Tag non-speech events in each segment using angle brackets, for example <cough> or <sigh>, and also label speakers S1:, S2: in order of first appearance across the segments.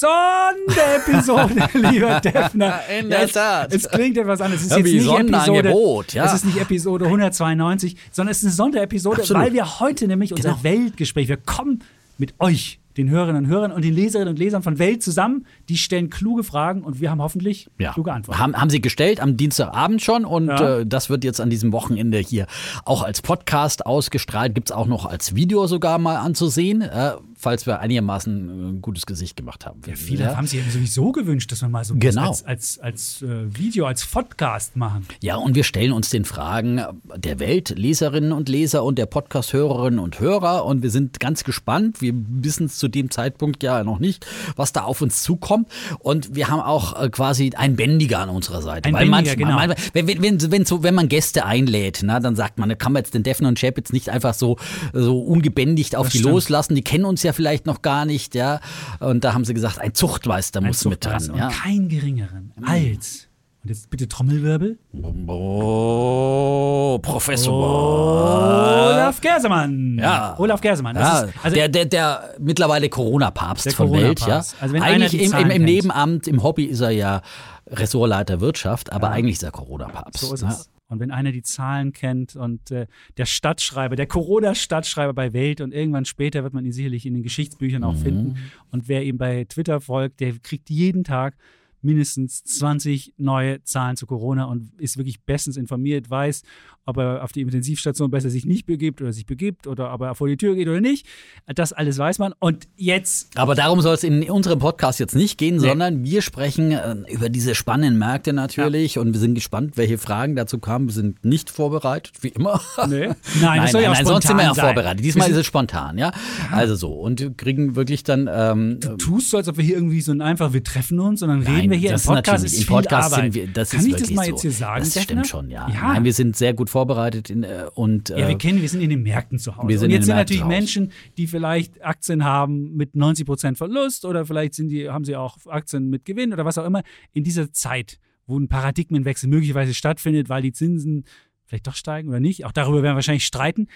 S1: Sonderepisode, <laughs> lieber Defner.
S2: In der
S1: Ja, es,
S2: Tat.
S1: Es klingt etwas anders. Es ist
S2: Ja,
S1: jetzt nicht Episode,
S2: ja.
S1: es ist nicht Episode 192, sondern es ist eine Sonderepisode,
S2: Absolut.
S1: weil wir heute nämlich unser
S2: Genau.
S1: Weltgespräch, wir kommen mit euch, den Hörerinnen und Hörern und den Leserinnen und Lesern von Welt zusammen. Die stellen kluge Fragen und wir haben hoffentlich kluge Antworten.
S2: Haben, haben sie gestellt am Dienstagabend schon und
S1: Ja.
S2: äh, das wird jetzt an diesem Wochenende hier auch als Podcast ausgestrahlt. Gibt es auch noch als Video sogar mal anzusehen, äh, falls wir einigermaßen äh, ein gutes Gesicht gemacht haben.
S1: Ja, viele haben sich ja sowieso gewünscht, dass wir mal so
S2: Genau.
S1: als, als, als äh, Video, als Podcast machen.
S2: Ja, und wir stellen uns den Fragen der Welt, Leserinnen und Leser und der Podcast-Hörerinnen und Hörer. Und wir sind ganz gespannt. Wir wissen es zu dem Zeitpunkt ja noch nicht, was da auf uns zukommt. Und wir haben auch äh, quasi einen Bändiger an unserer Seite.
S1: Ein
S2: Weil
S1: Bändiger, genau.
S2: manchmal, wenn, wenn, wenn, wenn, so, wenn man Gäste einlädt, na, dann sagt man, da kann man jetzt den Defner und Chapitz nicht einfach so, so ungebändigt auf
S1: Das
S2: die
S1: stimmt.
S2: loslassen. Die kennen uns ja vielleicht noch gar nicht. ja. Und da haben sie gesagt, ein Zuchtmeister
S1: Ein
S2: muss mit dran.
S1: Zuchtmeister
S2: Ja.
S1: Und kein geringeren als. Und jetzt bitte Trommelwirbel.
S2: Oh, Professor.
S1: Olaf Gersemann.
S2: Ja.
S1: Olaf Gersemann.
S2: Ja,
S1: ist, also,
S2: der, der, der mittlerweile Corona-Papst von Welt, ja.
S1: Also wenn
S2: eigentlich im, im, im. Nebenamt, im Hobby ist er ja Ressortleiter Wirtschaft, aber eigentlich ist er Corona-Papst.
S1: so ist
S2: ne?
S1: es. Und wenn einer die Zahlen kennt und äh, der Stadtschreiber, der Corona-Stadtschreiber bei Welt und irgendwann später wird man ihn sicherlich in den Geschichtsbüchern
S2: Mhm.
S1: auch finden. Und wer ihm bei Twitter folgt, der kriegt jeden Tag mindestens 20 neue Zahlen zu Corona und ist wirklich bestens informiert, weiß, ob er auf die Intensivstation besser sich nicht begibt oder sich begibt oder ob er vor die Tür geht oder nicht. Das alles weiß man. Und jetzt
S2: Aber darum soll es in unserem Podcast jetzt nicht gehen, sondern wir sprechen äh, über diese spannenden Märkte natürlich und wir sind gespannt, welche Fragen dazu kamen. Wir sind nicht vorbereitet, wie immer.
S1: Nee. Nein, <laughs>
S2: nein,
S1: das soll ja auch
S2: nein, sonst sind wir ja vorbereitet. Diesmal ist es spontan, ja. Also so. Und wir kriegen wirklich dann. Ähm,
S1: tust so, als ob wir hier irgendwie so ein einfach, wir treffen uns, sondern
S2: Nein,
S1: reden wir hier im
S2: das
S1: Podcast.
S2: natürlich.
S1: Ist
S2: Im Podcast sind wir, das
S1: Kann
S2: ist
S1: ich
S2: wirklich
S1: das mal
S2: so.
S1: jetzt hier sagen?
S2: Das stimmt schon, ja.
S1: ja.
S2: Nein, wir sind sehr gut vorbereitet in, äh, und
S1: Ja, wir
S2: äh,
S1: kennen, wir sind in den Märkten zu Hause.
S2: Wir sind
S1: und jetzt sind
S2: Märkten
S1: natürlich. Menschen, die vielleicht Aktien haben mit 90% Verlust oder vielleicht sind die, haben sie auch Aktien mit Gewinn oder was auch immer. In dieser Zeit, wo ein Paradigmenwechsel möglicherweise stattfindet, weil die Zinsen vielleicht doch steigen oder nicht, auch darüber werden wir wahrscheinlich streiten,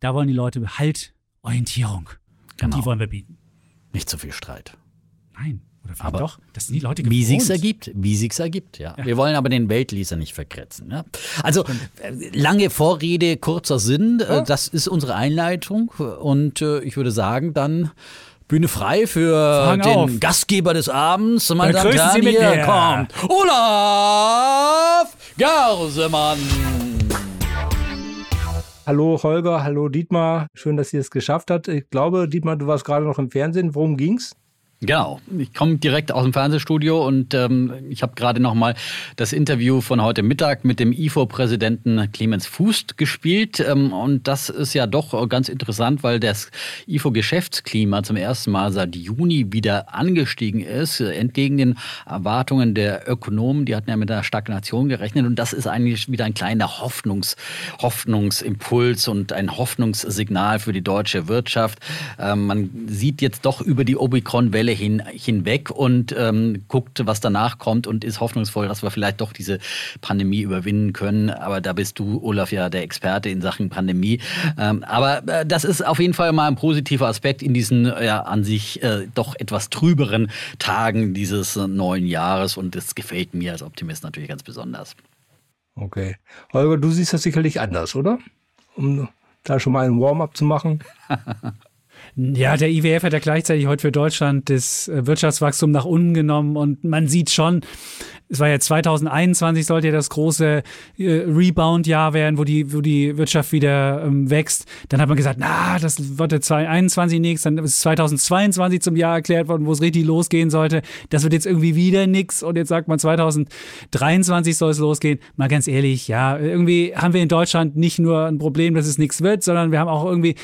S1: da wollen die Leute Halt, Orientierung.
S2: Genau.
S1: Und die wollen wir bieten.
S2: nicht zu viel Streit.
S1: Nein. Oder vielleicht
S2: Aber
S1: doch. Das sind die Leute
S2: Wie sich's ergibt, wie sich's ergibt, ja. Wir wollen aber den Weltleser nicht verkretzen. Ja? Also äh, lange Vorrede, kurzer Sinn. Äh, das ist unsere Einleitung und äh, ich würde sagen, dann Bühne frei für
S1: Fang
S2: den
S1: auf.
S2: Gastgeber des Abends. Meine Damen und Herren,
S1: mit
S2: hier kommt Olaf Gersemann.
S3: Hallo Holger, hallo Dietmar. Schön, dass ihr es geschafft habt. Ich glaube, Dietmar, du warst gerade noch im Fernsehen. Worum ging's?
S2: Genau, ich komme direkt aus dem Fernsehstudio und ähm, ich habe gerade noch mal das Interview von heute Mittag mit dem IFO-Präsidenten Clemens Fußt gespielt. Ähm, und das ist ja doch ganz interessant, weil das IFO-Geschäftsklima zum ersten Mal seit Juni wieder angestiegen ist, äh, entgegen den Erwartungen der Ökonomen, die hatten ja mit einer Stagnation gerechnet und das ist eigentlich wieder ein kleiner Hoffnungs, Hoffnungsimpuls und ein Hoffnungssignal für die deutsche Wirtschaft. Ähm, man sieht jetzt doch über die Omikron-Welle hin, hinweg und ähm, guckt, was danach kommt und ist hoffnungsvoll, dass wir vielleicht doch diese Pandemie überwinden können. Aber da bist du, Olaf, ja der Experte in Sachen Pandemie. Ähm, aber äh, das ist auf jeden Fall mal ein positiver Aspekt in diesen ja, an sich äh, doch etwas trüberen Tagen dieses neuen Jahres und das gefällt mir als Optimist natürlich ganz besonders.
S3: Okay. Holger, du siehst das sicherlich anders, oder? Um da schon mal ein Warm-up zu machen. <laughs>
S1: Ja, der IWF hat ja gleichzeitig heute für Deutschland das äh, Wirtschaftswachstum nach unten genommen und man sieht schon, es war ja 2021 sollte ja das große äh, Rebound-Jahr werden, wo die, wo die Wirtschaft wieder ähm, wächst. Dann hat man gesagt, na, das wird 2021 nichts. Dann ist 2022 zum Jahr erklärt worden, wo es richtig losgehen sollte. Das wird jetzt irgendwie wieder nichts. Und jetzt sagt man 2023 soll es losgehen. Mal ganz ehrlich, ja, irgendwie haben wir in Deutschland nicht nur ein Problem, dass es nichts wird, sondern wir haben auch irgendwie,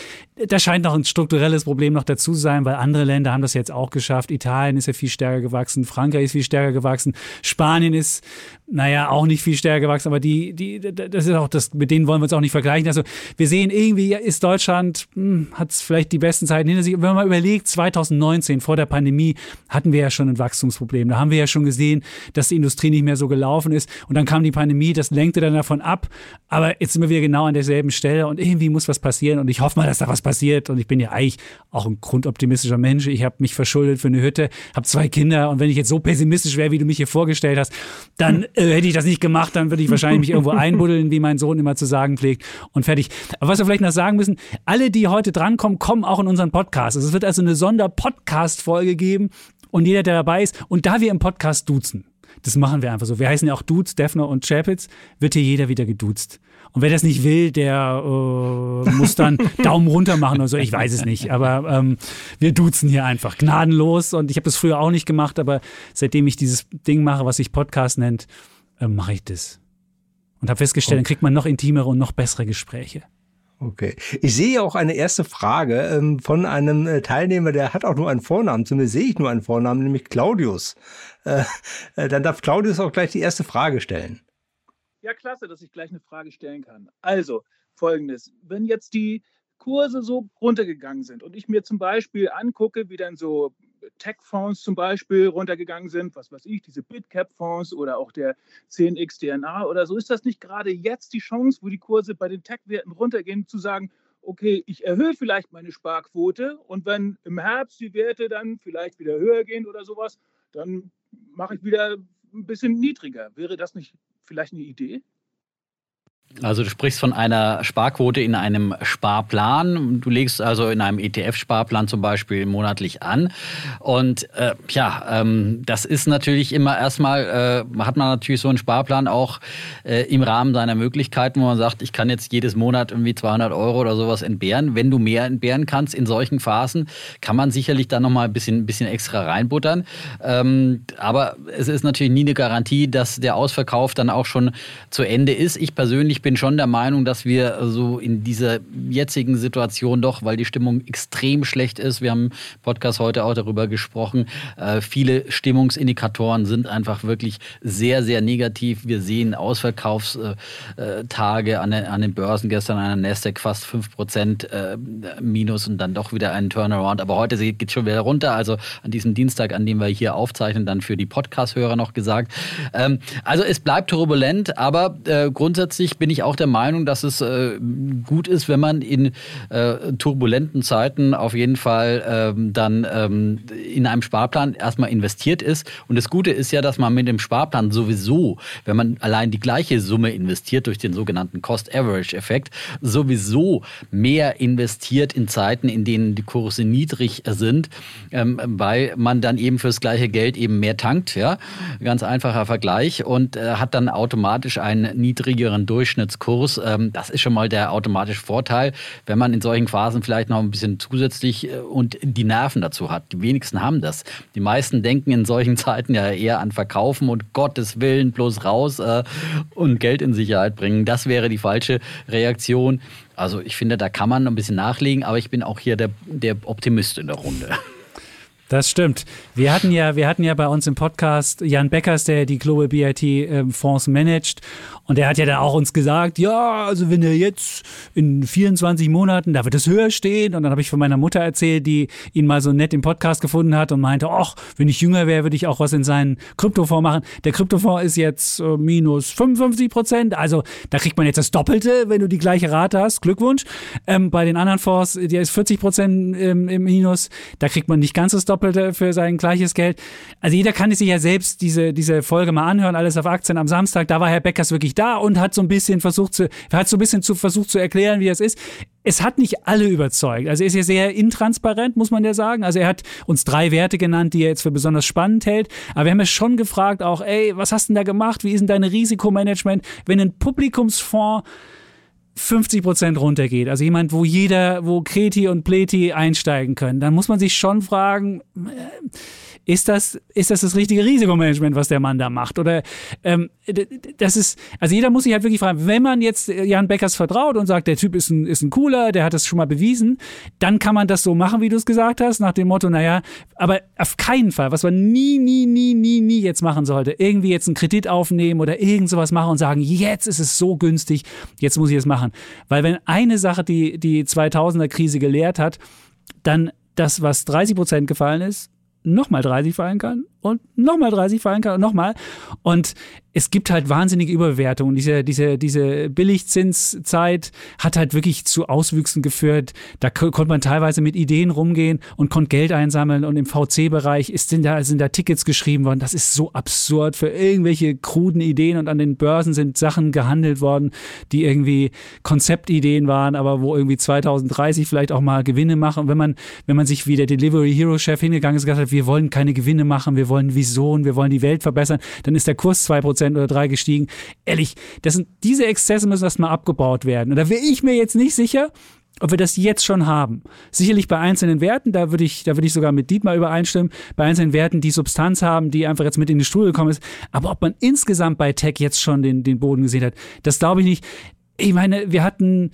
S1: da scheint noch ein strukturelles Problem noch dazu zu sein, weil andere Länder haben das jetzt auch geschafft. Italien ist ja viel stärker gewachsen, Frankreich ist viel stärker gewachsen, Spanien ist, naja, auch nicht viel stärker gewachsen, aber die, die, das ist auch das, mit denen wollen wir uns auch nicht vergleichen. Also wir sehen irgendwie, ist Deutschland, hm, hat es vielleicht die besten Zeiten hinter sich. Wenn man mal überlegt, 2019, vor der Pandemie, hatten wir ja schon ein Wachstumsproblem. Da haben wir ja schon gesehen, dass die Industrie nicht mehr so gelaufen ist. Und dann kam die Pandemie, das lenkte dann davon ab. Aber jetzt sind wir wieder genau an derselben Stelle und irgendwie muss was passieren. Und ich hoffe mal, dass da was passiert. Und ich bin ja eigentlich auch ein grundoptimistischer Mensch. Ich habe mich verschuldet für eine Hütte, habe zwei Kinder. Und wenn ich jetzt so pessimistisch wäre, wie du mich hier vorgestellt hast, dann <laughs> äh, hätte ich das nicht gemacht. Dann würde ich wahrscheinlich mich irgendwo einbuddeln, wie mein Sohn immer zu sagen pflegt. Und fertig. Aber was wir vielleicht noch sagen müssen, alle, die heute drankommen, kommen auch in unseren Podcast. Also es wird also eine Sonder-Podcast-Folge geben und jeder, der dabei ist. Und da wir im Podcast duzen, das machen wir einfach so. Wir heißen ja auch Dudes, Defner und Chapitz, wird hier jeder wieder geduzt. Und wer das nicht will, der äh, muss dann <laughs> Daumen runter machen oder so. Ich weiß es nicht. Aber ähm, wir duzen hier einfach gnadenlos. Und ich habe das früher auch nicht gemacht, aber seitdem ich dieses Ding mache, was sich Podcast nennt, äh, mache ich das. Und habe festgestellt, okay. dann kriegt man noch intimere und noch bessere Gespräche.
S3: Okay. Ich sehe auch eine erste Frage ähm, von einem äh, Teilnehmer, der hat auch nur einen Vornamen. Zumindest sehe ich nur einen Vornamen, nämlich Claudius. Äh, <laughs> äh, dann darf Claudius auch gleich die erste Frage stellen.
S4: Ja, klasse, dass ich gleich eine Frage stellen kann. Also, folgendes. Wenn jetzt die Kurse so runtergegangen sind und ich mir zum Beispiel angucke, wie dann so Tech-Fonds zum Beispiel runtergegangen sind, was weiß ich, diese Bitcap-Fonds oder auch der 10x DNA oder so, ist das nicht gerade jetzt die Chance, wo die Kurse bei den Tech-Werten runtergehen, zu sagen, okay, ich erhöhe vielleicht meine Sparquote und wenn im Herbst die Werte dann vielleicht wieder höher gehen oder sowas, dann mache ich wieder ein bisschen niedriger. Wäre das nicht vielleicht eine Idee?
S2: Also du sprichst von einer Sparquote in einem Sparplan. Du legst also in einem ETF-Sparplan zum Beispiel monatlich an. Und äh, ja, ähm, das ist natürlich immer erstmal, äh, hat man natürlich so einen Sparplan auch äh, im Rahmen seiner Möglichkeiten, wo man sagt, ich kann jetzt jedes Monat irgendwie 200 Euro oder sowas entbehren. Wenn du mehr entbehren kannst in solchen Phasen, kann man sicherlich dann nochmal ein bisschen, ein bisschen extra reinbuttern. Ähm, aber es ist natürlich nie eine Garantie, dass der Ausverkauf dann auch schon zu Ende ist. Ich persönlich ich bin schon der Meinung, dass wir so in dieser jetzigen Situation doch, weil die Stimmung extrem schlecht ist, wir haben im Podcast heute auch darüber gesprochen, äh, viele Stimmungsindikatoren sind einfach wirklich sehr, sehr negativ. Wir sehen Ausverkaufstage an, den, Börsen, gestern an der Nasdaq fast 5% äh, Minus und dann doch wieder einen Turnaround. Aber heute geht es schon wieder runter. Also an diesem Dienstag, an dem wir hier aufzeichnen, dann für die Podcast-Hörer noch gesagt. Ähm, also es bleibt turbulent, aber äh, grundsätzlich bin ich auch der Meinung, dass es äh, gut ist, wenn man in äh, turbulenten Zeiten auf jeden Fall ähm, dann ähm, in einem Sparplan erstmal investiert ist. Und das Gute ist ja, dass man mit dem Sparplan sowieso, wenn man allein die gleiche Summe investiert durch den sogenannten Cost-Average-Effekt, sowieso mehr investiert in Zeiten, in denen die Kurse niedrig sind, ähm, weil man dann eben fürs gleiche Geld eben mehr tankt. Ja? Ganz einfacher Vergleich und äh, hat dann automatisch einen niedrigeren Durchschnitt Durchschnittskurs. Ähm, das ist schon mal der automatische Vorteil, wenn man in solchen Phasen vielleicht noch ein bisschen zusätzlich äh, und die Nerven dazu hat. Die wenigsten haben das. Die meisten denken in solchen <laughs> Zeiten ja eher an Verkaufen und Gottes Willen bloß raus äh, und Geld in Sicherheit bringen. Das wäre die falsche Reaktion. Also ich finde, da kann man ein bisschen nachlegen, aber ich bin auch hier der, der Optimist in der Runde. <laughs>
S1: Das stimmt. Wir hatten ja, wir hatten ja bei uns im Podcast Jan Beckers, der die Global BIT äh, Fonds managt. Und der hat ja dann auch uns gesagt, ja, also wenn er jetzt in 24 Monaten, da wird es höher stehen. Und dann habe ich von meiner Mutter erzählt, die ihn mal so nett im Podcast gefunden hat und meinte, ach, wenn ich jünger wäre, würde ich auch was in seinen Kryptofonds machen. Der Kryptofonds ist jetzt äh, minus 55 Prozent. Also da kriegt man jetzt das Doppelte, wenn du die gleiche Rate hast. Glückwunsch. Ähm, bei den anderen Fonds, der ist 40 Prozent im, im Minus. Da kriegt man nicht ganz das Doppelte. Doppelte für sein gleiches Geld. Also jeder kann sich ja selbst diese, diese Folge mal anhören, alles auf Aktien am Samstag. Da war Herr Beckers wirklich da und hat so ein bisschen versucht zu, hat so ein bisschen zu, versucht zu erklären, wie das ist. Es hat nicht alle überzeugt. Also er ist ja sehr intransparent, muss man ja sagen. Also er hat uns drei Werte genannt, die er jetzt für besonders spannend hält. Aber wir haben ja schon gefragt auch, ey, was hast du denn da gemacht? Wie ist denn dein Risikomanagement? Wenn ein Publikumsfonds 50 Prozent runtergeht, also jemand, wo jeder, wo Kreti und Pleti einsteigen können, dann muss man sich schon fragen, äh, ist das, ist das das richtige Risikomanagement, was der Mann da macht? Oder ähm, das ist, also jeder muss sich halt wirklich fragen, wenn man jetzt Jan Beckers vertraut und sagt, der Typ ist ein, ist ein cooler, der hat das schon mal bewiesen, dann kann man das so machen, wie du es gesagt hast, nach dem Motto, naja, aber auf keinen Fall, was man nie, nie, nie, nie, nie jetzt machen sollte, irgendwie jetzt einen Kredit aufnehmen oder irgend sowas machen und sagen, jetzt ist es so günstig, jetzt muss ich es machen. Weil wenn eine Sache die, die 2000er Krise gelehrt hat, dann das, was 30 Prozent gefallen ist, nochmal 30 fallen kann und nochmal 30 fallen kann und nochmal. Und es gibt halt wahnsinnige Überbewertungen. Diese, diese, diese Billigzinszeit hat halt wirklich zu Auswüchsen geführt. Da konnte man teilweise mit Ideen rumgehen und konnte Geld einsammeln. Und im VC-Bereich sind da, sind da Tickets geschrieben worden. Das ist so absurd für irgendwelche kruden Ideen. Und an den Börsen sind Sachen gehandelt worden, die irgendwie Konzeptideen waren, aber wo irgendwie 2030 vielleicht auch mal Gewinne machen. Und wenn man, wenn man sich wie der Delivery Hero Chef hingegangen ist gesagt hat, wir wollen keine Gewinne machen, wir wollen Vision, wir wollen die Welt verbessern, dann ist der Kurs 2% oder 3 gestiegen. Ehrlich, das sind, diese Exzesse müssen erstmal abgebaut werden. Und da wäre ich mir jetzt nicht sicher, ob wir das jetzt schon haben. Sicherlich bei einzelnen Werten, da würde ich, da ich sogar mit Dietmar übereinstimmen, bei einzelnen Werten, die Substanz haben, die einfach jetzt mit in die Stuhl gekommen ist. Aber ob man insgesamt bei Tech jetzt schon den, den Boden gesehen hat, das glaube ich nicht. Ich meine, wir hatten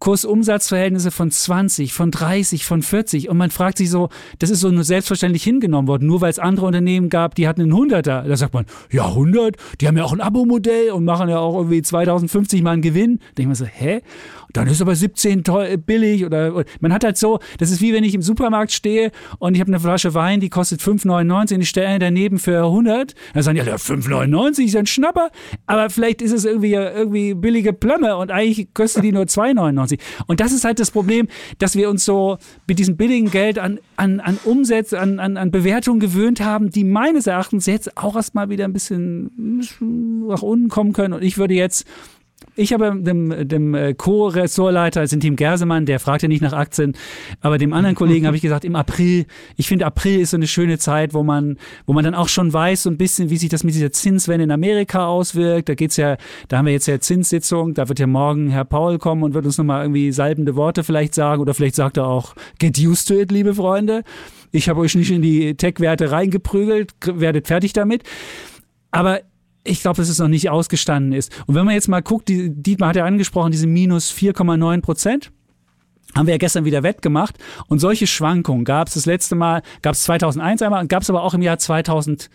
S1: Kursumsatzverhältnisse von 20, von 30, von 40 und man fragt sich so, das ist so nur selbstverständlich hingenommen worden, nur weil es andere Unternehmen gab, die hatten einen 100er. Da sagt man, ja 100, die haben ja auch ein Abo-Modell und machen ja auch irgendwie 2050 mal einen Gewinn. Da ich mir so, hä? Dann ist aber 17 teuer, billig oder man hat halt so, das ist wie wenn ich im Supermarkt stehe und ich habe eine Flasche Wein, die kostet 5,99 und ich stelle daneben für 100. Dann sagen die, ja, 5,99 ist ein Schnapper, aber vielleicht ist es irgendwie irgendwie billige Plömme und eigentlich kostet die nur 2,99. Und das ist halt das Problem, dass wir uns so mit diesem billigen Geld an, an, an Umsätze, an, an, an Bewertungen gewöhnt haben, die meines Erachtens jetzt auch erstmal wieder ein bisschen nach unten kommen können. Und ich würde jetzt ich habe dem, dem äh, Co-Ressortleiter, also Team Gersemann, der fragte nicht nach Aktien, aber dem anderen Kollegen habe ich gesagt, im April, ich finde April ist so eine schöne Zeit, wo man, wo man dann auch schon weiß, so ein bisschen, wie sich das mit dieser Zinswende in Amerika auswirkt. Da geht's ja, da haben wir jetzt ja Zinssitzung, da wird ja morgen Herr Paul kommen und wird uns nochmal irgendwie salbende Worte vielleicht sagen oder vielleicht sagt er auch, get used to it, liebe Freunde. Ich habe euch nicht in die Tech-Werte reingeprügelt, werdet fertig damit. Aber ich glaube, dass es noch nicht ausgestanden ist. Und wenn man jetzt mal guckt, die, Dietmar hat ja angesprochen, diese minus 4,9 Prozent haben wir ja gestern wieder wettgemacht. Und solche Schwankungen gab es das letzte Mal, gab es 2001 einmal und gab es aber auch im Jahr 2008.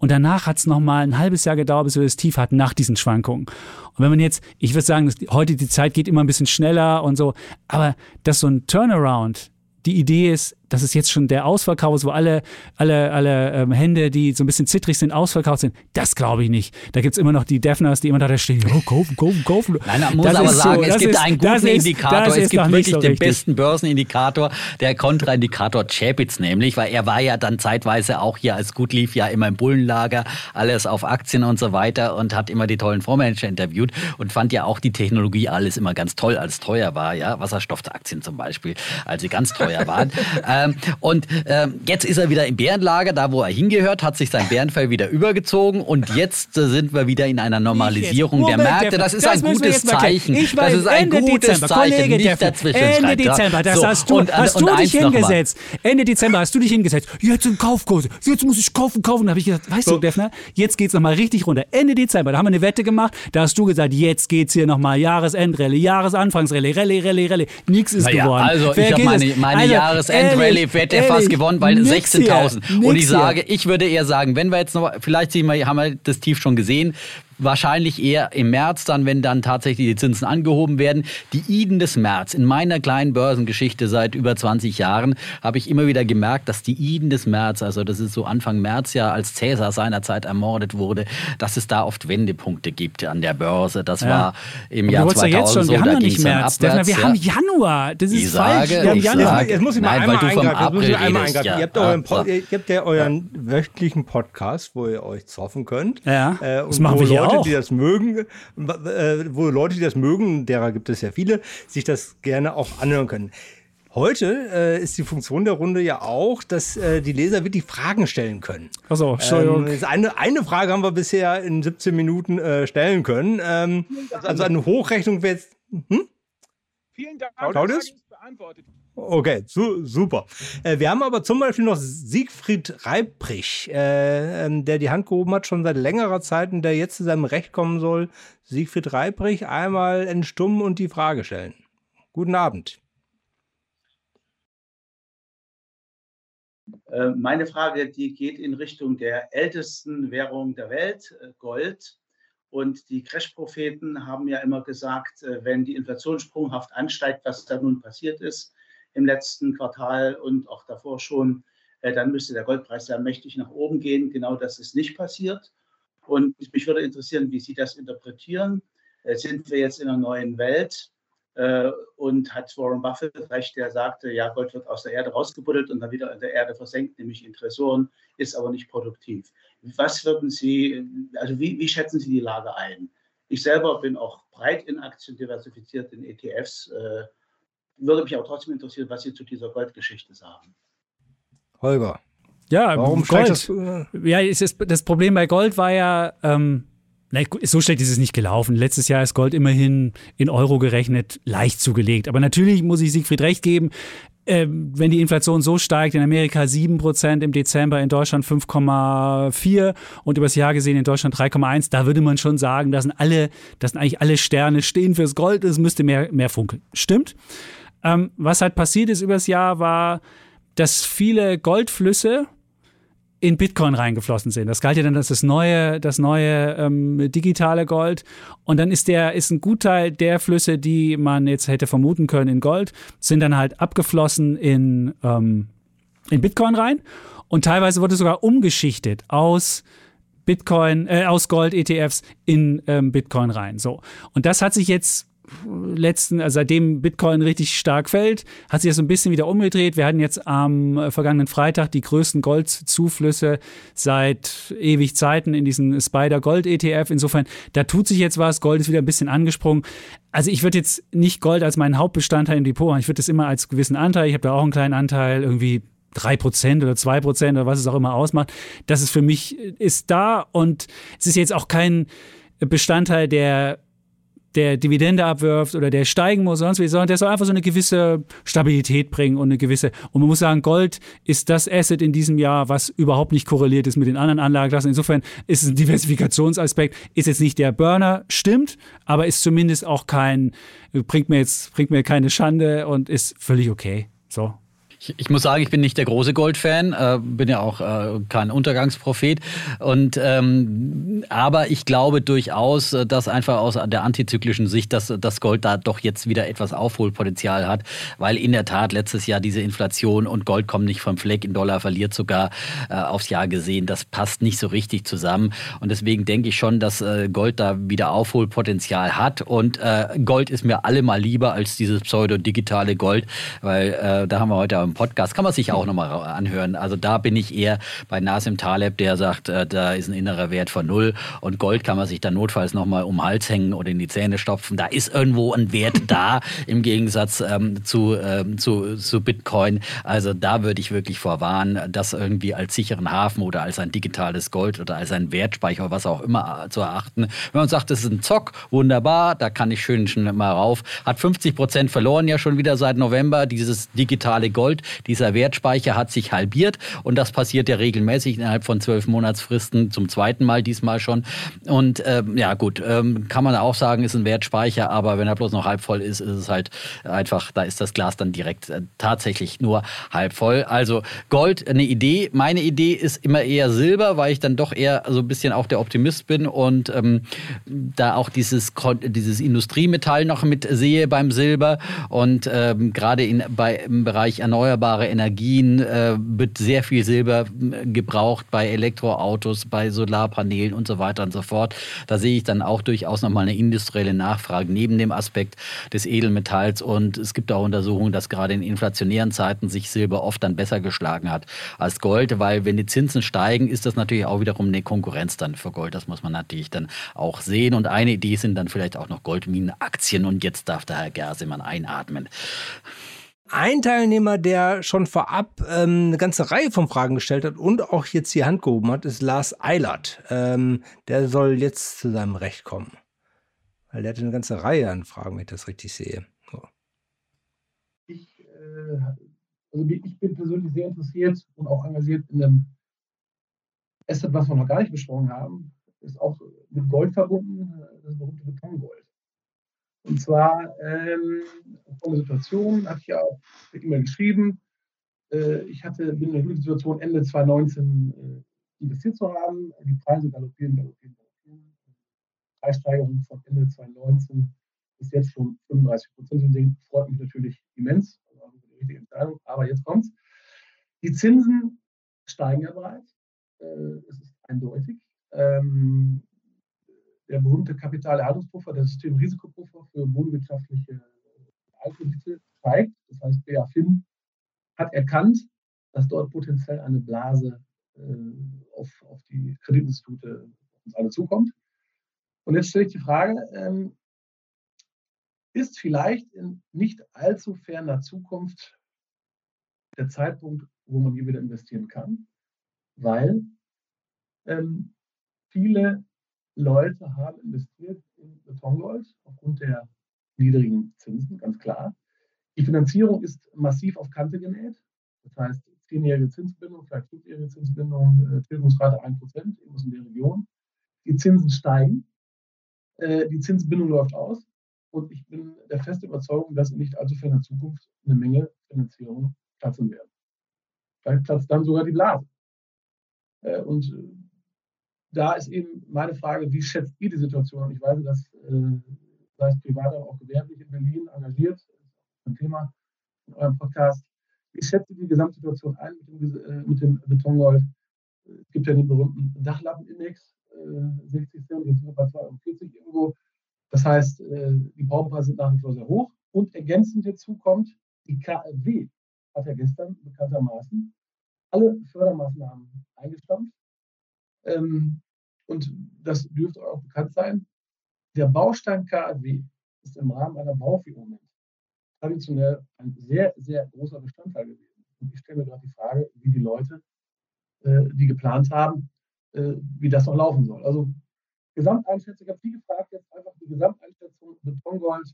S1: Und danach hat es nochmal ein halbes Jahr gedauert, bis wir das Tief hatten nach diesen Schwankungen. Und wenn man jetzt, ich würde sagen, heute die Zeit geht immer ein bisschen schneller und so, aber dass so ein Turnaround die Idee ist, dass es jetzt schon der Ausverkauf ist, wo alle, alle, alle ähm, Hände, die so ein bisschen zittrig sind, ausverkauft sind. Das glaube ich nicht. Da gibt es immer noch die Defners, die immer da stehen, oh, kaufen, kaufen, kaufen.
S2: Nein, man muss das aber sagen, so, es gibt ist, einen guten Indikator. es gibt wirklich so den besten Börsenindikator, der Kontraindikator Chapitz nämlich, weil er war ja dann zeitweise auch hier, als gut lief, ja immer im Bullenlager, alles auf Aktien und so weiter und hat immer die tollen Fondsmanager interviewt und fand ja auch die Technologie alles immer ganz toll, als teuer war, ja, Wasserstoffaktien zum Beispiel, als sie ganz teuer waren. <laughs> Ähm, und ähm, jetzt ist er wieder im Bärenlager, da wo er hingehört, hat sich sein Bärenfell wieder übergezogen und jetzt äh, sind wir wieder in einer Normalisierung der Märkte. Das ist das ein gutes Zeichen.
S1: Ich das ist ein Ende gutes Dezember, Zeichen, Kollege nicht dazwischen. Ende Dezember, das so, hast du, und, hast und, du dich hingesetzt. Ende Dezember hast du dich hingesetzt. Jetzt sind Kaufkurse. Jetzt muss ich kaufen, kaufen. Da habe ich gesagt, weißt so. du, Defner, jetzt geht's nochmal richtig runter. Ende Dezember, da haben wir eine Wette gemacht. Da hast du gesagt, jetzt geht's hier nochmal Jahresendrallye, Jahresanfangsrallye, Rallye, Rallye, Rallye. Nichts ist
S2: naja,
S1: geworden.
S2: Also, ich habe meine, meine also, Jahresendrallye hätte er fast gewonnen, weil 16.000. Und ich sage, ich würde eher sagen, wenn wir jetzt noch, vielleicht sehen wir, haben wir das Tief schon gesehen, wahrscheinlich eher im März dann, wenn dann tatsächlich die Zinsen angehoben werden. Die Iden des März. In meiner kleinen Börsengeschichte seit über 20 Jahren habe ich immer wieder gemerkt, dass die Iden des März, also das ist so Anfang März ja, als Cäsar seinerzeit ermordet wurde, dass es da oft Wendepunkte gibt an der Börse. Das ja. war im Jahr 2000
S1: ja jetzt schon.
S2: so,
S1: wir haben noch nicht März. Abwärts, wir ja. haben Januar. Das ist ich falsch.
S2: Sage, wir haben
S3: Januar. Jetzt muss ich mal Nein, einmal eingreifen. Ja. Ihr habt, euren, ihr habt ja euren wöchentlichen Podcast, wo ihr euch zoffen könnt.
S1: Ja,
S3: äh, das machen wir hier Leute, auch. die das mögen, äh, wo Leute, die das mögen, derer gibt es ja viele, sich das gerne auch anhören können. Heute äh, ist die Funktion der Runde ja auch, dass äh, die Leser wirklich Fragen stellen können.
S1: Achso, Entschuldigung.
S3: Ähm, eine, eine Frage haben wir bisher in 17 Minuten äh, stellen können. Ähm, also eine Hochrechnung wäre jetzt. Hm?
S4: Vielen Dank.
S3: Claudius? Beantwortet. Okay, su super. Äh, wir haben aber zum Beispiel noch Siegfried Reibrich, äh, ähm, der die Hand gehoben hat, schon seit längerer Zeit und der jetzt zu seinem Recht kommen soll. Siegfried Reibrich, einmal entstummen und die Frage stellen. Guten Abend.
S5: Äh, meine Frage, die geht in Richtung der ältesten Währung der Welt, äh, Gold. Und die Crash-Propheten haben ja immer gesagt, äh, wenn die Inflation sprunghaft ansteigt, was da nun passiert ist, im letzten Quartal und auch davor schon, äh, dann müsste der Goldpreis ja mächtig nach oben gehen. Genau das ist nicht passiert. Und mich würde interessieren, wie Sie das interpretieren. Äh, sind wir jetzt in einer neuen Welt? Äh, und hat Warren Buffett recht, der sagte, ja, Gold wird aus der Erde rausgebuddelt und dann wieder in der Erde versenkt, nämlich in Tresoren, ist aber nicht produktiv. Was würden Sie, also wie, wie schätzen Sie die Lage ein? Ich selber bin auch breit in Aktien diversifiziert, in ETFs würde mich auch trotzdem interessieren, was Sie zu dieser Goldgeschichte sagen.
S3: Holger.
S1: Ja, warum Gold? Das, äh ja, ist, das Problem bei Gold war ja, ähm, na, so schlecht ist es nicht gelaufen. Letztes Jahr ist Gold immerhin in Euro gerechnet leicht zugelegt. Aber natürlich muss ich Siegfried recht geben, äh, wenn die Inflation so steigt, in Amerika 7% im Dezember, in Deutschland 5,4 und übers Jahr gesehen in Deutschland 3,1, da würde man schon sagen, das sind alle, das sind eigentlich alle Sterne stehen fürs Gold, es müsste mehr, mehr funkeln. Stimmt. Ähm, was halt passiert ist übers Jahr, war, dass viele Goldflüsse in Bitcoin reingeflossen sind. Das galt ja dann als das neue, das neue ähm, digitale Gold. Und dann ist der, ist ein Gutteil der Flüsse, die man jetzt hätte vermuten können in Gold, sind dann halt abgeflossen in, ähm, in Bitcoin rein. Und teilweise wurde sogar umgeschichtet aus Bitcoin, äh, aus Gold-ETFs in ähm, Bitcoin rein. So. Und das hat sich jetzt letzten, also seitdem Bitcoin richtig stark fällt, hat sich das so ein bisschen wieder umgedreht. Wir hatten jetzt am äh, vergangenen Freitag die größten Goldzuflüsse seit ewig Zeiten in diesen Spider Gold ETF. Insofern, da tut sich jetzt was. Gold ist wieder ein bisschen angesprungen. Also ich würde jetzt nicht Gold als meinen Hauptbestandteil im Depot haben. Ich würde das immer als gewissen Anteil. Ich habe da auch einen kleinen Anteil, irgendwie drei Prozent oder zwei Prozent oder was es auch immer ausmacht. Das ist für mich, ist da und es ist jetzt auch kein Bestandteil, der der Dividende abwirft oder der steigen muss, sonst wie, sondern der soll einfach so eine gewisse Stabilität bringen und eine gewisse, und man muss sagen, Gold ist das Asset in diesem Jahr, was überhaupt nicht korreliert ist mit den anderen Anlageklassen. Insofern ist es ein Diversifikationsaspekt, ist jetzt nicht der Burner, stimmt, aber ist zumindest auch kein, bringt mir jetzt, bringt mir keine Schande und ist völlig okay. So.
S2: Ich, ich, muss sagen, ich bin nicht der große Gold-Fan, äh, bin ja auch äh, kein Untergangsprophet. Und ähm, aber ich glaube durchaus, äh, dass einfach aus der antizyklischen Sicht, dass das Gold da doch jetzt wieder etwas Aufholpotenzial hat, weil in der Tat letztes Jahr diese Inflation und Gold kommt nicht vom Fleck, in Dollar verliert sogar äh, aufs Jahr gesehen. Das passt nicht so richtig zusammen. Und deswegen denke ich schon, dass äh, Gold da wieder Aufholpotenzial hat. Und äh, Gold ist mir allemal lieber als dieses pseudo-digitale Gold, weil da haben wir heute im Podcast, kann man sich auch nochmal anhören. Also da bin ich eher bei Nasim Taleb, der sagt, äh, da ist ein innerer Wert von null und Gold kann man sich dann notfalls nochmal um den Hals hängen oder in die Zähne stopfen. Da ist irgendwo ein Wert <laughs> da im Gegensatz ähm, zu, ähm, zu, zu Bitcoin. Also da würde ich wirklich vorwarnen, das irgendwie als sicheren Hafen oder als ein digitales Gold oder als ein Wertspeicher, was auch immer zu erachten. Wenn man sagt, das ist ein Zock, wunderbar, da kann ich schön schon mal rauf. Hat 50 Prozent verloren ja schon wieder seit November, dieses digitale Gold Gold. Dieser Wertspeicher hat sich halbiert und das passiert ja regelmäßig innerhalb von zwölf Monatsfristen zum zweiten Mal diesmal schon. Und ähm, ja gut, ähm, kann man auch sagen, ist ein Wertspeicher, aber wenn er bloß noch halb voll ist, ist es halt einfach, da ist das Glas dann direkt äh, tatsächlich nur halb voll. Also Gold, eine Idee. Meine Idee ist immer eher Silber, weil ich dann doch eher so ein bisschen auch der Optimist bin und ähm, da auch dieses, dieses Industriemetall noch mit sehe beim Silber. Und ähm, gerade in, bei, im Bereich erneuerbare Energien äh, wird sehr viel Silber äh, gebraucht bei Elektroautos, bei Solarpanelen und so weiter und so fort. Da sehe ich dann auch durchaus nochmal eine industrielle Nachfrage neben dem Aspekt des Edelmetalls. Und es gibt auch Untersuchungen, dass gerade in inflationären Zeiten sich Silber oft dann besser geschlagen hat als Gold, weil wenn die Zinsen steigen, ist das natürlich auch wiederum eine Konkurrenz dann für Gold. Das muss man natürlich dann auch sehen. Und eine Idee sind dann vielleicht auch noch Goldminenaktien. Und jetzt darf der Herr Gersemann einatmen.
S3: Ein Teilnehmer, der schon vorab ähm, eine ganze Reihe von Fragen gestellt hat und auch jetzt die Hand gehoben hat, ist Lars Eilert. Ähm, der soll jetzt zu seinem Recht kommen. Weil der hat eine ganze Reihe an Fragen, wenn ich das richtig sehe. So.
S6: Ich, äh, also ich bin persönlich sehr interessiert und auch engagiert in einem Asset, was wir noch gar nicht besprochen haben, ist auch mit Gold verbunden, das berühmte Betongold. Und zwar ähm, eine Situation, hatte ich ja auch immer geschrieben. Äh, ich hatte, bin in der guten Situation, Ende 2019 äh, investiert zu haben. Die Preise galoppieren, galoppieren, galoppieren. Preissteigerung von Ende 2019 ist jetzt schon 35 Prozent. Und freut mich natürlich immens. Also die richtige Entscheidung. Aber jetzt kommt's. Die Zinsen steigen ja bereits. Äh, es ist eindeutig. Ähm, der berühmte Kapitalerhaltungspuffer, der Systemrisikopuffer für wohnwirtschaftliche Altkredite steigt. Das heißt, BaFin hat erkannt, dass dort potenziell eine Blase äh, auf, auf, die Kreditinstitute uns alle zukommt. Und jetzt stelle ich die Frage, ähm, ist vielleicht in nicht allzu ferner Zukunft der Zeitpunkt, wo man hier wieder investieren kann, weil ähm, viele Leute haben investiert in Betongold aufgrund der niedrigen Zinsen, ganz klar. Die Finanzierung ist massiv auf Kante genäht. Das heißt, zehnjährige Zinsbindung, vielleicht fünfjährige Zinsbindung, äh, Tilgungsrate 1%, irgendwas in der Region. Die Zinsen steigen, äh, die Zinsbindung läuft aus und ich bin der festen Überzeugung, dass in nicht allzu ferner Zukunft eine Menge Finanzierung platzen werden. Vielleicht platzt dann sogar die Blase. Äh, und da ist eben meine Frage, wie schätzt ihr die Situation? Ich weiß, dass äh, sei es privat, aber auch gewerblich in Berlin engagiert, ein Thema in eurem Podcast. Wie schätzt ihr die Gesamtsituation ein mit dem, äh, mit dem Betongold? Es gibt ja den berühmten Dachlappenindex, äh, 60 Cent, jetzt sind wir bei 42 irgendwo. Das heißt, äh, die Braunpreise sind nach wie vor sehr hoch. Und ergänzend dazu kommt, die KfW hat ja gestern bekanntermaßen alle Fördermaßnahmen eingestampft ähm, und das dürfte auch bekannt sein, der Baustein KfW ist im Rahmen einer Baufinanzierung traditionell ein sehr, sehr großer Bestandteil gewesen. Und ich stelle mir gerade die Frage, wie die Leute, äh, die geplant haben, äh, wie das noch laufen soll. Also Gesamteinschätzung, ich habe Sie gefragt, jetzt einfach die Gesamteinschätzung Betongold,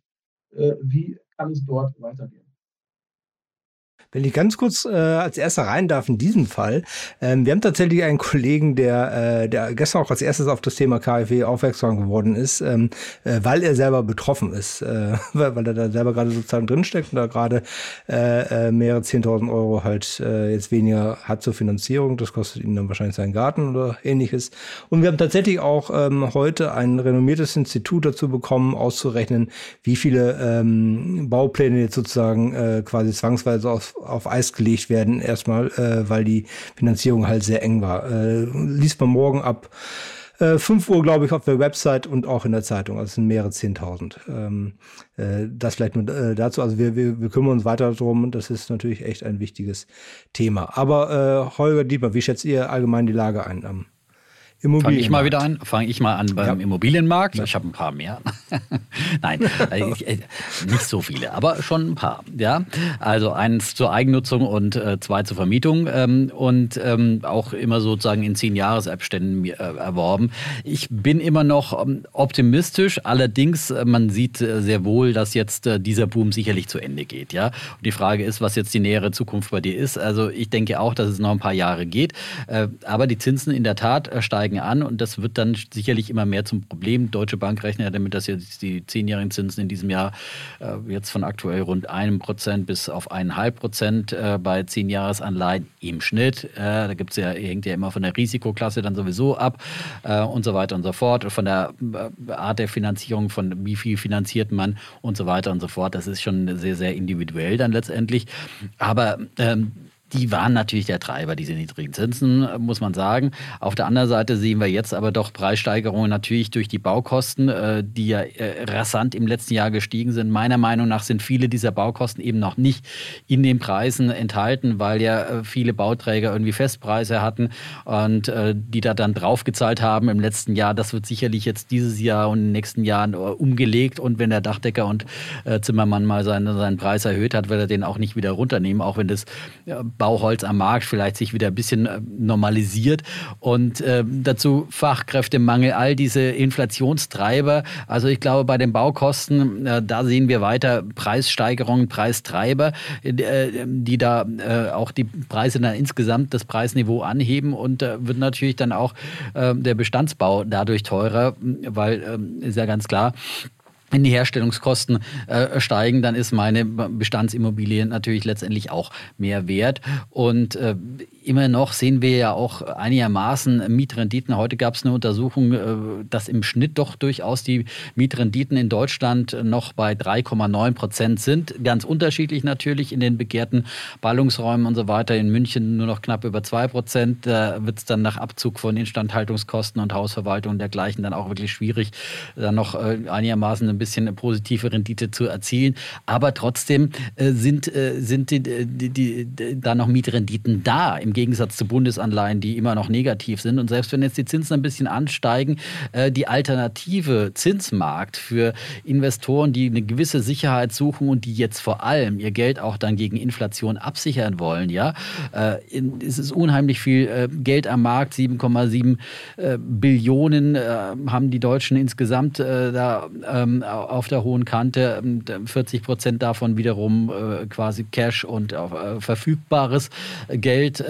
S6: äh, wie kann es dort weitergehen?
S3: Wenn ich ganz kurz äh, als erster rein darf in diesem Fall. Ähm, wir haben tatsächlich einen Kollegen, der, äh, der gestern auch als erstes auf das Thema KfW aufmerksam geworden ist, ähm, äh, weil er selber betroffen ist, äh, <laughs> weil, weil er da selber gerade sozusagen drinsteckt und da gerade äh, äh, mehrere 10.000 Euro halt äh, jetzt weniger hat zur Finanzierung. Das kostet ihn dann wahrscheinlich seinen Garten oder ähnliches. Und wir haben tatsächlich auch ähm, heute ein renommiertes Institut dazu bekommen, auszurechnen, wie viele ähm, Baupläne jetzt sozusagen äh, quasi zwangsweise auf auf Eis gelegt werden, erstmal, äh, weil die Finanzierung halt sehr eng war. Äh, liest man morgen ab äh, 5 Uhr, glaube ich, auf der Website und auch in der Zeitung. Also es sind mehrere 10.000. Ähm, äh, das vielleicht nur äh, dazu. Also wir, wir, wir kümmern uns weiter darum. Das ist natürlich echt ein wichtiges Thema. Aber äh, Holger Dietmar, wie schätzt ihr allgemein die Lage ein? Ähm,
S2: Immobilienmarkt. Fange ich mal wieder an. Fange ich mal an beim ja. Immobilienmarkt. Ich habe ein paar mehr. <laughs> Nein, äh, äh, nicht so viele, aber schon ein paar. Ja, also eins zur Eigennutzung und äh, zwei zur Vermietung ähm, und ähm, auch immer sozusagen in zehn Jahresabständen äh, erworben. Ich bin immer noch ähm, optimistisch. Allerdings, äh, man sieht äh, sehr wohl, dass jetzt dieser Boom sicherlich zu Ende geht. Ja, und die Frage ist, was jetzt die nähere Zukunft bei dir ist. Also ich denke auch, dass es noch ein paar Jahre geht. aber die Zinsen in der Tat steigen steigen an und das wird dann sicherlich immer mehr zum Problem. Deutsche Bank rechnet ja damit, dass jetzt die zehnjährigen Zinsen in diesem Jahr äh, jetzt von aktuell rund einem Prozent bis auf eineinhalb Prozent äh, bei Zehnjahresanleihen im Schnitt. Äh, da gibt's ja, hängt ja immer von der Risikoklasse dann sowieso ab äh, und so weiter und so fort. Von der äh, Art der Finanzierung, von wie viel finanziert man und so weiter und so fort. Das ist schon sehr, sehr individuell dann letztendlich. Aber ähm, die waren natürlich der Treiber, diese niedrigen Zinsen, muss man sagen. Auf der anderen Seite sehen wir jetzt aber doch Preissteigerungen natürlich durch die Baukosten, äh, die ja äh, rasant im letzten Jahr gestiegen sind. Meiner Meinung nach sind viele dieser Baukosten eben noch nicht in den Preisen enthalten, weil ja äh, viele Bauträger irgendwie Festpreise hatten und die da dann draufgezahlt haben im letzten Jahr. Das wird sicherlich jetzt dieses Jahr und in den nächsten Jahren umgelegt. Und wenn der Dachdecker und Zimmermann mal seinen, seinen Preis erhöht hat, wird er den auch nicht wieder runternehmen, auch wenn das Bauholz am Markt vielleicht sich wieder ein bisschen äh, normalisiert und äh, dazu Fachkräftemangel, all diese Inflationstreiber. Also ich glaube, bei den Baukosten, äh, da sehen wir weiter Preissteigerungen, Preistreiber, äh, die da äh, auch die Preise dann insgesamt das Preisniveau anheben und äh, wird natürlich dann auch der Bestandsbau dadurch teurer, weil ähm, ist ja ganz klar, wenn die Herstellungskosten äh, steigen, dann ist meine Bestandsimmobilie natürlich letztendlich auch mehr wert. Und äh, immer noch sehen wir ja auch einigermaßen Mietrenditen. Heute gab es eine Untersuchung, äh, dass im Schnitt doch durchaus die Mietrenditen in Deutschland noch bei 3,9 Prozent sind. Ganz unterschiedlich natürlich in den begehrten Ballungsräumen und so weiter. In München nur noch knapp über 2 Prozent. Da wird es dann nach Abzug von Instandhaltungskosten und Hausverwaltung und dergleichen dann auch wirklich schwierig, dann noch äh, einigermaßen ein bisschen eine positive Rendite zu erzielen. Aber trotzdem äh, sind, sind die, die, die, da noch Mietrenditen da im Gegensatz zu Bundesanleihen, die immer noch negativ sind. Und selbst wenn jetzt die Zinsen ein bisschen ansteigen, äh, die alternative Zinsmarkt für Investoren, die eine gewisse Sicherheit suchen und die jetzt vor allem ihr Geld auch dann gegen Inflation absichern wollen, ja, äh, es ist unheimlich viel äh, Geld am Markt, 7,7 Billionen haben die Deutschen insgesamt da ähm, auf der hohen Kante, 40 Prozent davon wiederum quasi Cash und verfügbares Geld.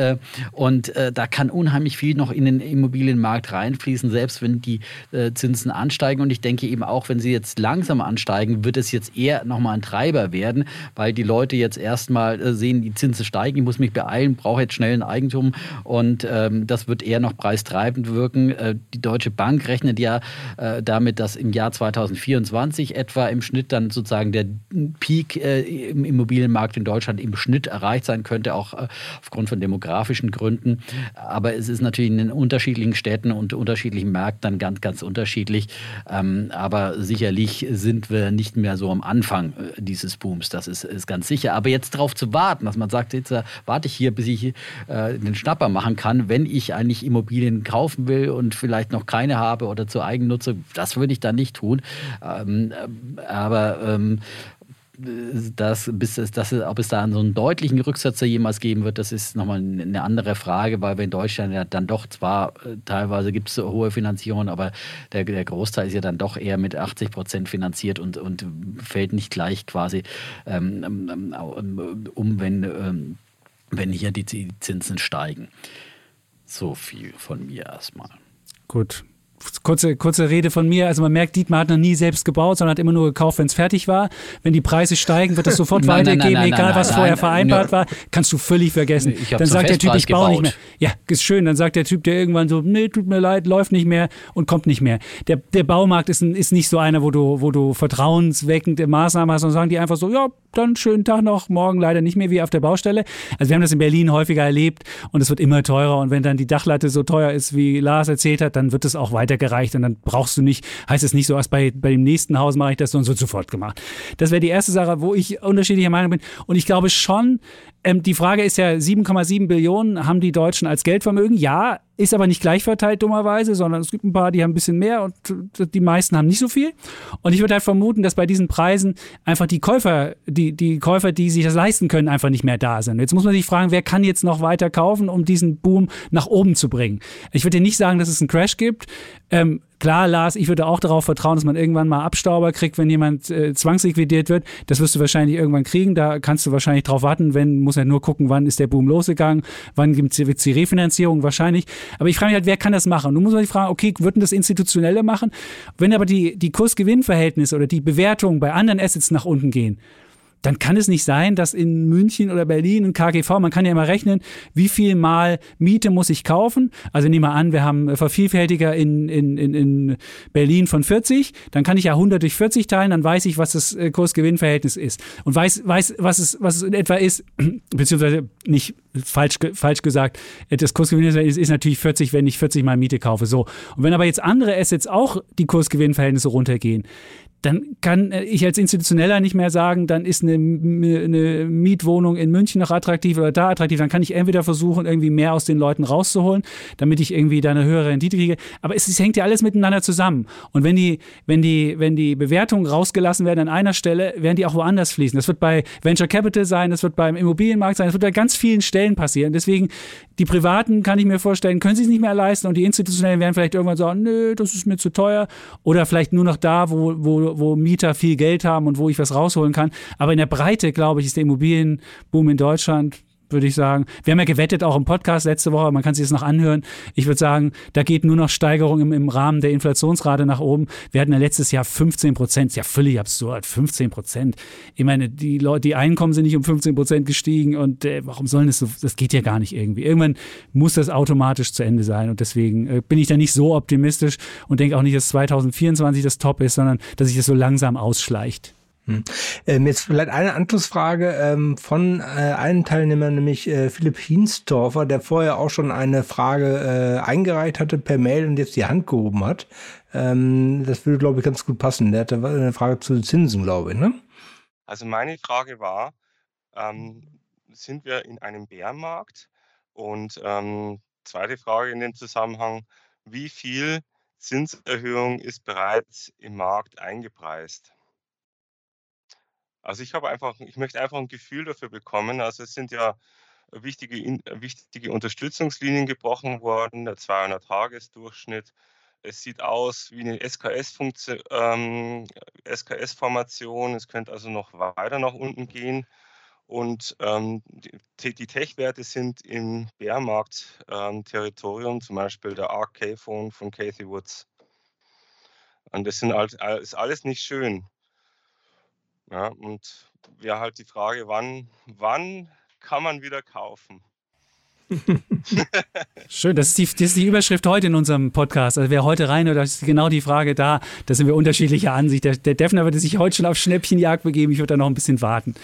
S2: Und äh, da kann unheimlich viel noch in den Immobilienmarkt reinfließen, selbst wenn die äh, Zinsen ansteigen. Und ich denke eben auch, wenn sie jetzt langsam ansteigen, wird es jetzt eher nochmal ein Treiber werden, weil die Leute jetzt erstmal äh, sehen, die Zinsen steigen, ich muss mich beeilen, brauche jetzt schnell ein Eigentum. Und ähm, das wird eher noch preistreibend wirken. Äh, die Deutsche Bank rechnet ja äh, damit, dass im Jahr 2024 etwa im Schnitt dann sozusagen der Peak äh, im Immobilienmarkt in Deutschland im Schnitt erreicht sein könnte, auch aufgrund von demografischen Gründen. Aber es ist natürlich in den unterschiedlichen Städten und unterschiedlichen Märkten ganz, ganz unterschiedlich. Ähm, aber sicherlich sind wir nicht mehr so am Anfang äh, dieses Booms. Das ist, ist ganz sicher. Aber jetzt darauf zu warten, dass man sagt, jetzt äh, warte ich hier, bis ich äh, den Schnapper machen kann, wenn ich eigentlich Immobilien kaufen will und vielleicht noch keine habe oder zur Eigennutzung, das würde ich dann nicht tun. Ähm, aber ähm, das, bis es, das, ob es da so einen deutlichen Rücksetzer jemals geben wird, das ist nochmal eine andere Frage, weil wir in Deutschland ja dann doch zwar äh, teilweise gibt es hohe Finanzierungen, aber der, der, Großteil ist ja dann doch eher mit 80 Prozent finanziert und, und fällt nicht gleich quasi ähm, ähm, ähm um, wenn, ähm, wenn hier die Zinsen steigen. So viel von mir erstmal.
S1: Gut, kurze, kurze Rede von mir. Also man merkt, Dietmar hat noch nie selbst gebaut, sondern hat immer nur gekauft, wenn es fertig war. Wenn die Preise steigen, wird das sofort <laughs> nein, weitergeben, nein, nein, egal was vorher vereinbart war. Kannst du völlig vergessen. Dann sagt der Typ, ich baue nicht mehr. Ja, ist schön. Dann sagt der Typ, der irgendwann so, nee, tut mir leid, läuft nicht mehr und kommt nicht mehr. Der, der Baumarkt ist, ein, ist nicht so einer, wo du, wo du vertrauensweckende Maßnahmen hast, sondern sagen die einfach so, ja, dann schönen Tag noch, morgen leider nicht mehr wie auf der Baustelle. Also wir haben das in Berlin häufiger erlebt und es wird immer teurer und wenn dann die Dachlatte so teuer ist, wie Lars erzählt hat, dann wird es auch weitergereicht und dann brauchst du nicht, heißt es nicht so, erst bei, bei dem nächsten Haus mache ich das und so sofort gemacht. Das wäre die erste Sache, wo ich unterschiedlicher Meinung bin und ich glaube schon, ähm, die Frage ist ja, 7,7 Billionen haben die Deutschen als Geldvermögen. Ja, ist aber nicht gleich verteilt, dummerweise, sondern es gibt ein paar, die haben ein bisschen mehr und die meisten haben nicht so viel. Und ich würde halt vermuten, dass bei diesen Preisen einfach die Käufer, die, die Käufer, die sich das leisten können, einfach nicht mehr da sind. Jetzt muss man sich fragen, wer kann jetzt noch weiter kaufen, um diesen Boom nach oben zu bringen? Ich würde dir nicht sagen, dass es einen Crash gibt. Ähm, Klar, Lars, ich würde auch darauf vertrauen, dass man irgendwann mal Abstauber kriegt, wenn jemand äh, zwangsliquidiert wird. Das wirst du wahrscheinlich irgendwann kriegen. Da kannst du wahrscheinlich drauf warten, wenn, muss ja nur gucken, wann ist der Boom losgegangen, wann gibt es die Refinanzierung wahrscheinlich. Aber ich frage mich halt, wer kann das machen? Nun muss man sich fragen, okay, würden das Institutionelle machen? Wenn aber die, die Kurs-Gewinn-Verhältnisse oder die Bewertungen bei anderen Assets nach unten gehen, dann kann es nicht sein, dass in München oder Berlin ein KGV, man kann ja immer rechnen, wie viel mal Miete muss ich kaufen. Also nehmen wir an, wir haben Vervielfältiger in, in, in, in Berlin von 40, dann kann ich ja 100 durch 40 teilen, dann weiß ich, was das äh, Kurs-Gewinn-Verhältnis ist. Und weiß, weiß was, es, was es in etwa ist, <clears throat> beziehungsweise nicht falsch, falsch gesagt, das Kursgewinnverhältnis ist natürlich 40, wenn ich 40 mal Miete kaufe. So. Und wenn aber jetzt andere Assets auch die Kursgewinnverhältnisse runtergehen, dann kann äh, ich als Institutioneller nicht mehr sagen, dann ist eine, eine, Mietwohnung in München noch attraktiv oder da attraktiv. Dann kann ich entweder versuchen, irgendwie mehr aus den Leuten rauszuholen, damit ich irgendwie da eine höhere Rendite kriege. Aber es, es hängt ja alles miteinander zusammen. Und wenn die, wenn die, wenn die Bewertungen rausgelassen werden an einer Stelle, werden die auch woanders fließen. Das wird bei Venture Capital sein, das wird beim Immobilienmarkt sein, das wird bei ganz vielen Stellen passieren. Deswegen, die Privaten, kann ich mir vorstellen, können sich es nicht mehr leisten und die Institutionellen werden vielleicht irgendwann sagen, nö, das ist mir zu teuer. Oder vielleicht nur noch da, wo, wo wo, Mieter viel Geld haben und wo ich was rausholen kann. Aber in der Breite, glaube ich, ist der Immobilienboom in Deutschland würde ich sagen. Wir haben ja gewettet auch im Podcast letzte Woche, man kann sich das noch anhören. Ich würde sagen, da geht nur noch Steigerung im, im Rahmen der Inflationsrate nach oben. Wir hatten ja letztes Jahr 15 Prozent, ist ja völlig absurd, 15 Prozent. Ich meine, die Leute, die Einkommen sind nicht um 15 Prozent gestiegen und äh, warum sollen das so, das geht ja gar nicht irgendwie. Irgendwann muss das automatisch zu Ende sein und deswegen äh, bin ich da nicht so optimistisch und denke auch nicht, dass 2024 das Top ist, sondern dass sich das so langsam ausschleicht.
S3: Hm. Ähm, jetzt vielleicht eine Anschlussfrage ähm, von äh, einem Teilnehmer, nämlich äh, Philipp Hinsdorfer, der vorher auch schon eine Frage äh, eingereicht hatte per Mail und jetzt die Hand gehoben hat. Ähm, das würde, glaube ich, ganz gut passen. Der hatte eine Frage zu Zinsen, glaube ich. Ne?
S7: Also meine Frage war, sind wir in einem Bärenmarkt? Und zweite Frage in dem Zusammenhang, wie viel Zinserhöhung ist bereits im Markt eingepreist? Also ich habe einfach, ich möchte einfach ein Gefühl dafür bekommen. Also es sind ja wichtige, wichtige Unterstützungslinien gebrochen worden, der 200-Tages-Durchschnitt. Es sieht aus wie eine SKS-Formation. Ähm, SKS es könnte also noch weiter nach unten gehen. Und ähm, die, die Tech-Werte sind im Bärmarkt-Territorium, ähm, zum Beispiel der ARK-Phone von Cathy Woods. Und das sind, ist alles nicht schön. Ja, und wäre halt die Frage, wann, wann kann man wieder kaufen? <laughs>
S1: Schön, das ist, die, das ist die Überschrift heute in unserem Podcast. Also wer heute rein oder ist genau die Frage da, da sind wir unterschiedlicher Ansicht. Der, der Defner würde sich heute schon auf Schnäppchenjagd begeben, ich würde da noch ein bisschen warten.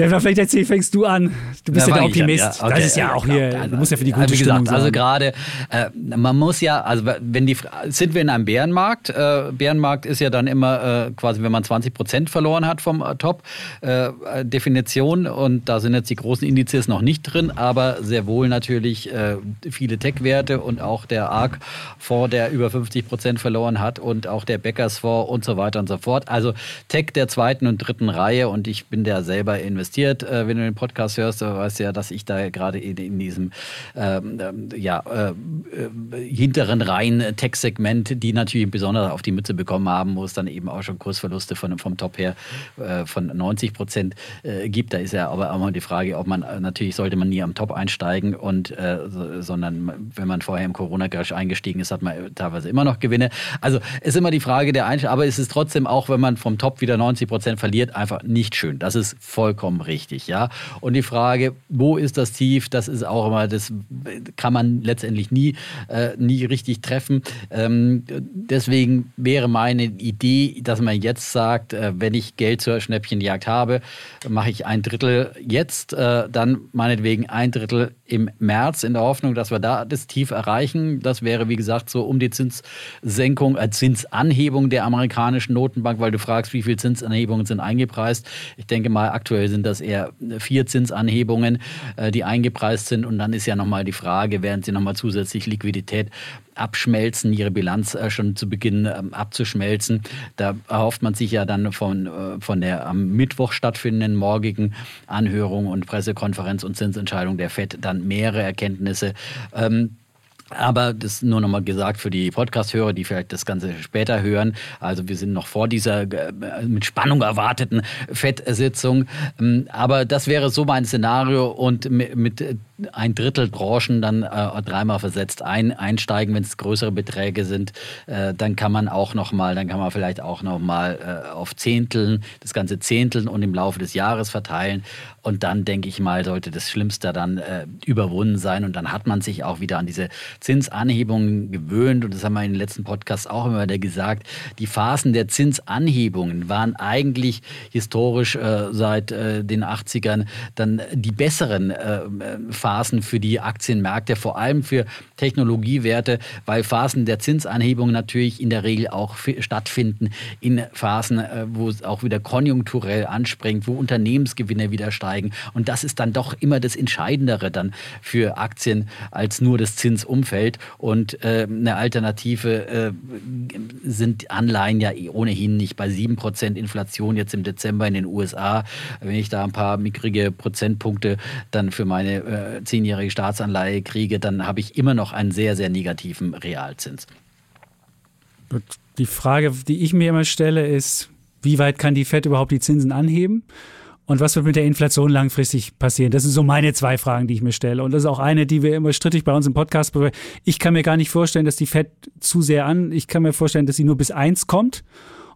S1: Stefan, vielleicht erzähl, fängst du an. Du bist ja, ja der Optimist. Ja. Okay. Das ist ja auch hier, du musst ja für die gute
S2: also,
S1: gesagt,
S2: Also gerade, äh, man muss ja, also wenn die, sind wir in einem Bärenmarkt? Äh, Bärenmarkt ist ja dann immer äh, quasi, wenn man 20 Prozent verloren hat vom äh, Top-Definition äh, und da sind jetzt die großen Indizes noch nicht drin, aber sehr wohl natürlich äh, viele Tech-Werte und auch der ARC-Fonds, der über 50 Prozent verloren hat und auch der Beckers-Fonds und so weiter und so fort. Also Tech der zweiten und dritten Reihe und ich bin da selber investiert investiert. Äh, wenn du den Podcast hörst, du weißt ja, dass ich da gerade in, in diesem ähm, ähm ja, äh, äh, hinteren Reihen Tech-Segment, die natürlich besonders auf die Mütze bekommen haben, wo es dann eben auch schon Kursverluste von, vom Top her äh, von 90 Prozent äh, gibt. Da ist ja aber auch mal die Frage, ob man natürlich sollte man nie am Top einsteigen und äh, so, sondern wenn man vorher im Corona-Crash eingestiegen ist, hat man teilweise immer noch Gewinne. Also ist immer die Frage der Einstellung, aber es ist trotzdem auch, wenn man vom Top wieder 90 Prozent verliert, einfach nicht schön. Das ist vollkommen richtig, ja. Und die Frage, wo ist das Tief, das ist auch immer, das kann man letztendlich nie, äh, nie richtig treffen. Ähm, deswegen wäre meine Idee, dass man jetzt sagt, äh, wenn ich Geld zur Schnäppchenjagd habe, mache ich ein Drittel jetzt, äh, dann meinetwegen ein Drittel im März in der Hoffnung, dass wir da das Tief erreichen. Das wäre, wie gesagt, so um die Zinssenkung, äh, Zinsanhebung der amerikanischen Notenbank, weil du fragst, wie viele Zinsanhebungen sind eingepreist. Ich denke mal, aktuell sind das eher vier Zinsanhebungen, äh, die eingepreist sind. Und dann ist ja nochmal die Frage, werden sie nochmal zusätzlich Liquidität abschmelzen, ihre Bilanz äh, schon zu Beginn ähm, abzuschmelzen. Da erhofft man sich ja dann von, äh, von der am Mittwoch stattfindenden morgigen Anhörung und Pressekonferenz und Zinsentscheidung der FED dann mehrere Erkenntnisse. Ähm, aber das nur nochmal gesagt für die Podcast-Hörer, die vielleicht das Ganze später hören. Also wir sind noch vor dieser äh, mit Spannung erwarteten FED-Sitzung. Ähm, aber das wäre so mein Szenario und mit ein Drittel Branchen dann äh, dreimal versetzt ein, einsteigen, wenn es größere Beträge sind, äh, dann kann man auch noch mal, dann kann man vielleicht auch noch mal äh, auf Zehnteln, das ganze Zehnteln und im Laufe des Jahres verteilen. Und dann denke ich mal, sollte das Schlimmste dann äh, überwunden sein. Und dann hat man sich auch wieder an diese Zinsanhebungen gewöhnt. Und das haben wir in den letzten Podcasts auch immer wieder gesagt, die Phasen der Zinsanhebungen waren eigentlich historisch äh, seit äh, den 80ern dann die besseren Phasen Phasen für die Aktienmärkte, vor allem für Technologiewerte, weil Phasen der Zinsanhebung natürlich in der Regel auch stattfinden in Phasen, äh, wo es auch wieder konjunkturell anspringt, wo Unternehmensgewinne wieder steigen. Und das ist dann doch immer das Entscheidendere dann für Aktien als nur das Zinsumfeld. Und äh, eine Alternative äh, sind Anleihen ja ohnehin nicht bei 7% Inflation jetzt im Dezember in den USA. Wenn ich da ein paar mickrige Prozentpunkte dann für meine äh, zehnjährige Staatsanleihe kriege, dann habe ich immer noch einen sehr, sehr negativen Realzins.
S1: Die Frage, die ich mir immer stelle, ist, wie weit kann die FED überhaupt die Zinsen anheben? Und was wird mit der Inflation langfristig passieren? Das sind so meine zwei Fragen, die ich mir stelle. Und das ist auch eine, die wir immer strittig bei uns im Podcast berühren. Ich kann mir gar nicht vorstellen, dass die FED zu sehr an. Ich kann mir vorstellen, dass sie nur bis eins kommt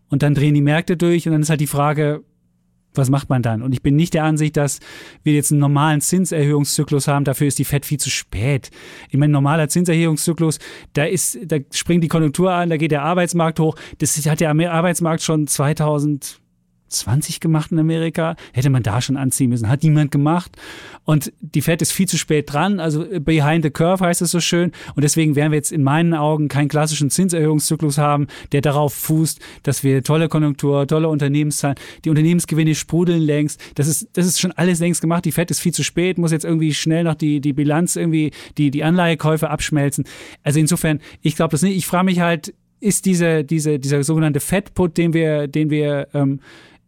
S1: und dann drehen die Märkte durch. Und dann ist halt die Frage, was macht man dann? Und ich bin nicht der Ansicht, dass wir jetzt einen normalen Zinserhöhungszyklus haben. Dafür ist die FED viel zu spät. Ich meine, normaler Zinserhöhungszyklus, da ist, da springt die Konjunktur an, da geht der Arbeitsmarkt hoch. Das hat der Arbeitsmarkt schon 2000 20 gemacht in Amerika. Hätte man da schon anziehen müssen. Hat niemand gemacht. Und die Fed ist viel zu spät dran. Also behind the curve heißt es so schön. Und deswegen werden wir jetzt in meinen Augen keinen klassischen Zinserhöhungszyklus haben, der darauf fußt, dass wir tolle Konjunktur, tolle Unternehmenszahlen, die Unternehmensgewinne sprudeln längst. Das ist, das ist schon alles längst gemacht. Die Fed ist viel zu spät, muss jetzt irgendwie schnell noch die, die Bilanz irgendwie, die, die Anleihekäufe abschmelzen. Also insofern, ich glaube das nicht. Ich frage mich halt, ist diese, diese, dieser sogenannte Fed-Put, den wir, den wir ähm,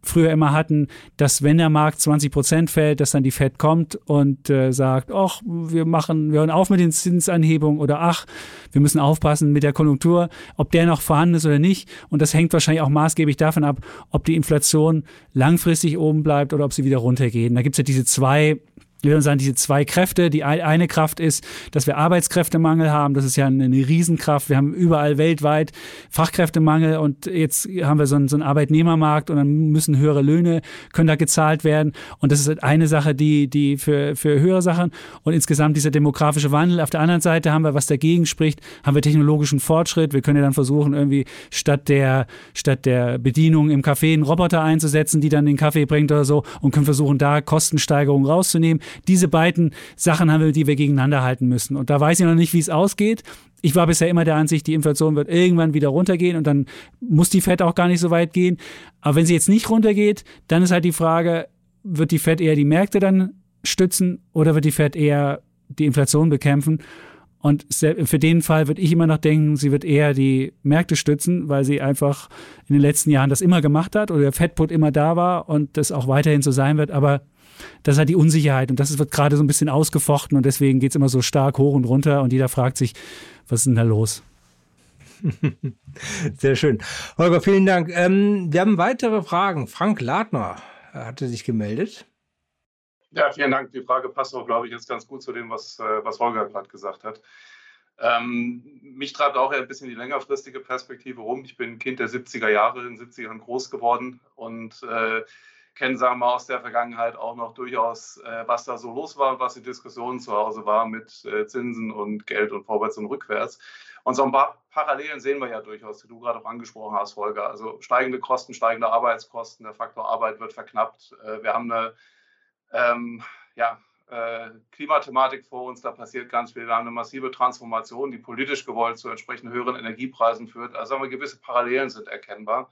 S1: früher immer hatten, dass wenn der Markt 20 Prozent fällt, dass dann die Fed kommt und äh, sagt, ach, wir machen, wir hören auf mit den Zinsanhebungen oder ach, wir müssen aufpassen mit der Konjunktur, ob der noch vorhanden ist oder nicht. Und das hängt wahrscheinlich auch maßgeblich davon ab, ob die Inflation langfristig oben bleibt oder ob sie wieder runtergeht. Und da gibt es ja diese zwei wir würden sagen, diese zwei Kräfte. Die eine Kraft ist, dass wir Arbeitskräftemangel haben. Das ist ja eine, Riesenkraft. Wir haben überall weltweit Fachkräftemangel und jetzt haben wir so einen, so einen Arbeitnehmermarkt und dann müssen höhere Löhne, können da gezahlt werden. Und das ist eine Sache, die, die für, für höhere Sachen und insgesamt dieser demografische Wandel. Auf der anderen Seite haben wir, was dagegen spricht, haben wir technologischen Fortschritt. Wir können ja dann versuchen, irgendwie statt der, statt der Bedienung im Café einen Roboter einzusetzen, die dann den Kaffee bringt oder so und können versuchen, da Kostensteigerungen rauszunehmen diese beiden Sachen haben wir, die wir gegeneinander halten müssen. Und da weiß ich noch nicht, wie es ausgeht. Ich war bisher immer der Ansicht, die Inflation wird irgendwann wieder runtergehen und dann muss die Fed auch gar nicht so weit gehen. Aber wenn sie jetzt nicht runtergeht, dann ist halt die Frage, wird die Fed eher die Märkte dann stützen oder wird die Fed eher die Inflation bekämpfen? Und für den Fall würde ich immer noch denken, sie wird eher die Märkte stützen, weil sie einfach in den letzten Jahren das immer gemacht hat oder der Fedput immer da war und das auch weiterhin so sein wird. Aber das ist halt die Unsicherheit und das wird gerade so ein bisschen ausgefochten und deswegen geht es immer so stark hoch und runter und jeder fragt sich, was ist denn da los? <laughs>
S3: Sehr schön. Holger, vielen Dank. Ähm, wir haben weitere Fragen. Frank Ladner hatte sich gemeldet.
S8: Ja, vielen Dank. Die Frage passt auch, glaube ich, jetzt ganz gut zu dem, was, äh, was Holger gerade gesagt hat. Ähm, mich treibt auch ein bisschen die längerfristige Perspektive rum. Ich bin Kind der 70er Jahre, in den 70ern groß geworden und äh, kennen, sagen wir aus der Vergangenheit auch noch durchaus, äh, was da so los war und was die Diskussion zu Hause war mit äh, Zinsen und Geld und vorwärts und rückwärts. Und so ein paar Parallelen sehen wir ja durchaus, die du gerade auch angesprochen hast, Volker. Also steigende Kosten, steigende Arbeitskosten, der Faktor Arbeit wird verknappt. Äh, wir haben eine, ähm, ja, äh, Klimathematik vor uns, da passiert ganz viel. Wir haben eine massive Transformation, die politisch gewollt zu entsprechend höheren Energiepreisen führt. Also sagen wir, gewisse Parallelen sind erkennbar,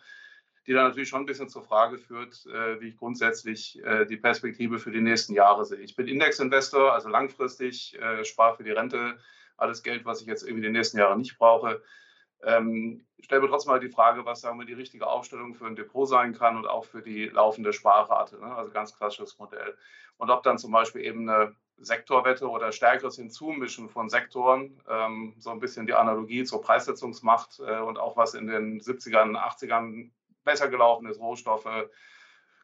S8: die dann natürlich schon ein bisschen zur Frage führt, äh, wie ich grundsätzlich äh, die Perspektive für die nächsten Jahre sehe. Ich bin Indexinvestor, also langfristig, äh, spare für die Rente alles Geld, was ich jetzt irgendwie die nächsten Jahre nicht brauche. Ähm, stelle mir trotzdem mal die Frage, was sagen wir die richtige Aufstellung für ein Depot sein kann und auch für die laufende Sparrate, ne? also ganz klassisches Modell. Und ob dann zum Beispiel eben eine Sektorwette oder stärkeres Hinzumischen von Sektoren, ähm, so ein bisschen die Analogie zur Preissetzungsmacht äh, und auch was in den 70ern, 80ern besser gelaufen ist, Rohstoffe,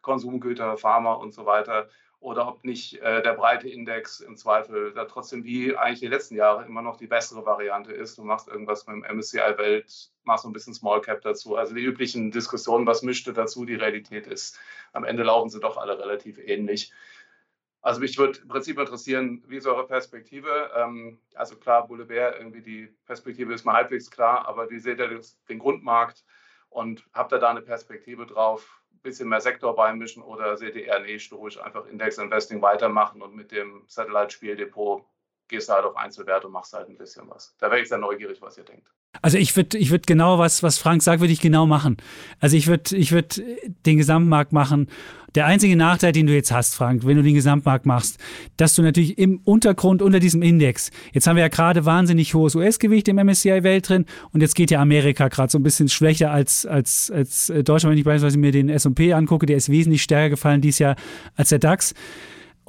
S8: Konsumgüter, Pharma und so weiter, oder ob nicht äh, der breite Index im Zweifel da trotzdem wie eigentlich die letzten Jahre immer noch die bessere Variante ist. Du machst irgendwas mit dem MSCI Welt, machst so ein bisschen Small Cap dazu. Also die üblichen Diskussionen, was mischte dazu, die Realität ist. Am Ende laufen sie doch alle relativ ähnlich. Also mich würde im Prinzip interessieren, wie ist eure Perspektive? Ähm, also klar, Boulevard, irgendwie die Perspektive ist mal halbwegs klar, aber wie seht ihr den Grundmarkt und habt ihr da eine Perspektive drauf? bisschen mehr Sektor beimischen oder seht ihr eher, nee, stoisch einfach Index Investing weitermachen und mit dem Satellite-Spieldepot gehst du halt auf Einzelwerte und machst halt ein bisschen was. Da wäre ich sehr neugierig, was ihr denkt.
S1: Also ich würde ich würd genau, was, was Frank sagt, würde ich genau machen. Also ich würde ich würd den Gesamtmarkt machen. Der einzige Nachteil, den du jetzt hast, Frank, wenn du den Gesamtmarkt machst, dass du natürlich im Untergrund unter diesem Index, jetzt haben wir ja gerade wahnsinnig hohes US-Gewicht im MSCI Welt drin und jetzt geht ja Amerika gerade so ein bisschen schwächer als, als, als Deutschland, wenn ich beispielsweise mir den S&P angucke, der ist wesentlich stärker gefallen dieses Jahr als der DAX.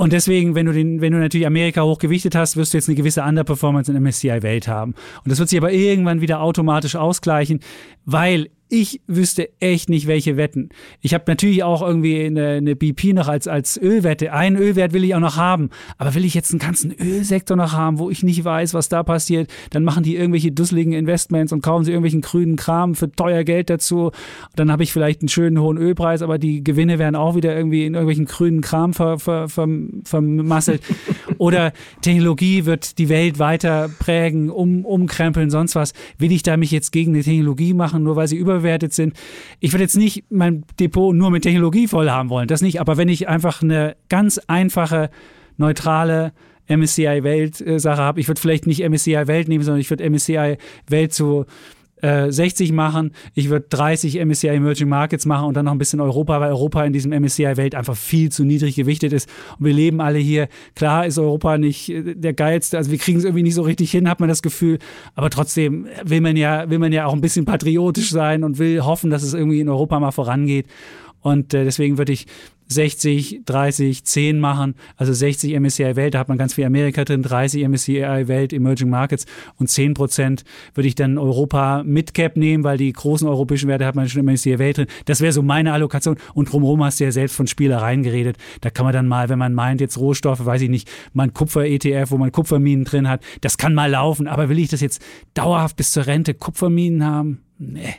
S1: Und deswegen, wenn du den, wenn du natürlich Amerika hochgewichtet hast, wirst du jetzt eine gewisse Underperformance in MSCI Welt haben. Und das wird sich aber irgendwann wieder automatisch ausgleichen, weil ich wüsste echt nicht, welche Wetten. Ich habe natürlich auch irgendwie eine, eine, BP noch als, als Ölwette. Einen Ölwert will ich auch noch haben. Aber will ich jetzt einen ganzen Ölsektor noch haben, wo ich nicht weiß, was da passiert? Dann machen die irgendwelche dusseligen Investments und kaufen sie irgendwelchen grünen Kram für teuer Geld dazu. Und dann habe ich vielleicht einen schönen hohen Ölpreis, aber die Gewinne werden auch wieder irgendwie in irgendwelchen grünen Kram ver, ver, ver, vermasselt. <laughs> Oder Technologie wird die Welt weiter prägen, um, umkrempeln, sonst was. Will ich da mich jetzt gegen eine Technologie machen, nur weil sie über überbewertet sind. Ich würde jetzt nicht mein Depot nur mit Technologie voll haben wollen, das nicht, aber wenn ich einfach eine ganz einfache, neutrale MSCI Welt äh, Sache habe, ich würde vielleicht nicht MSCI Welt nehmen, sondern ich würde MSCI Welt zu 60 äh, machen, ich würde 30 MSCI Emerging Markets machen und dann noch ein bisschen Europa, weil Europa in diesem MSCI Welt einfach viel zu niedrig gewichtet ist. Und wir leben alle hier. Klar ist Europa nicht äh, der geilste, also wir kriegen es irgendwie nicht so richtig hin, hat man das Gefühl. Aber trotzdem will man ja, will man ja auch ein bisschen patriotisch sein und will hoffen, dass es irgendwie in Europa mal vorangeht. Und äh, deswegen würde ich 60, 30, 10 machen. Also 60 MSCI Welt, da hat man ganz viel Amerika drin, 30 MSCI Welt, Emerging Markets und 10 Prozent würde ich dann Europa Midcap nehmen, weil die großen europäischen Werte hat man schon MSCI Welt drin. Das wäre so meine Allokation. Und drumherum hast du ja selbst von Spielereien geredet. Da kann man dann mal, wenn man meint, jetzt Rohstoffe, weiß ich nicht, mal ein Kupfer-ETF, wo man Kupferminen drin hat, das kann mal laufen. Aber will ich das jetzt dauerhaft bis zur Rente Kupferminen haben? Nee.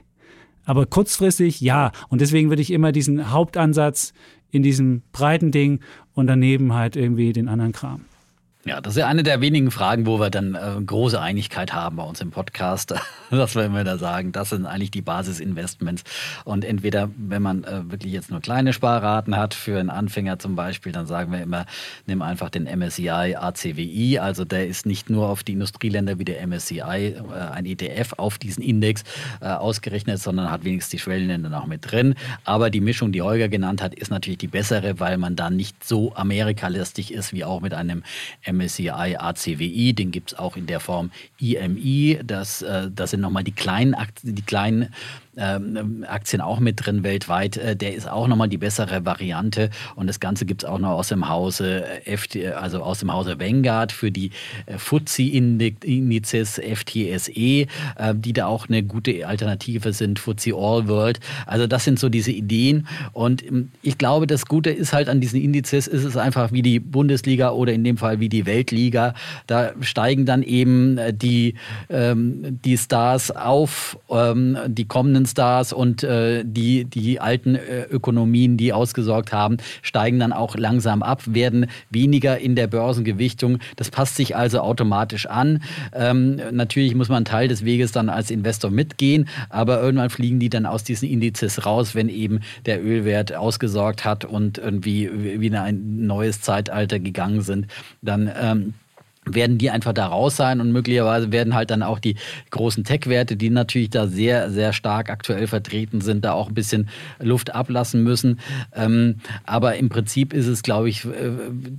S1: Aber kurzfristig ja. Und deswegen würde ich immer diesen Hauptansatz in diesem breiten Ding und daneben halt irgendwie den anderen Kram.
S2: Ja, das ist ja eine der wenigen Fragen, wo wir dann äh, große Einigkeit haben bei uns im Podcast, <laughs> dass wir immer da sagen, das sind eigentlich die Basisinvestments. Und entweder, wenn man äh, wirklich jetzt nur kleine Sparraten hat, für einen Anfänger zum Beispiel, dann sagen wir immer, nimm einfach den MSCI ACWI. Also der ist nicht nur auf die Industrieländer wie der MSCI, äh, ein ETF auf diesen Index äh, ausgerechnet, sondern hat wenigstens die Schwellenländer noch mit drin. Aber die Mischung, die Holger genannt hat, ist natürlich die bessere, weil man dann nicht so amerikalastig ist wie auch mit einem MSCI ACWI, den gibt es auch in der Form IMI. Das, äh, das sind nochmal die kleinen, die kleinen ähm, Aktien auch mit drin weltweit. Äh, der ist auch nochmal die bessere Variante. Und das Ganze gibt es auch noch aus dem Hause FT, also aus dem Hause Vanguard für die äh, FTSE-Indizes FTSE, äh, die da auch eine gute Alternative sind, FTSE All World. Also das sind so diese Ideen. Und ähm, ich glaube, das Gute ist halt an diesen Indizes, ist es einfach wie die Bundesliga oder in dem Fall wie die Weltliga. Da steigen dann eben die, ähm, die Stars auf, ähm, die kommenden Stars und äh, die, die alten äh, Ökonomien, die ausgesorgt haben, steigen dann auch langsam ab, werden weniger in der Börsengewichtung. Das passt sich also automatisch an. Ähm, natürlich muss man einen Teil des Weges dann als Investor mitgehen, aber irgendwann fliegen die dann aus diesen Indizes raus, wenn eben der Ölwert ausgesorgt hat und irgendwie wieder ein neues Zeitalter gegangen sind. Dann ähm, werden die einfach da raus sein und möglicherweise werden halt dann auch die großen Tech-Werte, die natürlich da sehr, sehr stark aktuell vertreten sind, da auch ein bisschen Luft ablassen müssen. Ähm, aber im Prinzip ist es, glaube ich, äh,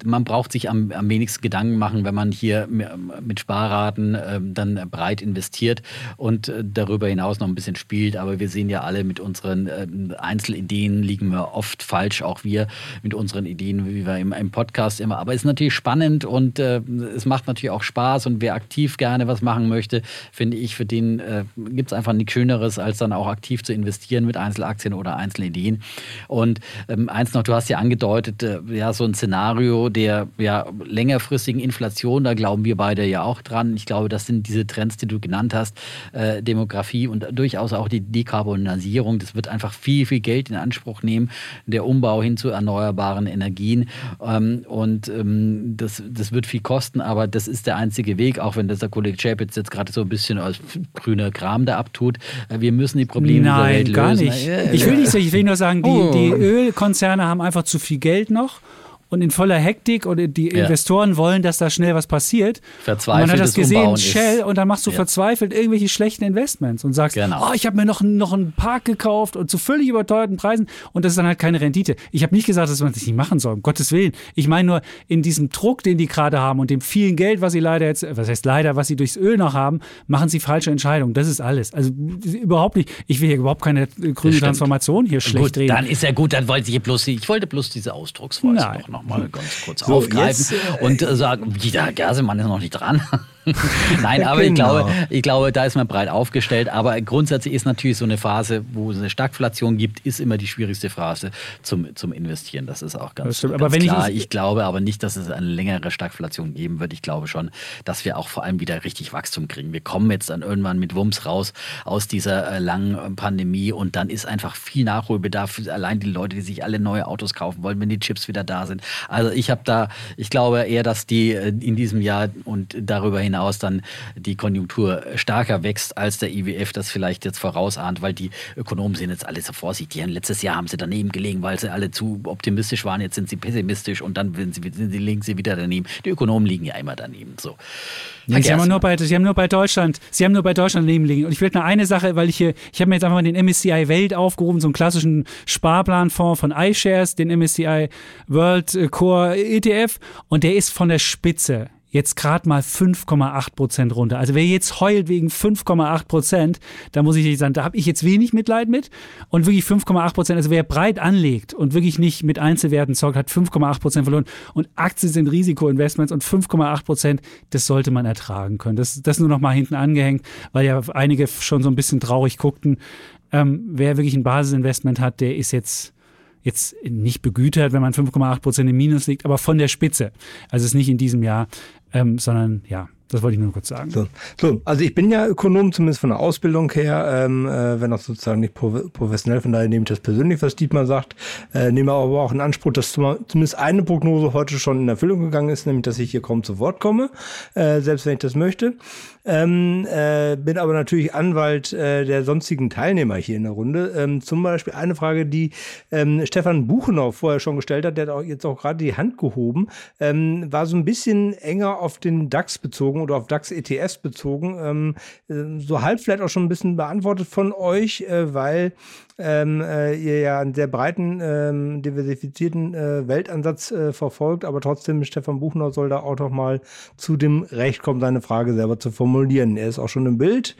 S2: man braucht sich am, am wenigsten Gedanken machen, wenn man hier mit Sparraten äh, dann breit investiert und äh, darüber hinaus noch ein bisschen spielt. Aber wir sehen ja alle mit unseren äh, Einzelideen liegen wir oft falsch, auch wir mit unseren Ideen, wie wir im, im Podcast immer. Aber es ist natürlich spannend und äh, es macht macht natürlich auch Spaß und wer aktiv gerne was machen möchte, finde ich, für den äh, gibt es einfach nichts Schöneres, als dann auch aktiv zu investieren mit Einzelaktien oder Einzelideen. Und ähm, eins noch, du hast ja angedeutet, äh, ja, so ein Szenario der ja, längerfristigen Inflation, da glauben wir beide ja auch dran. Ich glaube, das sind diese Trends, die du genannt hast, äh, Demografie und durchaus auch die Dekarbonisierung. Das wird einfach viel, viel Geld in Anspruch nehmen, der Umbau hin zu erneuerbaren Energien. Ähm, und ähm, das, das wird viel kosten, aber aber das ist der einzige Weg, auch wenn das der Kollege Chapitz jetzt gerade so ein bisschen als grüner Kram da abtut. Äh, wir müssen die Probleme
S1: Nein,
S2: dieser
S1: Welt lösen. gar nicht. Ich will nicht, ich will nur sagen, die, oh. die Ölkonzerne haben einfach zu viel Geld noch und in voller Hektik und die ja. Investoren wollen, dass da schnell was passiert.
S2: Verzweifelt.
S1: Und man hat das gesehen, Shell, und dann machst du ja. verzweifelt irgendwelche schlechten Investments und sagst, genau. oh, ich habe mir noch, noch einen Park gekauft und zu völlig überteuerten Preisen und das ist dann halt keine Rendite. Ich habe nicht gesagt, dass man das nicht machen soll, um Gottes Willen. Ich meine nur, in diesem Druck, den die gerade haben und dem vielen Geld, was sie leider jetzt, was heißt leider, was sie durchs Öl noch haben, machen sie falsche Entscheidungen. Das ist alles. Also überhaupt nicht, ich will hier überhaupt keine grüne Transformation hier schlecht
S2: gut,
S1: reden.
S2: Dann ist ja gut, dann wollte ich bloß, ich wollte bloß diese Ausdrucksweise Nein. noch mal ganz kurz so, aufgreifen jetzt, äh, und äh, sagen, der Gersemann ist noch nicht dran. <laughs> Nein, aber genau. ich, glaube, ich glaube, da ist man breit aufgestellt. Aber grundsätzlich ist natürlich so eine Phase, wo es eine Stagflation gibt, ist immer die schwierigste Phase zum, zum Investieren. Das ist auch ganz, ganz klar. Ich, ich, glaube aber nicht, dass es eine längere Stagflation geben wird. Ich glaube schon, dass wir auch vor allem wieder richtig Wachstum kriegen. Wir kommen jetzt dann irgendwann mit Wumms raus aus dieser äh, langen äh, Pandemie und dann ist einfach viel Nachholbedarf. Allein die Leute, die sich alle neue Autos kaufen wollen, wenn die Chips wieder da sind. Also ich habe da, ich glaube eher, dass die äh, in diesem Jahr und darüber hinaus hinaus dann die Konjunktur stärker wächst, als der IWF das vielleicht jetzt vorausahnt, weil die Ökonomen sind jetzt alle so vorsichtig. Letztes Jahr haben sie daneben gelegen, weil sie alle zu optimistisch waren. Jetzt sind sie pessimistisch und dann sind sie, sind sie, liegen sie wieder daneben. Die Ökonomen liegen ja immer daneben. So.
S1: Ja, sie, haben nur bei, sie haben nur bei Deutschland, sie haben nur bei Deutschland daneben liegen. Und ich will nur eine Sache, weil ich hier, ich habe mir jetzt einfach mal den MSCI Welt aufgerufen, so einen klassischen Sparplanfonds von iShares, den MSCI World Core ETF, und der ist von der Spitze jetzt gerade mal 5,8 Prozent runter. Also wer jetzt heult wegen 5,8 Prozent, da muss ich sagen, da habe ich jetzt wenig Mitleid mit. Und wirklich 5,8 Prozent, also wer breit anlegt und wirklich nicht mit Einzelwerten zockt, hat 5,8 Prozent verloren. Und Aktien sind Risikoinvestments und 5,8 Prozent, das sollte man ertragen können. Das, das nur noch mal hinten angehängt, weil ja einige schon so ein bisschen traurig guckten. Ähm, wer wirklich ein Basisinvestment hat, der ist jetzt jetzt nicht begütert, wenn man 5,8 Prozent im Minus liegt, aber von der Spitze. Also es ist nicht in diesem Jahr, ähm, sondern ja, das wollte ich nur kurz sagen.
S3: So, so, also ich bin ja Ökonom, zumindest von der Ausbildung her, ähm, äh, wenn auch sozusagen nicht professionell, von daher nehme ich das persönlich, was Dietmar sagt, äh, nehme aber auch in Anspruch, dass zumindest eine Prognose heute schon in Erfüllung gegangen ist, nämlich, dass ich hier kaum zu Wort komme, äh, selbst wenn ich das möchte. Ähm, äh, bin aber natürlich Anwalt äh, der sonstigen Teilnehmer hier in der Runde. Ähm, zum Beispiel eine Frage, die ähm, Stefan Buchenau vorher schon gestellt hat, der hat auch jetzt auch gerade die Hand gehoben, ähm, war so ein bisschen enger auf den DAX bezogen oder auf DAX ETS bezogen. Ähm, äh, so halb vielleicht auch schon ein bisschen beantwortet von euch, äh, weil ähm, äh, ihr ja einen sehr breiten, ähm, diversifizierten äh, Weltansatz äh, verfolgt, aber trotzdem, Stefan Buchner soll da auch noch mal zu dem Recht kommen, seine Frage selber zu formulieren. Er ist auch schon im Bild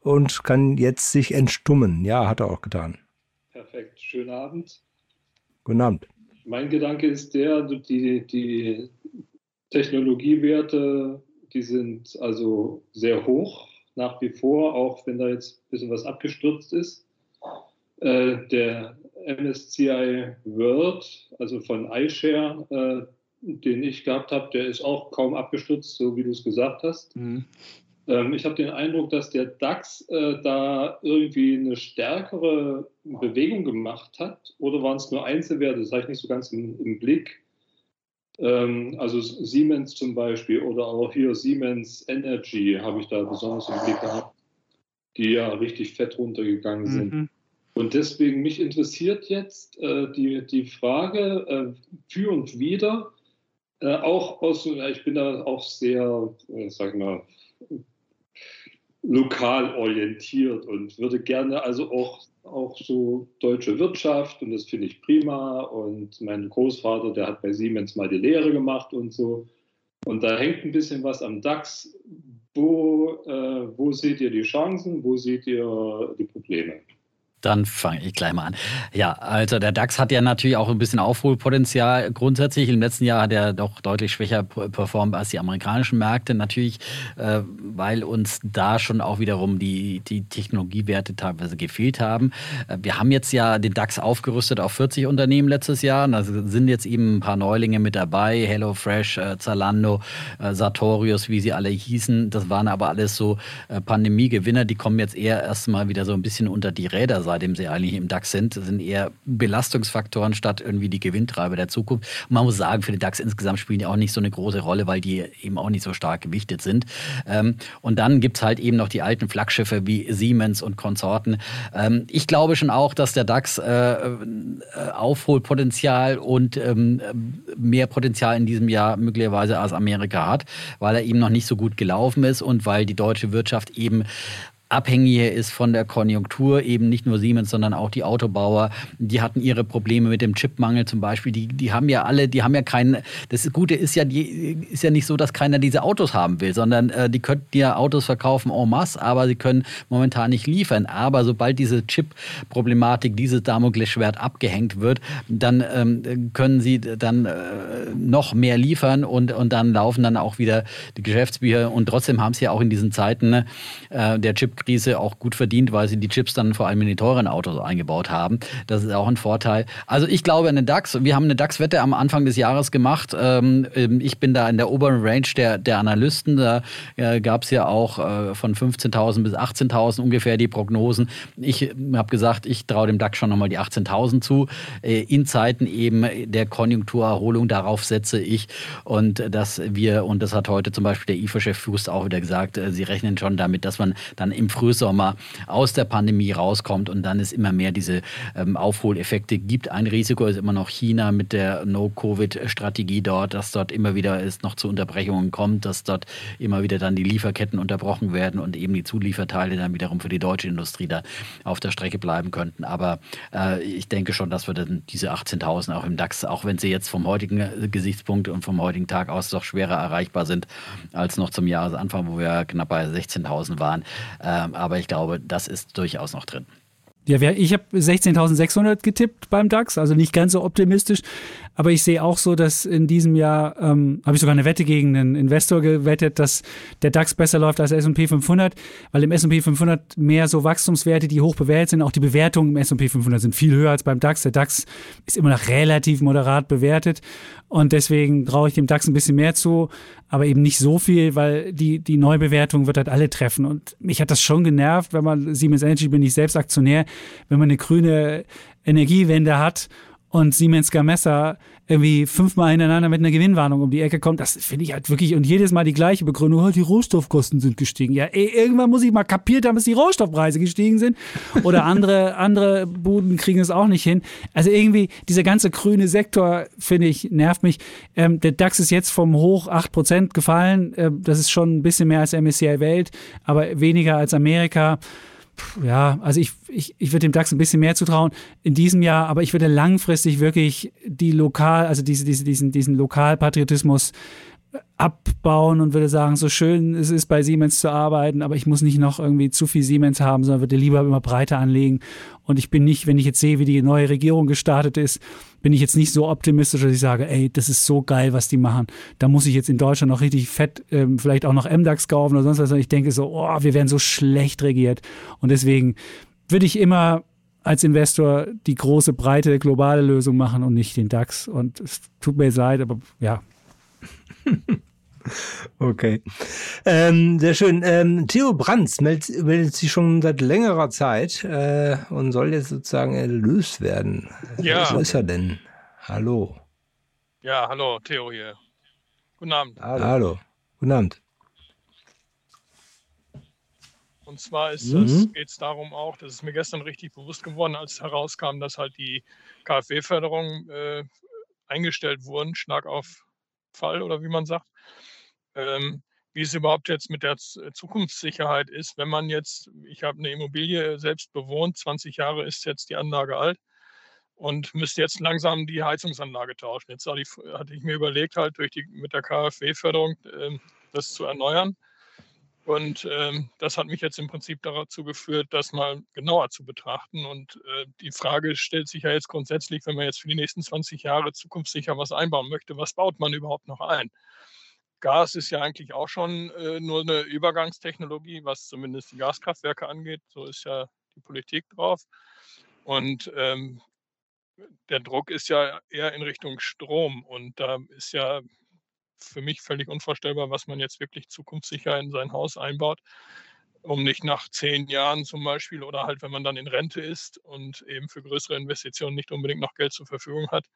S3: und kann jetzt sich entstummen. Ja, hat er auch getan.
S9: Perfekt, schönen Abend.
S3: Guten Abend.
S9: Mein Gedanke ist der, die, die Technologiewerte, die sind also sehr hoch nach wie vor, auch wenn da jetzt ein bisschen was abgestürzt ist. Äh, der MSCI World, also von iShare, äh, den ich gehabt habe, der ist auch kaum abgestürzt, so wie du es gesagt hast. Mhm. Ähm, ich habe den Eindruck, dass der DAX äh, da irgendwie eine stärkere Bewegung gemacht hat. Oder waren es nur Einzelwerte? Das habe ich nicht so ganz im, im Blick. Ähm, also Siemens zum Beispiel oder auch hier Siemens Energy habe ich da besonders im Blick gehabt, die ja richtig fett runtergegangen sind. Mhm. Und deswegen mich interessiert jetzt äh, die, die Frage äh, für und wieder, äh, auch aus, ich bin da auch sehr, äh, sag mal, lokal orientiert und würde gerne also auch, auch so deutsche Wirtschaft und das finde ich prima. Und mein Großvater, der hat bei Siemens mal die Lehre gemacht und so. Und da hängt ein bisschen was am DAX. Wo, äh, wo seht ihr die Chancen? Wo seht ihr die Probleme?
S2: Dann fange ich gleich mal an. Ja, also der DAX hat ja natürlich auch ein bisschen Aufholpotenzial. Grundsätzlich im letzten Jahr hat er doch deutlich schwächer performt als die amerikanischen Märkte. Natürlich, äh, weil uns da schon auch wiederum die, die Technologiewerte teilweise gefehlt haben. Äh, wir haben jetzt ja den DAX aufgerüstet auf 40 Unternehmen letztes Jahr. Da sind jetzt eben ein paar Neulinge mit dabei. HelloFresh, äh, Zalando, äh, Sartorius, wie sie alle hießen. Das waren aber alles so äh, Pandemiegewinner. Die kommen jetzt eher erstmal wieder so ein bisschen unter die Räder seitdem sie eigentlich im DAX sind, sind eher Belastungsfaktoren statt irgendwie die Gewinntreiber der Zukunft. Man muss sagen, für den DAX insgesamt spielen die auch nicht so eine große Rolle, weil die eben auch nicht so stark gewichtet sind. Ähm, und dann gibt es halt eben noch die alten Flaggschiffe wie Siemens und Konsorten. Ähm, ich glaube schon auch, dass der DAX äh, äh, Aufholpotenzial und ähm, mehr Potenzial in diesem Jahr möglicherweise als Amerika hat, weil er eben noch nicht so gut gelaufen ist und weil die deutsche Wirtschaft eben abhängiger ist von der Konjunktur, eben nicht nur Siemens, sondern auch die Autobauer. Die hatten ihre Probleme mit dem Chipmangel zum Beispiel. Die, die haben ja alle, die haben ja keinen, das Gute ist ja, die, ist ja nicht so, dass keiner diese Autos haben will, sondern äh, die könnten ja Autos verkaufen en masse, aber sie können momentan nicht liefern. Aber sobald diese Chip-Problematik, dieses Damoklesschwert abgehängt wird, dann ähm, können sie dann äh, noch mehr liefern und, und dann laufen dann auch wieder die Geschäftsbücher und trotzdem haben sie ja auch in diesen Zeiten äh, der Chip Chipkrise auch gut verdient, weil sie die Chips dann vor allem in die teuren Autos eingebaut haben. Das ist auch ein Vorteil. Also ich glaube eine DAX, wir haben eine DAX-Wette am Anfang des Jahres gemacht. Ähm, ähm, ich bin da in der oberen Range der, der Analysten. Da äh, gab es ja auch äh, von 15.000 bis 18.000 ungefähr die Prognosen. Ich habe gesagt, ich traue dem DAX schon nochmal die 18.000 zu. Äh, in Zeiten eben der Konjunkturerholung, darauf setze ich. Und dass wir, und das hat heute zum Beispiel der IFA-Chef Fuß auch wieder gesagt, sie rechnen schon damit, dass man dann im Frühsommer aus der Pandemie rauskommt und dann es immer mehr diese ähm, Aufholeffekte gibt. Ein Risiko ist immer noch China mit der No-Covid-Strategie dort, dass dort immer wieder es noch zu Unterbrechungen kommt, dass dort immer wieder dann die Lieferketten unterbrochen werden und eben die Zulieferteile dann wiederum für die deutsche Industrie da auf der Strecke bleiben könnten. Aber äh, ich denke schon, dass wir dann diese 18.000 auch im DAX, auch wenn sie jetzt vom heutigen Gesichtspunkt und vom heutigen Tag aus doch schwerer erreichbar sind als noch zum Jahresanfang, wo wir knapp bei 16.000 waren, ähm, aber ich glaube, das ist durchaus noch drin.
S1: Ja, ich habe 16.600 getippt beim DAX, also nicht ganz so optimistisch. Aber ich sehe auch so, dass in diesem Jahr, ähm, habe ich sogar eine Wette gegen einen Investor gewettet, dass der DAX besser läuft als S&P 500, weil im S&P 500 mehr so Wachstumswerte, die hoch bewertet sind. Auch die Bewertungen im S&P 500 sind viel höher als beim DAX. Der DAX ist immer noch relativ moderat bewertet. Und deswegen traue ich dem DAX ein bisschen mehr zu, aber eben nicht so viel, weil die, die Neubewertung wird halt alle treffen. Und mich hat das schon genervt, wenn man, Siemens Energy bin ich selbst Aktionär, wenn man eine grüne Energiewende hat und Siemens Gamesa irgendwie fünfmal hintereinander mit einer Gewinnwarnung um die Ecke kommt, das finde ich halt wirklich und jedes Mal die gleiche Begründung, oh, die Rohstoffkosten sind gestiegen. Ja, ey, irgendwann muss ich mal kapiert haben, dass die Rohstoffpreise gestiegen sind oder andere <laughs> andere Buden kriegen es auch nicht hin. Also irgendwie dieser ganze grüne Sektor finde ich nervt mich. Ähm, der DAX ist jetzt vom Hoch 8% gefallen, äh, das ist schon ein bisschen mehr als MSCI Welt, aber weniger als Amerika ja, also ich, ich, ich würde dem DAX ein bisschen mehr zutrauen in diesem Jahr, aber ich würde langfristig wirklich die lokal, also diese, diese, diesen, diesen Lokalpatriotismus abbauen und würde sagen, so schön es ist, bei Siemens zu arbeiten, aber ich muss nicht noch irgendwie zu viel Siemens haben, sondern würde lieber immer breiter anlegen. Und ich bin nicht, wenn ich jetzt sehe, wie die neue Regierung gestartet ist, bin ich jetzt nicht so optimistisch, dass ich sage, ey, das ist so geil, was die machen. Da muss ich jetzt in Deutschland noch richtig fett, ähm, vielleicht auch noch MDAX kaufen oder sonst was. Und ich denke so, oh, wir werden so schlecht regiert. Und deswegen würde ich immer als Investor die große, breite, globale Lösung machen und nicht den DAX. Und es tut mir leid, aber ja, <laughs>
S3: Okay. Ähm, sehr schön. Ähm, Theo Brands meldet, meldet, sich schon seit längerer Zeit äh, und soll jetzt sozusagen erlöst werden.
S10: Ja.
S3: Wo ist er denn? Hallo.
S10: Ja, hallo, Theo hier. Guten Abend.
S3: Hallo. hallo. Guten Abend.
S10: Und zwar mhm. geht es darum auch, das ist mir gestern richtig bewusst geworden, als herauskam, dass halt die KfW-Förderung äh, eingestellt wurden, Schlag auf Fall oder wie man sagt. Ähm, wie es überhaupt jetzt mit der äh, Zukunftssicherheit ist, wenn man jetzt, ich habe eine Immobilie selbst bewohnt, 20 Jahre ist jetzt die Anlage alt und müsste jetzt langsam die Heizungsanlage tauschen. Jetzt hatte ich mir überlegt, halt durch die, mit der KfW-Förderung äh, das zu erneuern. Und ähm, das hat mich jetzt im Prinzip dazu geführt, das mal genauer zu betrachten. Und äh, die Frage stellt sich ja jetzt grundsätzlich, wenn man jetzt für die nächsten 20 Jahre zukunftssicher was einbauen möchte, was baut man überhaupt noch ein? Gas ist ja eigentlich auch schon äh, nur eine Übergangstechnologie, was zumindest die Gaskraftwerke angeht. So ist ja die Politik drauf. Und ähm, der Druck ist ja eher in Richtung Strom. Und da ist ja für mich völlig unvorstellbar, was man jetzt wirklich zukunftssicher in sein Haus einbaut, um nicht nach zehn Jahren zum Beispiel oder halt, wenn man dann in Rente ist und eben für größere Investitionen nicht unbedingt noch Geld zur Verfügung hat,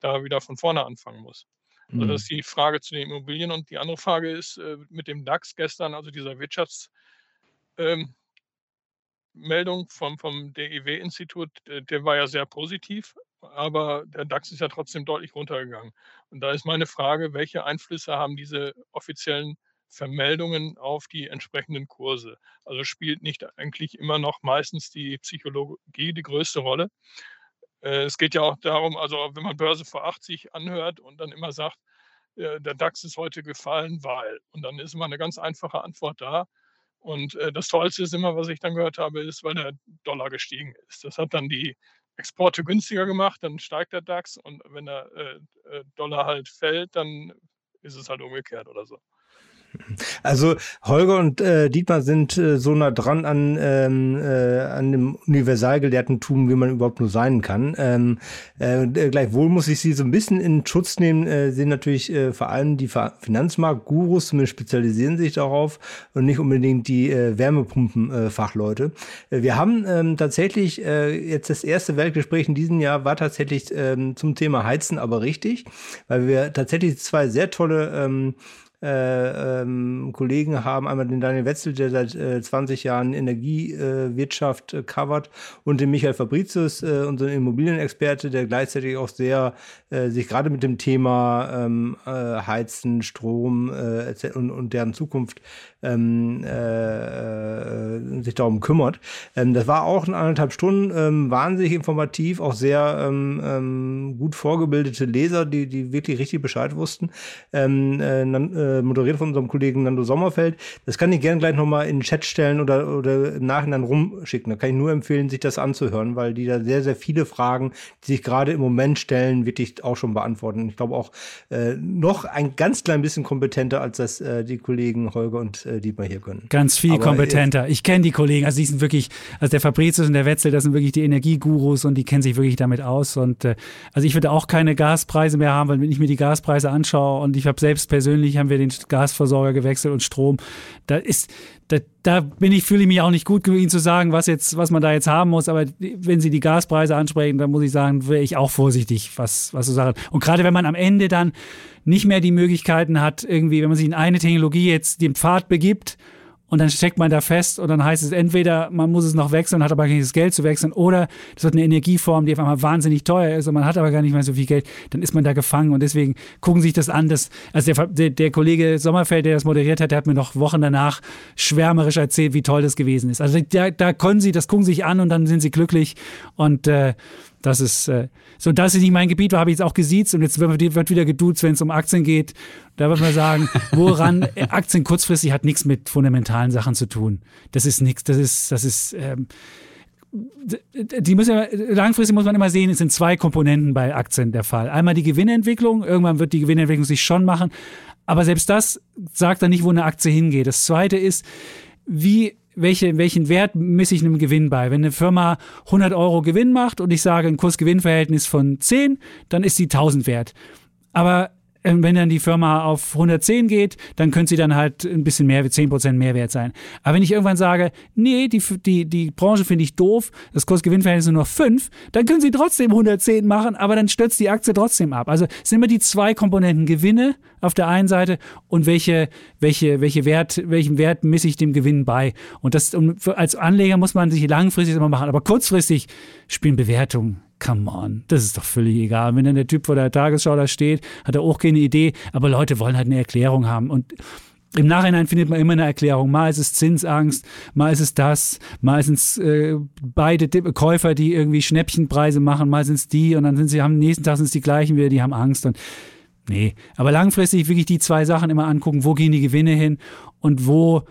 S10: da wieder von vorne anfangen muss. Also das mhm. ist die Frage zu den Immobilien. Und die andere Frage ist äh, mit dem DAX gestern, also dieser Wirtschaftsmeldung ähm, vom, vom DIW-Institut, der war ja sehr positiv aber der DAX ist ja trotzdem deutlich runtergegangen. Und da ist meine Frage, welche Einflüsse haben diese offiziellen Vermeldungen auf die entsprechenden Kurse? Also spielt nicht eigentlich immer noch meistens die Psychologie die größte Rolle? Äh, es geht ja auch darum, also wenn man Börse vor 80 anhört und dann immer sagt, äh, der DAX ist heute gefallen, weil. Und dann ist immer eine ganz einfache Antwort da. Und äh, das Tollste ist immer, was ich dann gehört habe, ist, weil der Dollar gestiegen ist. Das hat dann die Exporte günstiger gemacht, dann steigt der DAX und wenn der äh, äh, Dollar halt fällt, dann ist es halt umgekehrt oder so.
S3: Also Holger und äh, Dietmar sind äh, so nah dran an, ähm, äh, an dem Universalgelehrtentum, wie man überhaupt nur sein kann. Ähm, äh, gleichwohl muss ich sie so ein bisschen in Schutz nehmen, äh, sind natürlich äh, vor allem die Finanzmarktgurus, zumindest spezialisieren sich darauf und nicht unbedingt die äh, Wärmepumpenfachleute. Äh, wir haben ähm, tatsächlich äh, jetzt das erste Weltgespräch in diesem Jahr war tatsächlich ähm, zum Thema Heizen, aber richtig, weil wir tatsächlich zwei sehr tolle ähm, äh, ähm, Kollegen haben, einmal den Daniel Wetzel, der seit äh, 20 Jahren Energiewirtschaft äh, covert, und den Michael Fabricius, äh, unseren Immobilienexperte, der gleichzeitig auch sehr äh, sich gerade mit dem Thema ähm, äh, Heizen, Strom äh, und, und deren Zukunft ähm, äh, sich darum kümmert. Ähm, das war auch in anderthalb Stunden ähm, wahnsinnig informativ, auch sehr ähm, ähm, gut vorgebildete Leser, die, die wirklich richtig Bescheid wussten. Ähm, äh, äh, moderiert von unserem Kollegen Nando Sommerfeld. Das kann ich gerne gleich nochmal in den Chat stellen oder, oder im Nachhinein rumschicken. Da kann ich nur empfehlen, sich das anzuhören, weil die da sehr, sehr viele Fragen, die sich gerade im Moment stellen, wirklich auch schon beantworten. Ich glaube auch äh, noch ein ganz klein bisschen kompetenter, als das äh, die Kollegen Holger und äh, Dietmar hier können.
S1: Ganz viel Aber kompetenter. Ich kenne die Kollegen, also die sind wirklich, also der Fabricius und der Wetzel, das sind wirklich die Energiegurus und die kennen sich wirklich damit aus. Und äh, also ich würde auch keine Gaspreise mehr haben, weil wenn ich mir die Gaspreise anschaue und ich habe selbst persönlich, haben wir den Gasversorger gewechselt und Strom, da ist, da, da bin ich, fühle ich mich auch nicht gut genug, Ihnen zu sagen, was jetzt, was man da jetzt haben muss. Aber wenn Sie die Gaspreise ansprechen, dann muss ich sagen, wäre ich auch vorsichtig, was, was so Sachen. Und gerade wenn man am Ende dann nicht mehr die Möglichkeiten hat, irgendwie, wenn man sich in eine Technologie jetzt den Pfad begibt und dann steckt man da fest und dann heißt es entweder, man muss es noch wechseln, hat aber gar nicht das Geld zu wechseln oder das wird eine Energieform, die auf einmal wahnsinnig teuer ist und man hat aber gar nicht mehr so viel Geld, dann ist man da gefangen und deswegen gucken sich das an. Dass, also der, der, der Kollege Sommerfeld, der das moderiert hat, der hat mir noch Wochen danach schwärmerisch erzählt, wie toll das gewesen ist. Also da, da können sie, das gucken sich an und dann sind sie glücklich und äh, das ist äh, so, das ist nicht mein Gebiet, habe ich jetzt auch gesiezt und jetzt wird, wird wieder geduzt, wenn es um Aktien geht. Da wird man sagen, <laughs> woran äh, Aktien kurzfristig hat nichts mit fundamentalen Sachen zu tun. Das ist nichts, das ist, das ist, ähm, die müssen ja, langfristig muss man immer sehen, es sind zwei Komponenten bei Aktien der Fall. Einmal die Gewinnentwicklung, irgendwann wird die Gewinnentwicklung sich schon machen, aber selbst das sagt dann nicht, wo eine Aktie hingeht. Das zweite ist, wie welche, welchen Wert messe ich einem Gewinn bei? Wenn eine Firma 100 Euro Gewinn macht und ich sage ein Kurs-Gewinn-Verhältnis von 10, dann ist sie 1000 wert. Aber ähm, wenn dann die Firma auf 110 geht, dann könnte sie dann halt ein bisschen mehr, 10% Mehrwert sein. Aber wenn ich irgendwann sage, nee, die, die, die Branche finde ich doof, das Kurs-Gewinn-Verhältnis ist nur noch 5, dann können sie trotzdem 110 machen, aber dann stürzt die Aktie trotzdem ab. Also sind immer die zwei Komponenten Gewinne auf der einen Seite und welche, welche, welche Wert, welchen Wert misse ich dem Gewinn bei. Und das und als Anleger muss man sich langfristig immer machen, aber kurzfristig spielen Bewertungen come on, das ist doch völlig egal. Wenn dann der Typ vor der Tagesschau da steht, hat er auch keine Idee, aber Leute wollen halt eine Erklärung haben und im Nachhinein findet man immer eine Erklärung. Mal ist es Zinsangst, mal ist es das, mal sind es äh, beide Käufer, die irgendwie Schnäppchenpreise machen, mal sind es die und dann sind sie, am nächsten Tag sind es die gleichen wieder, die haben Angst und nee. Aber langfristig wirklich die zwei Sachen immer angucken, wo gehen die Gewinne hin und wo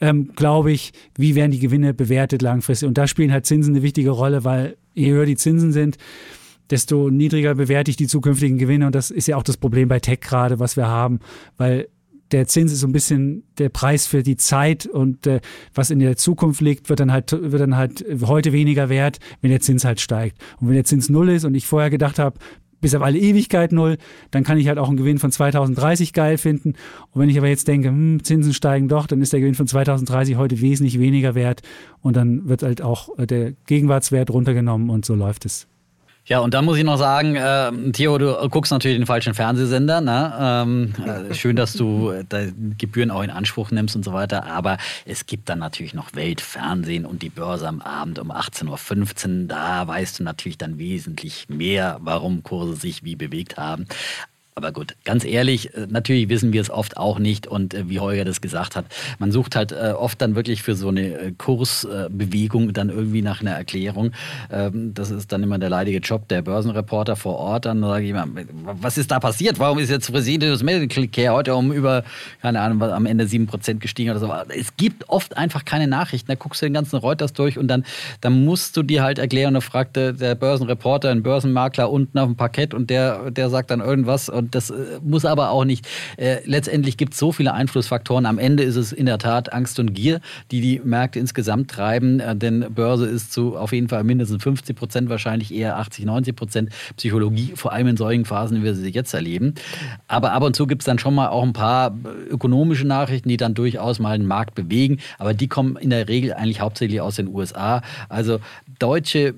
S1: ähm, glaube ich, wie werden die Gewinne bewertet langfristig. Und da spielen halt Zinsen eine wichtige Rolle, weil je höher die Zinsen sind, desto niedriger bewerte ich die zukünftigen Gewinne. Und das ist ja auch das Problem bei Tech gerade, was wir haben, weil der Zins ist so ein bisschen der Preis für die Zeit und äh, was in der Zukunft liegt, wird dann halt wird dann halt heute weniger wert, wenn der Zins halt steigt. Und wenn der Zins null ist und ich vorher gedacht habe, bis auf alle Ewigkeit null, dann kann ich halt auch einen Gewinn von 2030 geil finden. Und wenn ich aber jetzt denke, hm, Zinsen steigen doch, dann ist der Gewinn von 2030 heute wesentlich weniger wert und dann wird halt auch äh, der Gegenwartswert runtergenommen und so läuft es.
S2: Ja, und dann muss ich noch sagen, äh, Theo, du guckst natürlich den falschen Fernsehsender. Ne? Ähm, äh, schön, dass du äh, Gebühren auch in Anspruch nimmst und so weiter. Aber es gibt dann natürlich noch Weltfernsehen und die Börse am Abend um 18.15 Uhr. Da weißt du natürlich dann wesentlich mehr, warum Kurse sich wie bewegt haben. Aber gut, ganz ehrlich, äh, natürlich wissen wir es oft auch nicht und äh, wie Holger das gesagt hat, man sucht halt äh, oft dann wirklich für so eine Kursbewegung dann irgendwie nach einer Erklärung. Ähm, das ist dann immer der leidige Job der Börsenreporter vor Ort. Dann sage ich immer, was ist da passiert? Warum ist jetzt Fresenius Medical Care heute um über, keine Ahnung, am Ende 7% gestiegen oder so? Es gibt oft einfach keine Nachrichten. Da guckst du den ganzen Reuters durch und dann, dann musst du dir halt erklären, da fragte der Börsenreporter, ein Börsenmakler unten auf dem Parkett und der, der sagt dann irgendwas und das äh, muss aber auch nicht. Äh, letztendlich gibt es so viele Einflussfaktoren. Am Ende ist es in der Tat Angst und Gier, die die Märkte insgesamt treiben. Äh, denn Börse ist zu auf jeden Fall mindestens 50 Prozent, wahrscheinlich eher 80, 90 Prozent Psychologie, vor allem in solchen Phasen, wie wir sie jetzt erleben. Aber ab und zu gibt es dann schon mal auch ein paar ökonomische Nachrichten, die dann durchaus mal den Markt bewegen. Aber die kommen in der Regel eigentlich hauptsächlich aus den USA. Also deutsche äh,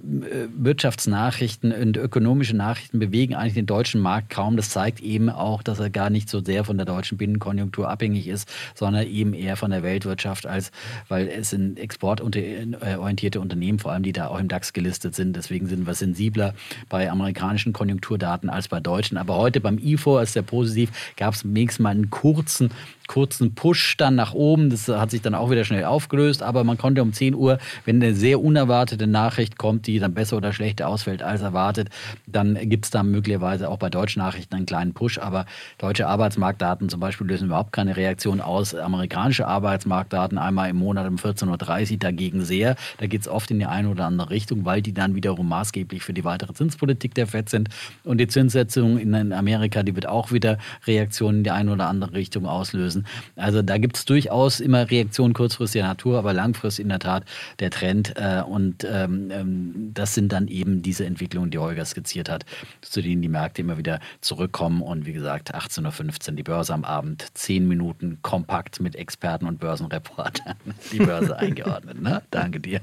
S2: Wirtschaftsnachrichten und ökonomische Nachrichten bewegen eigentlich den deutschen Markt kaum. Das zeigt eben auch, dass er gar nicht so sehr von der deutschen Binnenkonjunktur abhängig ist, sondern eben eher von der Weltwirtschaft, als weil es sind exportorientierte Unternehmen, vor allem die da auch im DAX gelistet sind. Deswegen sind wir sensibler bei amerikanischen Konjunkturdaten als bei deutschen. Aber heute beim IFO ist sehr positiv, gab es wenigstens mal einen kurzen kurzen Push dann nach oben. Das hat sich dann auch wieder schnell aufgelöst, aber man konnte um 10 Uhr, wenn eine sehr unerwartete Nachricht kommt, die dann besser oder schlechter ausfällt als erwartet, dann gibt es da möglicherweise auch bei deutschen Nachrichten einen kleinen Push. Aber deutsche Arbeitsmarktdaten zum Beispiel lösen überhaupt keine Reaktion aus. Amerikanische Arbeitsmarktdaten einmal im Monat um 14.30 Uhr dagegen sehr. Da geht es oft in die eine oder andere Richtung, weil die dann wiederum maßgeblich für die weitere Zinspolitik der FED sind. Und die Zinssetzung in Amerika, die wird auch wieder Reaktionen in die eine oder andere Richtung auslösen müssen. Also da gibt es durchaus immer Reaktionen kurzfristiger Natur, aber langfristig in der Tat der Trend. Äh, und ähm, ähm, das sind dann eben diese Entwicklungen, die Holger skizziert hat, zu denen die Märkte immer wieder zurückkommen. Und wie gesagt, 18.15 Uhr die Börse am Abend, zehn Minuten kompakt mit Experten und Börsenreportern die Börse <laughs> eingeordnet. Ne? Danke dir.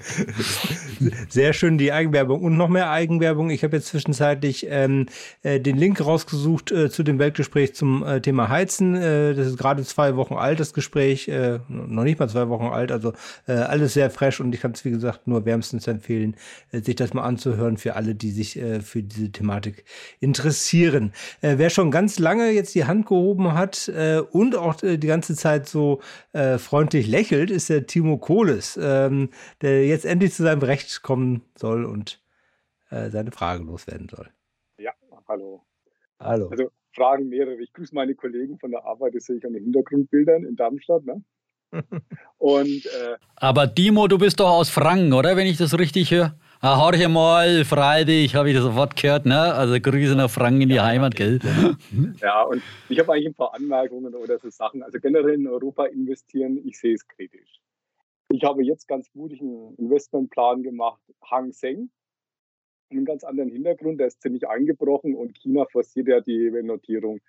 S3: Sehr schön die Eigenwerbung und noch mehr Eigenwerbung. Ich habe jetzt zwischenzeitlich ähm, äh, den Link rausgesucht äh, zu dem Weltgespräch zum äh, Thema Heizen. Äh, das ist gerade zwei zwei Wochen alt, das Gespräch, äh, noch nicht mal zwei Wochen alt, also äh, alles sehr fresh und ich kann es, wie gesagt, nur wärmstens empfehlen, äh, sich das mal anzuhören für alle, die sich äh, für diese Thematik interessieren. Äh, wer schon ganz lange jetzt die Hand gehoben hat äh, und auch die ganze Zeit so freundlich lächelt, ist der Timo Kohles, ähm, der jetzt endlich zu seinem Recht kommen soll und seine Frage loswerden soll.
S11: Ja, hallo.
S3: Hallo.
S11: Also Fragen mehrere. Ich grüße meine Kollegen von der Arbeit, das sehe ich an den Hintergrundbildern in Darmstadt. Ne? <laughs>
S2: Und, äh, Aber Timo, du bist doch aus Franken, oder? Wenn ich das richtig höre. Ah, horche mal, Freitag, habe ich das Wort gehört, ne? Also Grüße nach Franken in die ja, Heimat, gell? <laughs>
S11: Ja, und ich habe eigentlich ein paar Anmerkungen oder so Sachen. Also generell in Europa investieren, ich sehe es kritisch. Ich habe jetzt ganz mutig einen Investmentplan gemacht, Hang Seng einen ganz anderen Hintergrund. Der ist ziemlich eingebrochen und China forciert ja die Notierung.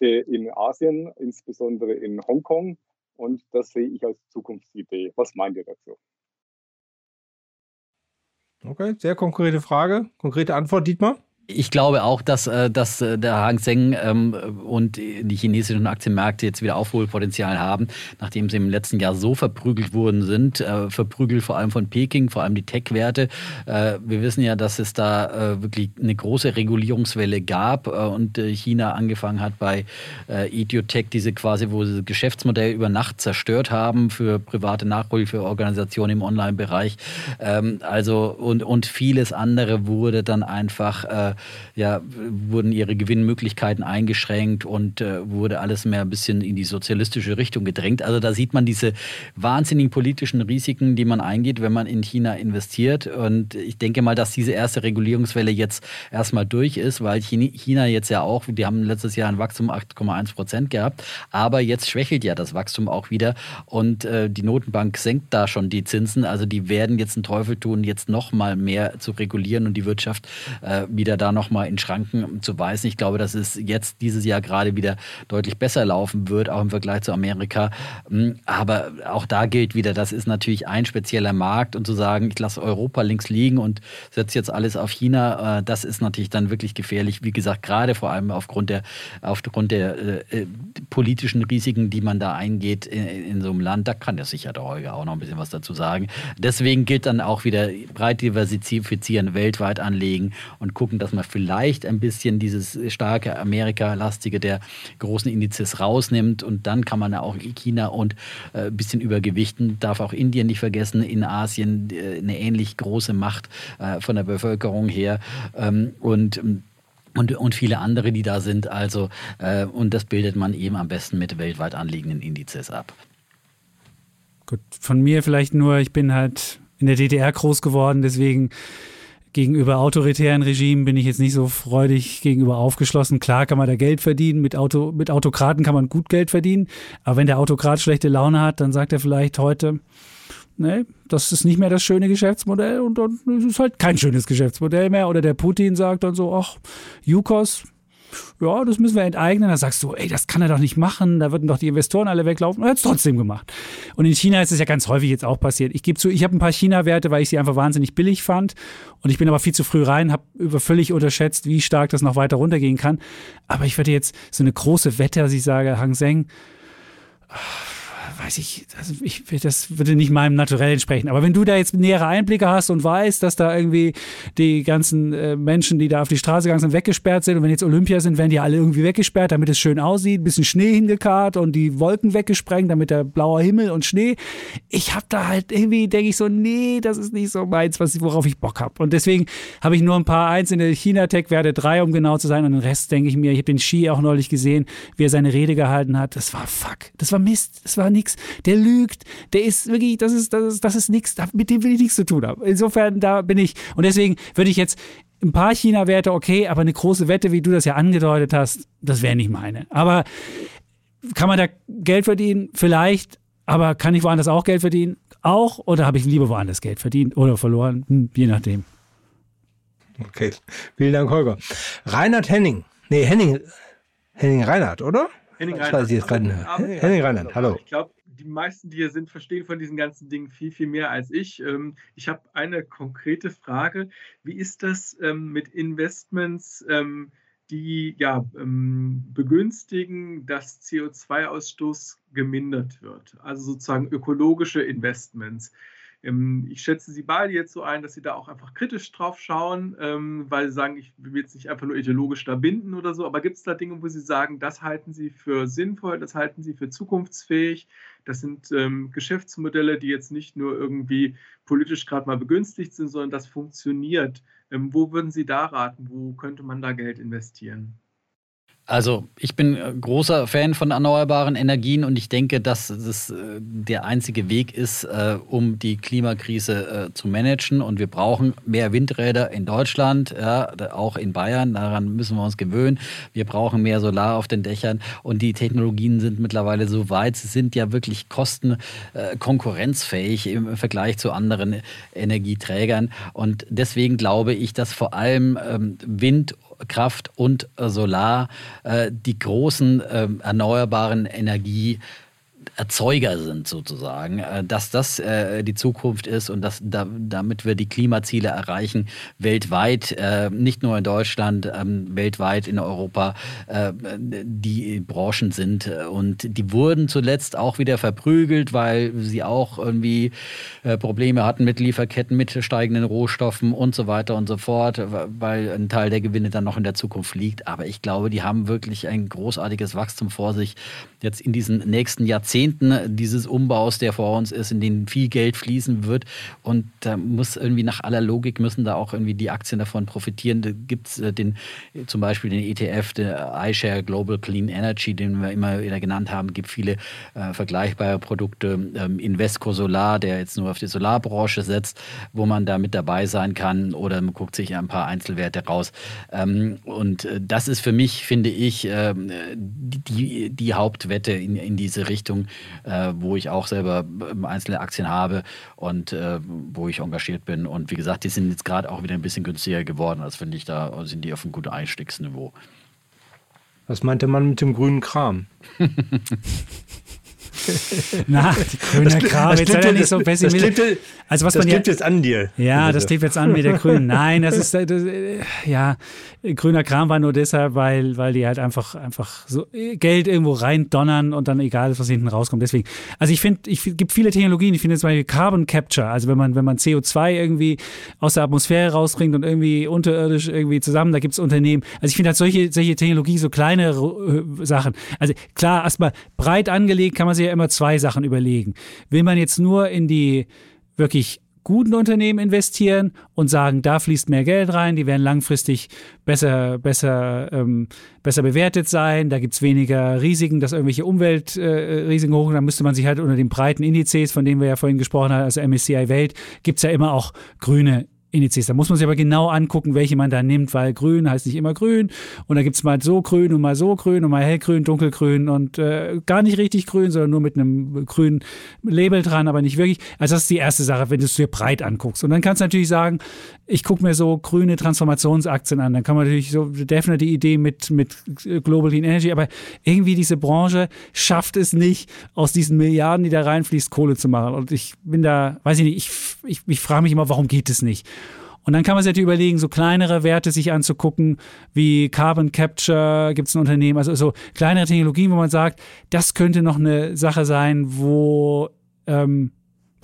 S11: äh, in Asien, insbesondere in Hongkong. Und das sehe ich als Zukunftsidee. Was meint ihr dazu?
S3: Okay, sehr konkrete Frage. Konkrete Antwort, Dietmar?
S2: Ich glaube auch, dass, äh, dass äh, der Hang Seng ähm, und die chinesischen Aktienmärkte jetzt wieder Aufholpotenzial haben, nachdem sie im letzten Jahr so verprügelt worden sind. Äh, verprügelt vor allem von Peking, vor allem die Tech-Werte. Wir wissen ja, dass es da wirklich eine große Regulierungswelle gab und China angefangen hat bei Idiotech, diese quasi, wo sie das Geschäftsmodell über Nacht zerstört haben für private Nachhilfeorganisationen im Online-Bereich. Ähm, also und, und vieles andere wurde dann einfach ja, wurden ihre Gewinnmöglichkeiten eingeschränkt und äh, wurde alles mehr ein bisschen in die sozialistische Richtung gedrängt. Also da sieht man diese wahnsinnigen politischen Risiken, die man eingeht, wenn man in China investiert. Und ich denke mal, dass diese erste Regulierungswelle jetzt erstmal durch ist, weil China jetzt ja auch, die haben letztes Jahr ein Wachstum 8,1 Prozent gehabt, aber jetzt schwächelt ja das Wachstum auch wieder und äh, die Notenbank senkt da schon die Zinsen. Also die werden jetzt einen Teufel tun, jetzt noch mal mehr zu regulieren und die Wirtschaft äh, wieder da nochmal in Schranken zu weisen. Ich glaube, dass es jetzt dieses Jahr gerade wieder deutlich besser laufen wird, auch im Vergleich zu Amerika. Hm, aber auch da gilt wieder, das ist natürlich ein spezieller Markt und zu sagen, ich lasse Europa links liegen und setze jetzt alles auf China, äh, das ist natürlich dann wirklich gefährlich. Wie gesagt, gerade vor allem aufgrund der, aufgrund der äh, äh politischen Risiken, die man da eingeht in, in, so einem Land. Da kann der sicher der Holger auch noch ein bisschen was dazu sagen. Deswegen gilt dann auch wieder breit diversifizieren, weltweit anlegen und gucken, dass man vielleicht ein bisschen dieses starke Amerika-lastige der großen Indizes rausnimmt und dann kann man auch China und äh, ein bisschen übergewichten. Darf auch Indien nicht vergessen, in Asien äh, eine ähnlich große Macht äh, von der Bevölkerung her ähm, und und, und viele andere, die da sind. Also, äh, und das bildet man eben am besten mit weltweit anliegenden Indizes ab.
S1: Gut, von mir vielleicht nur, ich bin halt in der DDR groß geworden, deswegen gegenüber autoritären Regimen bin ich jetzt nicht so freudig gegenüber aufgeschlossen. Klar kann man da Geld verdienen, mit, Auto, mit Autokraten kann man gut Geld verdienen, aber wenn der Autokrat schlechte Laune hat, dann sagt er vielleicht heute, nee, das ist nicht mehr das schöne Geschäftsmodell und dann ist es halt kein schönes Geschäftsmodell mehr. Oder der Putin sagt dann so, ach, Yukos, ja, das müssen wir enteignen. Da sagst du, ey, das kann er doch nicht machen, da würden doch die Investoren alle weglaufen. Er hat es trotzdem gemacht. Und in China ist es ja ganz häufig jetzt auch passiert. Ich gebe zu, ich habe ein paar China-Werte, weil ich sie einfach wahnsinnig billig fand. Und ich bin aber viel zu früh rein, habe über völlig unterschätzt, wie stark das noch weiter runtergehen kann. Aber ich würde jetzt so eine große Wette, dass ich sage, Hang Seng, weiß ich, also ich, das würde nicht meinem Naturell entsprechen. Aber wenn du da jetzt nähere Einblicke hast und weißt, dass da irgendwie die ganzen äh, Menschen, die da auf die Straße gegangen sind, weggesperrt sind und wenn jetzt Olympia sind, werden die alle irgendwie weggesperrt, damit es schön aussieht, ein bisschen Schnee hingekarrt und die Wolken weggesprengt, damit der blaue Himmel und Schnee. Ich habe da halt irgendwie, denke ich so, nee, das ist nicht so meins, was, worauf ich Bock habe. Und deswegen habe ich nur ein paar einzelne China-Tech-Werte, drei, um genau zu sein. Und den Rest denke ich mir, ich habe den Ski auch neulich gesehen, wie er seine Rede gehalten hat. Das war fuck. Das war Mist. Das war nichts der lügt, der ist wirklich, das ist, das ist, das ist nichts, mit dem will ich nichts zu tun haben. Insofern, da bin ich. Und deswegen würde ich jetzt ein paar China-Werte okay, aber eine große Wette, wie du das ja angedeutet hast, das wäre nicht meine. Aber kann man da Geld verdienen? Vielleicht. Aber kann ich woanders auch Geld verdienen? Auch? Oder habe ich lieber woanders Geld verdient oder verloren? Hm, je nachdem.
S3: Okay. Vielen Dank, Holger. Reinhard Henning. Nee, Henning. Henning Reinhardt, oder?
S12: Henning Reinhardt.
S3: Henning, Henning Reinhardt, hallo.
S12: Ich glaube, die meisten, die hier sind, verstehen von diesen ganzen Dingen viel, viel mehr als ich. Ähm, ich habe eine konkrete Frage. Wie ist das ähm, mit Investments, ähm, die ja, begünstigen, dass CO2-Ausstoß gemindert wird? Also sozusagen ökologische Investments. Ähm, ich schätze Sie beide jetzt so ein, dass Sie da auch einfach kritisch drauf schauen, ähm, weil Sie sagen, ich will jetzt nicht einfach nur ideologisch da binden oder so, aber gibt es da Dinge, wo Sie sagen, das halten Sie für sinnvoll, das halten Sie für zukunftsfähig? Das sind ähm, Geschäftsmodelle, die jetzt nicht nur irgendwie politisch gerade mal begünstigt sind, sondern das funktioniert. wo würden Sie da raten? Wo könnte man da Geld investieren?
S2: Also ich bin äh, großer Fan von erneuerbaren Energien und ich denke, dass das äh, der einzige Weg ist, äh, um die Klimakrise zu managen. Und wir brauchen mehr Windräder in Deutschland, ja, auch in Bayern. Daran müssen wir uns gewöhnen. Wir brauchen mehr Solar auf den Dächern und die Technologien sind mittlerweile so weit. Sie sind ja wirklich kostenkonkurrenzfähig im Vergleich zu anderen Energieträgern. Und deswegen glaube ich, dass vor allem ähm, Wind Wasserkraft und Solar äh, die großen äh, erneuerbaren Energie Erzeuger sind sozusagen, äh, dass das äh, die Zukunft ist und dass da, damit wir die Klimaziele erreichen weltweit, äh, nicht nur in Deutschland, ähm, weltweit in Europa, die Branchen sind und die wurden zuletzt auch wieder verprügelt, weil sie auch irgendwie Probleme hatten mit Lieferketten, mit steigenden Rohstoffen und so weiter und so fort, weil ein Teil der Gewinne dann noch in der Zukunft liegt. Aber ich glaube, die haben wirklich ein großartiges Wachstum vor sich jetzt in diesen nächsten Jahrzehnten dieses Umbaus, der vor uns ist, in den viel Geld fließen wird. Und da muss irgendwie nach aller Logik müssen da auch irgendwie die Aktien davon profitieren. Da gibt es äh, den, zum Beispiel den ETF, der iShare Global Clean Energy, den wir immer wieder genannt haben, gibt viele äh, vergleichbare Produkte. Ähm, Invesco Solar, der jetzt nur auf die Solarbranche setzt, wo man da mit dabei sein kann oder man guckt sich ein paar Einzelwerte raus. Ähm, und äh, das ist für mich, finde ich, äh, die, die Hauptwerte Wette in, in diese Richtung, äh, wo ich auch selber einzelne Aktien habe und äh, wo ich engagiert bin. Und wie gesagt, die sind jetzt gerade auch wieder ein bisschen günstiger geworden. Das finde ich, da sind die auf einem guten Einstiegsniveau.
S3: Was meinte man mit dem grünen Kram? <laughs> <laughs>
S1: Na, die grüne Kram, jetzt sei ja nicht so pessimistisch.
S3: Also was das man ja, jetzt an dir.
S1: Ja, das klebt jetzt an mit der <laughs> Grünen. Nein, das ist, das, ja, grüner Kram war nur deshalb, weil, weil die halt einfach, einfach so Geld irgendwo rein donnern und dann egal ist, was hinten rauskommt. Deswegen, also ich finde, ich gibt viele Technologien. Ich finde zum Beispiel Carbon Capture, also wenn man, wenn man CO2 irgendwie aus der Atmosphäre rausbringt und irgendwie unterirdisch irgendwie zusammen, da gibt es Unternehmen. Also ich finde halt solche, solche Technologie, so kleine äh, Sachen. Also klar, erstmal breit angelegt kann man sich ja immer zwei Sachen überlegen. Will man jetzt nur in die wirklich guten Unternehmen investieren und sagen, da fließt mehr Geld rein, die werden langfristig besser, besser, ähm, besser bewertet sein, da gibt es weniger Risiken, dass irgendwelche Umweltrisiken äh, hoch, dann müsste man sich halt unter den breiten Indizes, von denen wir ja vorhin gesprochen haben, also MSCI Welt, gibt es ja immer auch grüne Indizes. Da muss man sich aber genau angucken, welche man da nimmt, weil grün heißt nicht immer grün. Und da gibt es mal so grün und mal so grün und mal hellgrün, dunkelgrün und äh, gar nicht richtig grün, sondern nur mit einem grünen Label dran, aber nicht wirklich. Also das ist die erste Sache, wenn du es dir breit anguckst. Und dann kannst du natürlich sagen, ich gucke mir so grüne Transformationsaktien an. Dann kann man natürlich so definitiv die Idee mit, mit Global Clean Energy, aber irgendwie diese Branche schafft es nicht, aus diesen Milliarden, die da reinfließt, Kohle zu machen. Und ich bin da, weiß ich nicht, ich, ich, ich frage mich immer, warum geht es nicht? Und dann kann man sich natürlich überlegen, so kleinere Werte sich anzugucken, wie Carbon Capture, gibt es ein Unternehmen, also so kleinere Technologien, wo man sagt, das könnte noch eine Sache sein, wo ähm,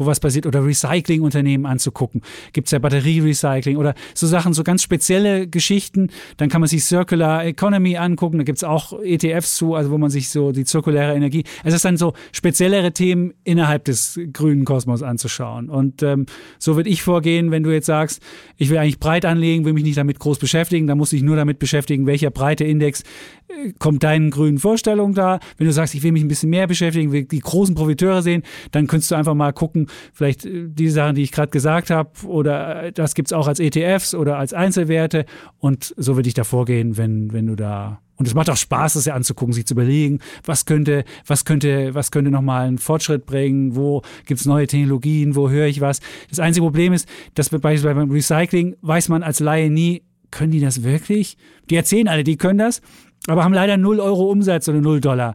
S1: wo was passiert, oder Recyclingunternehmen anzugucken. Gibt es ja Batterierecycling oder so Sachen, so ganz spezielle Geschichten. Dann kann man sich Circular Economy angucken, da gibt es auch ETFs zu, also wo man sich so die zirkuläre Energie, es ist dann so speziellere Themen innerhalb des grünen Kosmos anzuschauen. Und ähm, so würde ich vorgehen, wenn du jetzt sagst, ich will eigentlich breit anlegen, will mich nicht damit groß beschäftigen, dann muss ich nur damit beschäftigen, welcher breite Index äh, kommt deinen grünen Vorstellungen da. Wenn du sagst, ich will mich ein bisschen mehr beschäftigen, will die großen Profiteure sehen, dann könntest du einfach mal gucken, vielleicht äh, die Sachen, die ich gerade gesagt habe, oder äh, das gibt es auch als ETFs oder als Einzelwerte. Und so würde ich da vorgehen, wenn, wenn du da und es macht auch Spaß, das ja anzugucken, sich zu überlegen, was könnte, was könnte, was könnte nochmal einen Fortschritt bringen, wo gibt es neue Technologien, wo höre ich was. Das einzige Problem ist, dass beispielsweise beim Recycling weiß man als Laie nie, können die das wirklich? Die erzählen alle, die können das, aber haben leider 0 Euro Umsatz oder 0 Dollar.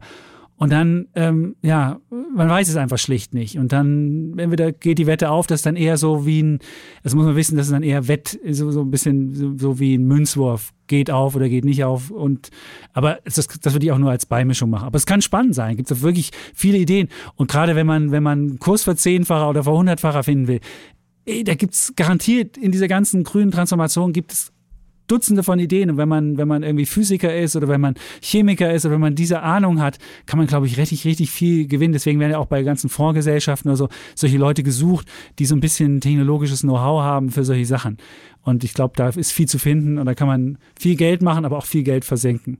S1: Und dann, ähm, ja, man weiß es einfach schlicht nicht. Und dann, entweder geht die Wette auf, das ist dann eher so wie ein, das muss man wissen, das ist dann eher Wett, so, so ein bisschen so, so wie ein Münzwurf. Geht auf oder geht nicht auf. Und, aber das, das würde ich auch nur als Beimischung machen. Aber es kann spannend sein. Gibt es wirklich viele Ideen. Und gerade wenn man, wenn man einen Kurs für Zehnfacher oder für Hundertfacher finden will, da gibt es garantiert in dieser ganzen grünen Transformation gibt es Dutzende von Ideen. Und wenn man, wenn man irgendwie Physiker ist oder wenn man Chemiker ist oder wenn man diese Ahnung hat, kann man, glaube ich, richtig, richtig viel gewinnen. Deswegen werden ja auch bei ganzen Fondsgesellschaften oder so solche Leute gesucht, die so ein bisschen technologisches Know-how haben für solche Sachen. Und ich glaube, da ist viel zu finden und da kann man viel Geld machen, aber auch viel Geld versenken.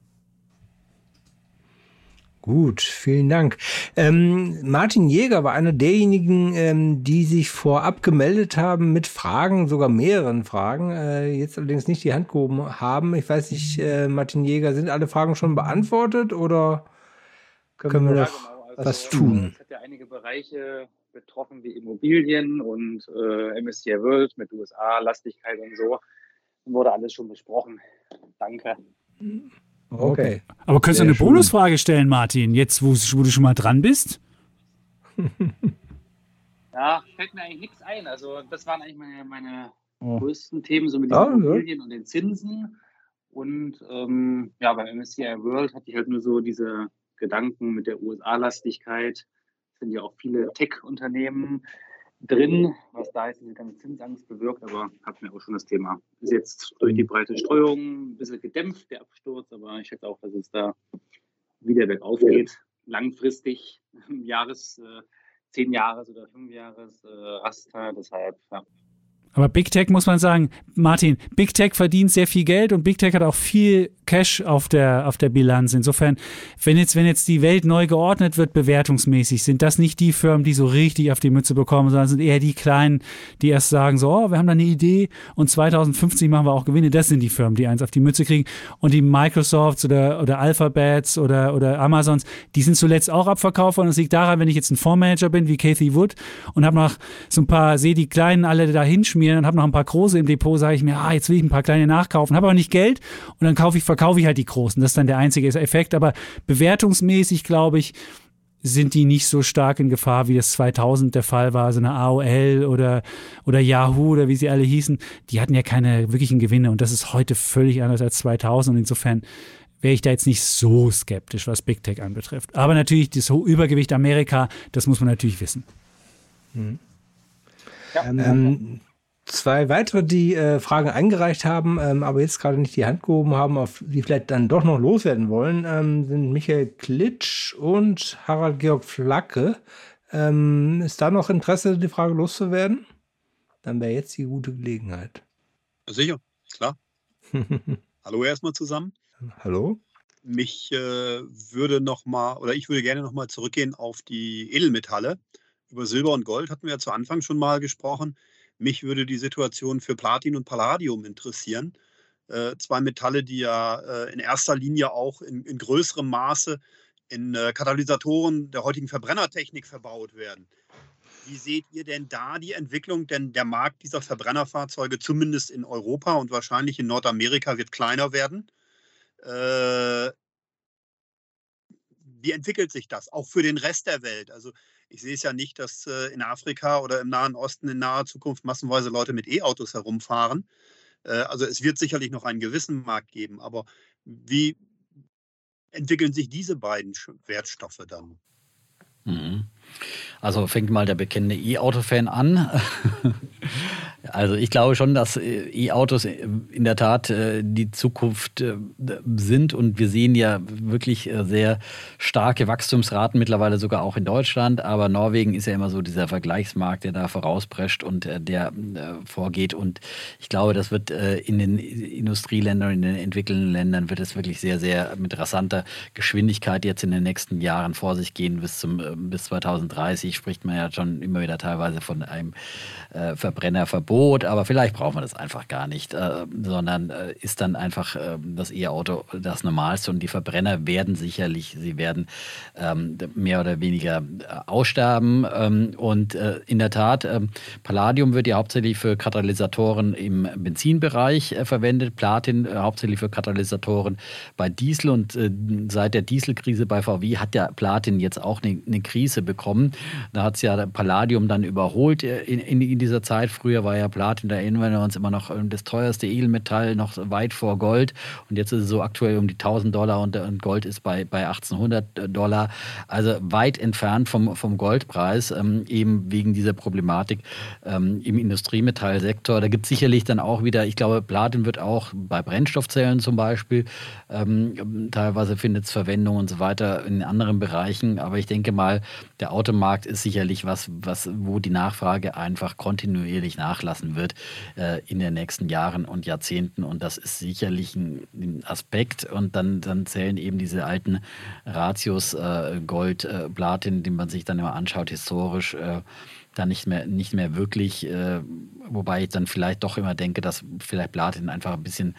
S3: Gut, vielen Dank. Ähm, Martin Jäger war einer derjenigen, ähm, die sich vorab gemeldet haben mit Fragen, sogar mehreren Fragen, äh, jetzt allerdings nicht die Hand gehoben haben. Ich weiß nicht, äh, Martin Jäger, sind alle Fragen schon beantwortet oder können, können wir noch genau. also, was tun?
S11: Es hat ja einige Bereiche betroffen wie Immobilien und äh, MSCI World mit USA, Lastigkeit und so. wurde alles schon besprochen. Danke.
S1: Okay. Aber könntest du eine schön. Bonusfrage stellen, Martin, jetzt wo, wo du schon mal dran bist? <laughs>
S11: ja, fällt mir eigentlich nichts ein. Also das waren eigentlich meine, meine oh. größten Themen, so mit den ah, Immobilien ja. und den Zinsen. Und ähm, ja, beim MSCI World hatte ich halt nur so diese Gedanken mit der USA-Lastigkeit. Es sind ja auch viele Tech-Unternehmen drin, was da jetzt diese ganze Zinsangst bewirkt, aber hat mir auch schon das Thema. Ist jetzt durch die breite Streuung ein bisschen gedämpft, der Absturz, aber ich schätze auch, dass es da wieder bergauf geht. Langfristig, <laughs> Jahres, äh, zehn Jahres oder fünf Jahres äh, Raster. Deshalb ja,
S1: aber Big Tech muss man sagen, Martin, Big Tech verdient sehr viel Geld und Big Tech hat auch viel Cash auf der, auf der Bilanz. Insofern, wenn jetzt, wenn jetzt die Welt neu geordnet wird, bewertungsmäßig, sind das nicht die Firmen, die so richtig auf die Mütze bekommen, sondern sind eher die kleinen, die erst sagen, so, oh, wir haben da eine Idee und 2050 machen wir auch Gewinne. Das sind die Firmen, die eins auf die Mütze kriegen. Und die Microsofts oder, oder Alphabets oder, oder Amazons, die sind zuletzt auch abverkauft worden. Das liegt daran, wenn ich jetzt ein Fondsmanager bin, wie Kathy Wood und habe noch so ein paar, sehe die Kleinen alle da hinschmieren mir und habe noch ein paar große im Depot, sage ich mir, ah, jetzt will ich ein paar kleine nachkaufen, habe aber nicht Geld und dann kaufe ich, verkaufe ich halt die großen. Das ist dann der einzige Effekt. Aber bewertungsmäßig, glaube ich, sind die nicht so stark in Gefahr, wie das 2000 der Fall war. So eine AOL oder, oder Yahoo oder wie sie alle hießen, die hatten ja keine wirklichen Gewinne und das ist heute völlig anders als 2000 und insofern wäre ich da jetzt nicht so skeptisch, was Big Tech anbetrifft. Aber natürlich das Übergewicht Amerika, das muss man natürlich wissen.
S3: Mhm. Ja. Ähm, zwei weitere, die äh, Fragen eingereicht haben, ähm, aber jetzt gerade nicht die Hand gehoben haben, auf die vielleicht dann doch noch loswerden wollen, ähm, sind Michael Klitsch und Harald Georg Flacke. Ähm, ist da noch Interesse, die Frage loszuwerden? Dann wäre jetzt die gute Gelegenheit.
S13: Sicher, klar. <laughs> Hallo erstmal zusammen.
S3: Hallo.
S13: Mich äh, würde noch mal oder ich würde gerne noch mal zurückgehen auf die Edelmetalle. Über Silber und Gold hatten wir ja zu Anfang schon mal gesprochen. Mich würde die Situation für Platin und Palladium interessieren. Äh, zwei Metalle, die ja äh, in erster Linie auch in, in größerem Maße in äh, Katalysatoren der heutigen Verbrennertechnik verbaut werden. Wie seht ihr denn da die Entwicklung? Denn der Markt dieser Verbrennerfahrzeuge, zumindest in Europa und wahrscheinlich in Nordamerika, wird kleiner werden. Äh, wie entwickelt sich das auch für den Rest der Welt? Also ich sehe es ja nicht, dass äh, in Afrika oder im Nahen Osten in naher Zukunft massenweise Leute mit E-Autos herumfahren. Äh, also es wird sicherlich noch einen gewissen Markt geben, aber wie entwickeln sich diese beiden Wertstoffe dann?
S2: Mhm. Also fängt mal der bekennende E-Auto-Fan an. <laughs> Also ich glaube schon, dass äh, E-Autos in der Tat äh, die Zukunft äh, sind und wir sehen ja wirklich sehr starke Wachstumsraten mittlerweile sogar auch in Deutschland. Aber Norwegen ist ja immer so dieser Vergleichsmarkt, der da vorausprescht und der vorgeht. Und ich glaube, das wird in den Industrieländern, in den entwickelten Ländern wird es wirklich sehr, sehr mit rasanter Geschwindigkeit jetzt in den nächsten Jahren vor sich gehen bis zum bis 2030 spricht man ja schon immer wieder teilweise von einem Verbrennerverbot Verbot, aber vielleicht braucht man das einfach gar nicht, äh, sondern äh, ist dann einfach äh, das E-Auto das Normalste und die Verbrenner werden sicherlich, sie werden ähm, mehr oder weniger äh, aussterben ähm, und äh, in der Tat, ähm, Palladium wird ja hauptsächlich für Katalysatoren im Benzinbereich äh, verwendet, Platin hauptsächlich für Katalysatoren bei Diesel und seit der Dieselkrise bei VW hat ja Platin jetzt auch eine, eine Krise bekommen. Da hat es ja Palladium dann überholt in, in, in dieser Zeit. Früher war ja ja Platin, da erinnern wir uns immer noch ähm, das teuerste Edelmetall, noch weit vor Gold. Und jetzt ist es so aktuell um die 1000 Dollar und, Gold ist bei, bei 1800 Dollar. Also weit entfernt vom, vom Goldpreis, ähm, eben wegen dieser Problematik ähm, im Industriemetallsektor. Da gibt es sicherlich dann auch wieder, ich glaube, Platin wird auch bei Brennstoffzellen zum Beispiel, teilweise findet es Verwendung und so weiter in anderen Bereichen. Aber ich denke mal, der Automarkt ist sicherlich was, was wo die Nachfrage einfach kontinuierlich nachlässt lassen wird äh, in den nächsten Jahren und Jahrzehnten. Und das ist sicherlich ein, ein Aspekt. Und dann, dann zählen eben diese alten Ratios äh, Gold, äh, Platin, die man sich dann immer anschaut, historisch äh, da nicht mehr, nicht mehr wirklich, äh, wobei ich dann vielleicht doch immer denke, dass vielleicht Platin einfach ein bisschen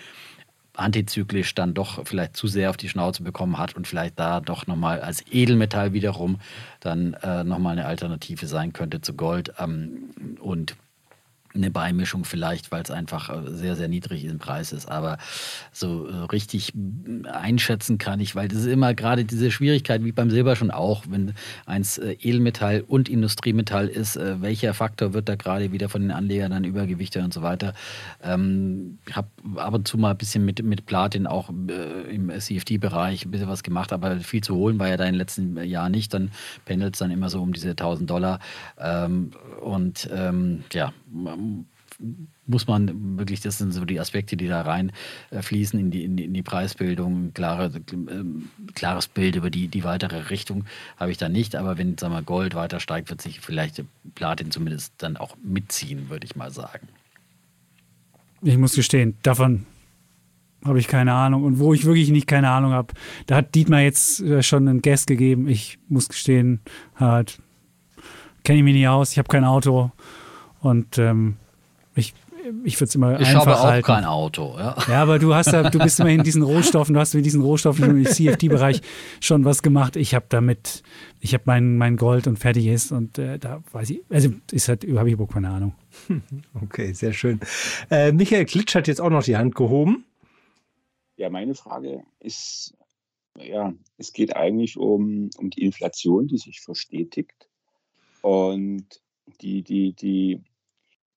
S2: antizyklisch dann doch vielleicht zu sehr auf die Schnauze bekommen hat und vielleicht da doch nochmal als Edelmetall wiederum dann äh, nochmal eine Alternative sein könnte zu Gold. Ähm, und eine Beimischung vielleicht, weil es einfach äh, sehr, sehr niedrig im Preis ist. Aber so äh, richtig einschätzen kann ich, weil das ist immer gerade diese Schwierigkeit, wie beim Silber schon auch, wenn eins äh, Edelmetall und Industriemetall ist, welcher Faktor wird da gerade wieder von den Anlegern dann übergewichtet und so weiter. Ähm, ich habe ab und zu mal ein bisschen mit, mit Platin auch im CFD-Bereich ein bisschen was gemacht, aber viel zu holen war ja da in den letzten Jahren nicht. Dann pendelt es dann immer so um diese 1000 Dollar. Ähm, und ähm, ja, muss man wirklich, das sind so die Aspekte, die da reinfließen in die, in die, in die Preisbildung. Klare, äh, klares Bild über die, die weitere Richtung habe ich da nicht. Aber wenn sagen wir, Gold weiter steigt, wird sich vielleicht Platin zumindest dann auch mitziehen, würde ich mal sagen.
S1: Ich muss gestehen, davon habe ich keine Ahnung. Und wo ich wirklich nicht keine Ahnung habe, da hat Dietmar jetzt äh, schon einen Guest gegeben. Ich muss gestehen, halt, kenne ich mich nicht aus, ich habe kein Auto. Und ähm, ich, ich würde es immer
S2: ich
S1: einfach
S2: habe auch
S1: halten.
S2: kein Auto. Ja.
S1: ja, aber du hast da, du bist immerhin in diesen Rohstoffen, du hast mit diesen Rohstoffen im CFD-Bereich schon was gemacht. Ich habe damit, ich habe mein, mein Gold und fertig ist und äh, da weiß ich, also ist halt, habe ich überhaupt keine Ahnung. <laughs>
S3: Okay, sehr schön. Äh, Michael Klitsch hat jetzt auch noch die Hand gehoben.
S14: Ja, meine Frage ist, ja, es geht eigentlich um, um die Inflation, die sich verstetigt und die, die, die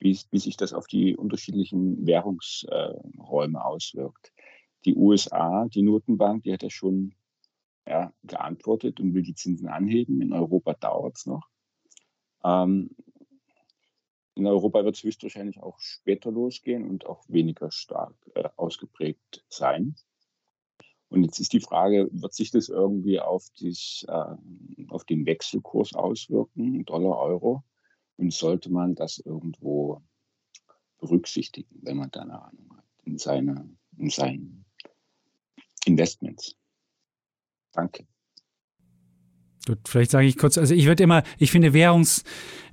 S14: wie, wie sich das auf die unterschiedlichen Währungsräume äh, auswirkt. Die USA, die Notenbank, die hat ja schon ja, geantwortet und will die Zinsen anheben. In Europa dauert es noch. Ähm, in Europa wird es höchstwahrscheinlich auch später losgehen und auch weniger stark äh, ausgeprägt sein. Und jetzt ist die Frage, wird sich das irgendwie auf, dies, äh, auf den Wechselkurs auswirken, Dollar, Euro? Und sollte man das irgendwo berücksichtigen, wenn man da eine Ahnung hat, in, seine, in seinen Investments? Danke.
S1: Vielleicht sage ich kurz, also ich würde immer, ich finde Währungs,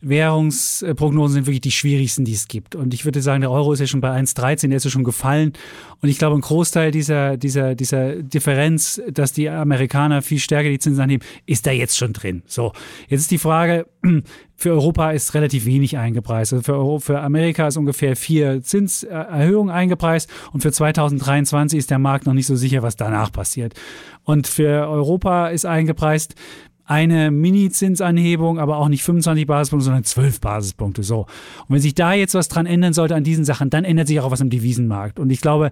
S1: Währungsprognosen sind wirklich die schwierigsten, die es gibt. Und ich würde sagen, der Euro ist ja schon bei 1,13, der ist ja schon gefallen. Und ich glaube, ein Großteil dieser, dieser, dieser Differenz, dass die Amerikaner viel stärker die Zinsen annehmen, ist da jetzt schon drin. So, jetzt ist die Frage, <clears throat> für Europa ist relativ wenig eingepreist. Also für, Euro, für Amerika ist ungefähr vier Zinserhöhungen eingepreist und für 2023 ist der Markt noch nicht so sicher, was danach passiert. Und für Europa ist eingepreist eine Mini-Zinsanhebung, aber auch nicht 25 Basispunkte, sondern 12 Basispunkte. So. Und wenn sich da jetzt was dran ändern sollte an diesen Sachen, dann ändert sich auch was im Devisenmarkt. Und ich glaube,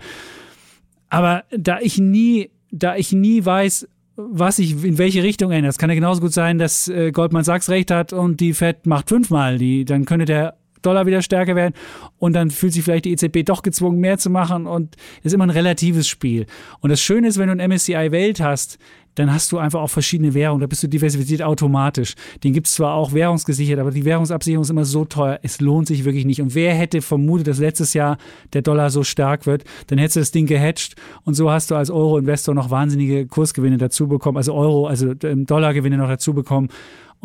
S1: aber da ich nie, da ich nie weiß, was sich in welche Richtung ändert. Es kann ja genauso gut sein, dass äh, Goldman Sachs recht hat und die Fed macht fünfmal die, dann könnte der Dollar wieder stärker werden und dann fühlt sich vielleicht die EZB doch gezwungen, mehr zu machen und es ist immer ein relatives Spiel. Und das Schöne ist, wenn du ein MSCI Welt hast, dann hast du einfach auch verschiedene Währungen. Da bist du diversifiziert automatisch. Den gibt es zwar auch währungsgesichert, aber die Währungsabsicherung ist immer so teuer. Es lohnt sich wirklich nicht. Und wer hätte vermutet, dass letztes Jahr der Dollar so stark wird, dann hättest du das Ding gehatcht und so hast du als Euro-Investor noch wahnsinnige Kursgewinne dazu bekommen, also Euro, also ähm, Dollargewinne noch dazu bekommen.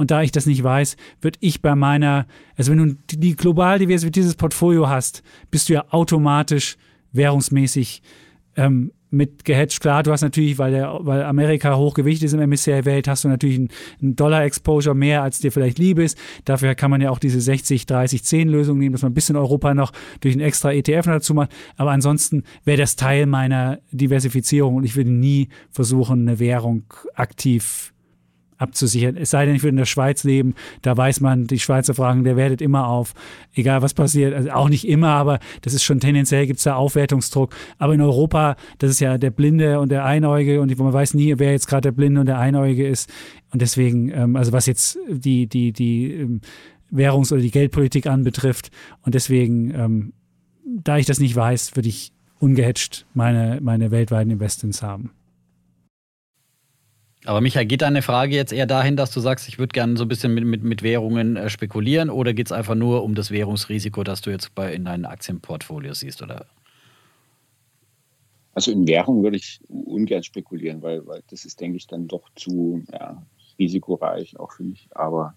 S1: Und da ich das nicht weiß, würde ich bei meiner, also wenn du die global diversifiziertes Portfolio hast, bist du ja automatisch währungsmäßig ähm, mit gehatcht. Klar, du hast natürlich, weil, der, weil Amerika hochgewichtet ist im MSCI-Welt, hast du natürlich einen Dollar-Exposure mehr, als dir vielleicht lieb ist. Dafür kann man ja auch diese 60, 30, 10 Lösung nehmen, dass man ein bisschen Europa noch durch einen extra ETF dazu macht. Aber ansonsten wäre das Teil meiner Diversifizierung und ich würde nie versuchen, eine Währung aktiv abzusichern. Es sei denn, ich würde in der Schweiz leben, da weiß man, die Schweizer fragen, der wertet immer auf, egal was passiert. Also auch nicht immer, aber das ist schon tendenziell, gibt es da Aufwertungsdruck. Aber in Europa, das ist ja der Blinde und der Einäugige und man weiß nie, wer jetzt gerade der Blinde und der Einäugige ist. Und deswegen, ähm, also was jetzt die, die, die ähm, Währungs- oder die Geldpolitik anbetrifft. Und deswegen, ähm, da ich das nicht weiß, würde ich ungehatcht meine, meine weltweiten Investments haben.
S2: Aber Michael, geht deine Frage jetzt eher dahin, dass du sagst, ich würde gerne so ein bisschen mit, mit, mit Währungen äh, spekulieren oder geht es einfach nur um das Währungsrisiko, das du jetzt bei, in deinen Aktienportfolio siehst? Oder?
S14: Also in Währung würde ich ungern spekulieren, weil, weil das ist, denke ich, dann doch zu ja, risikoreich auch für mich. Aber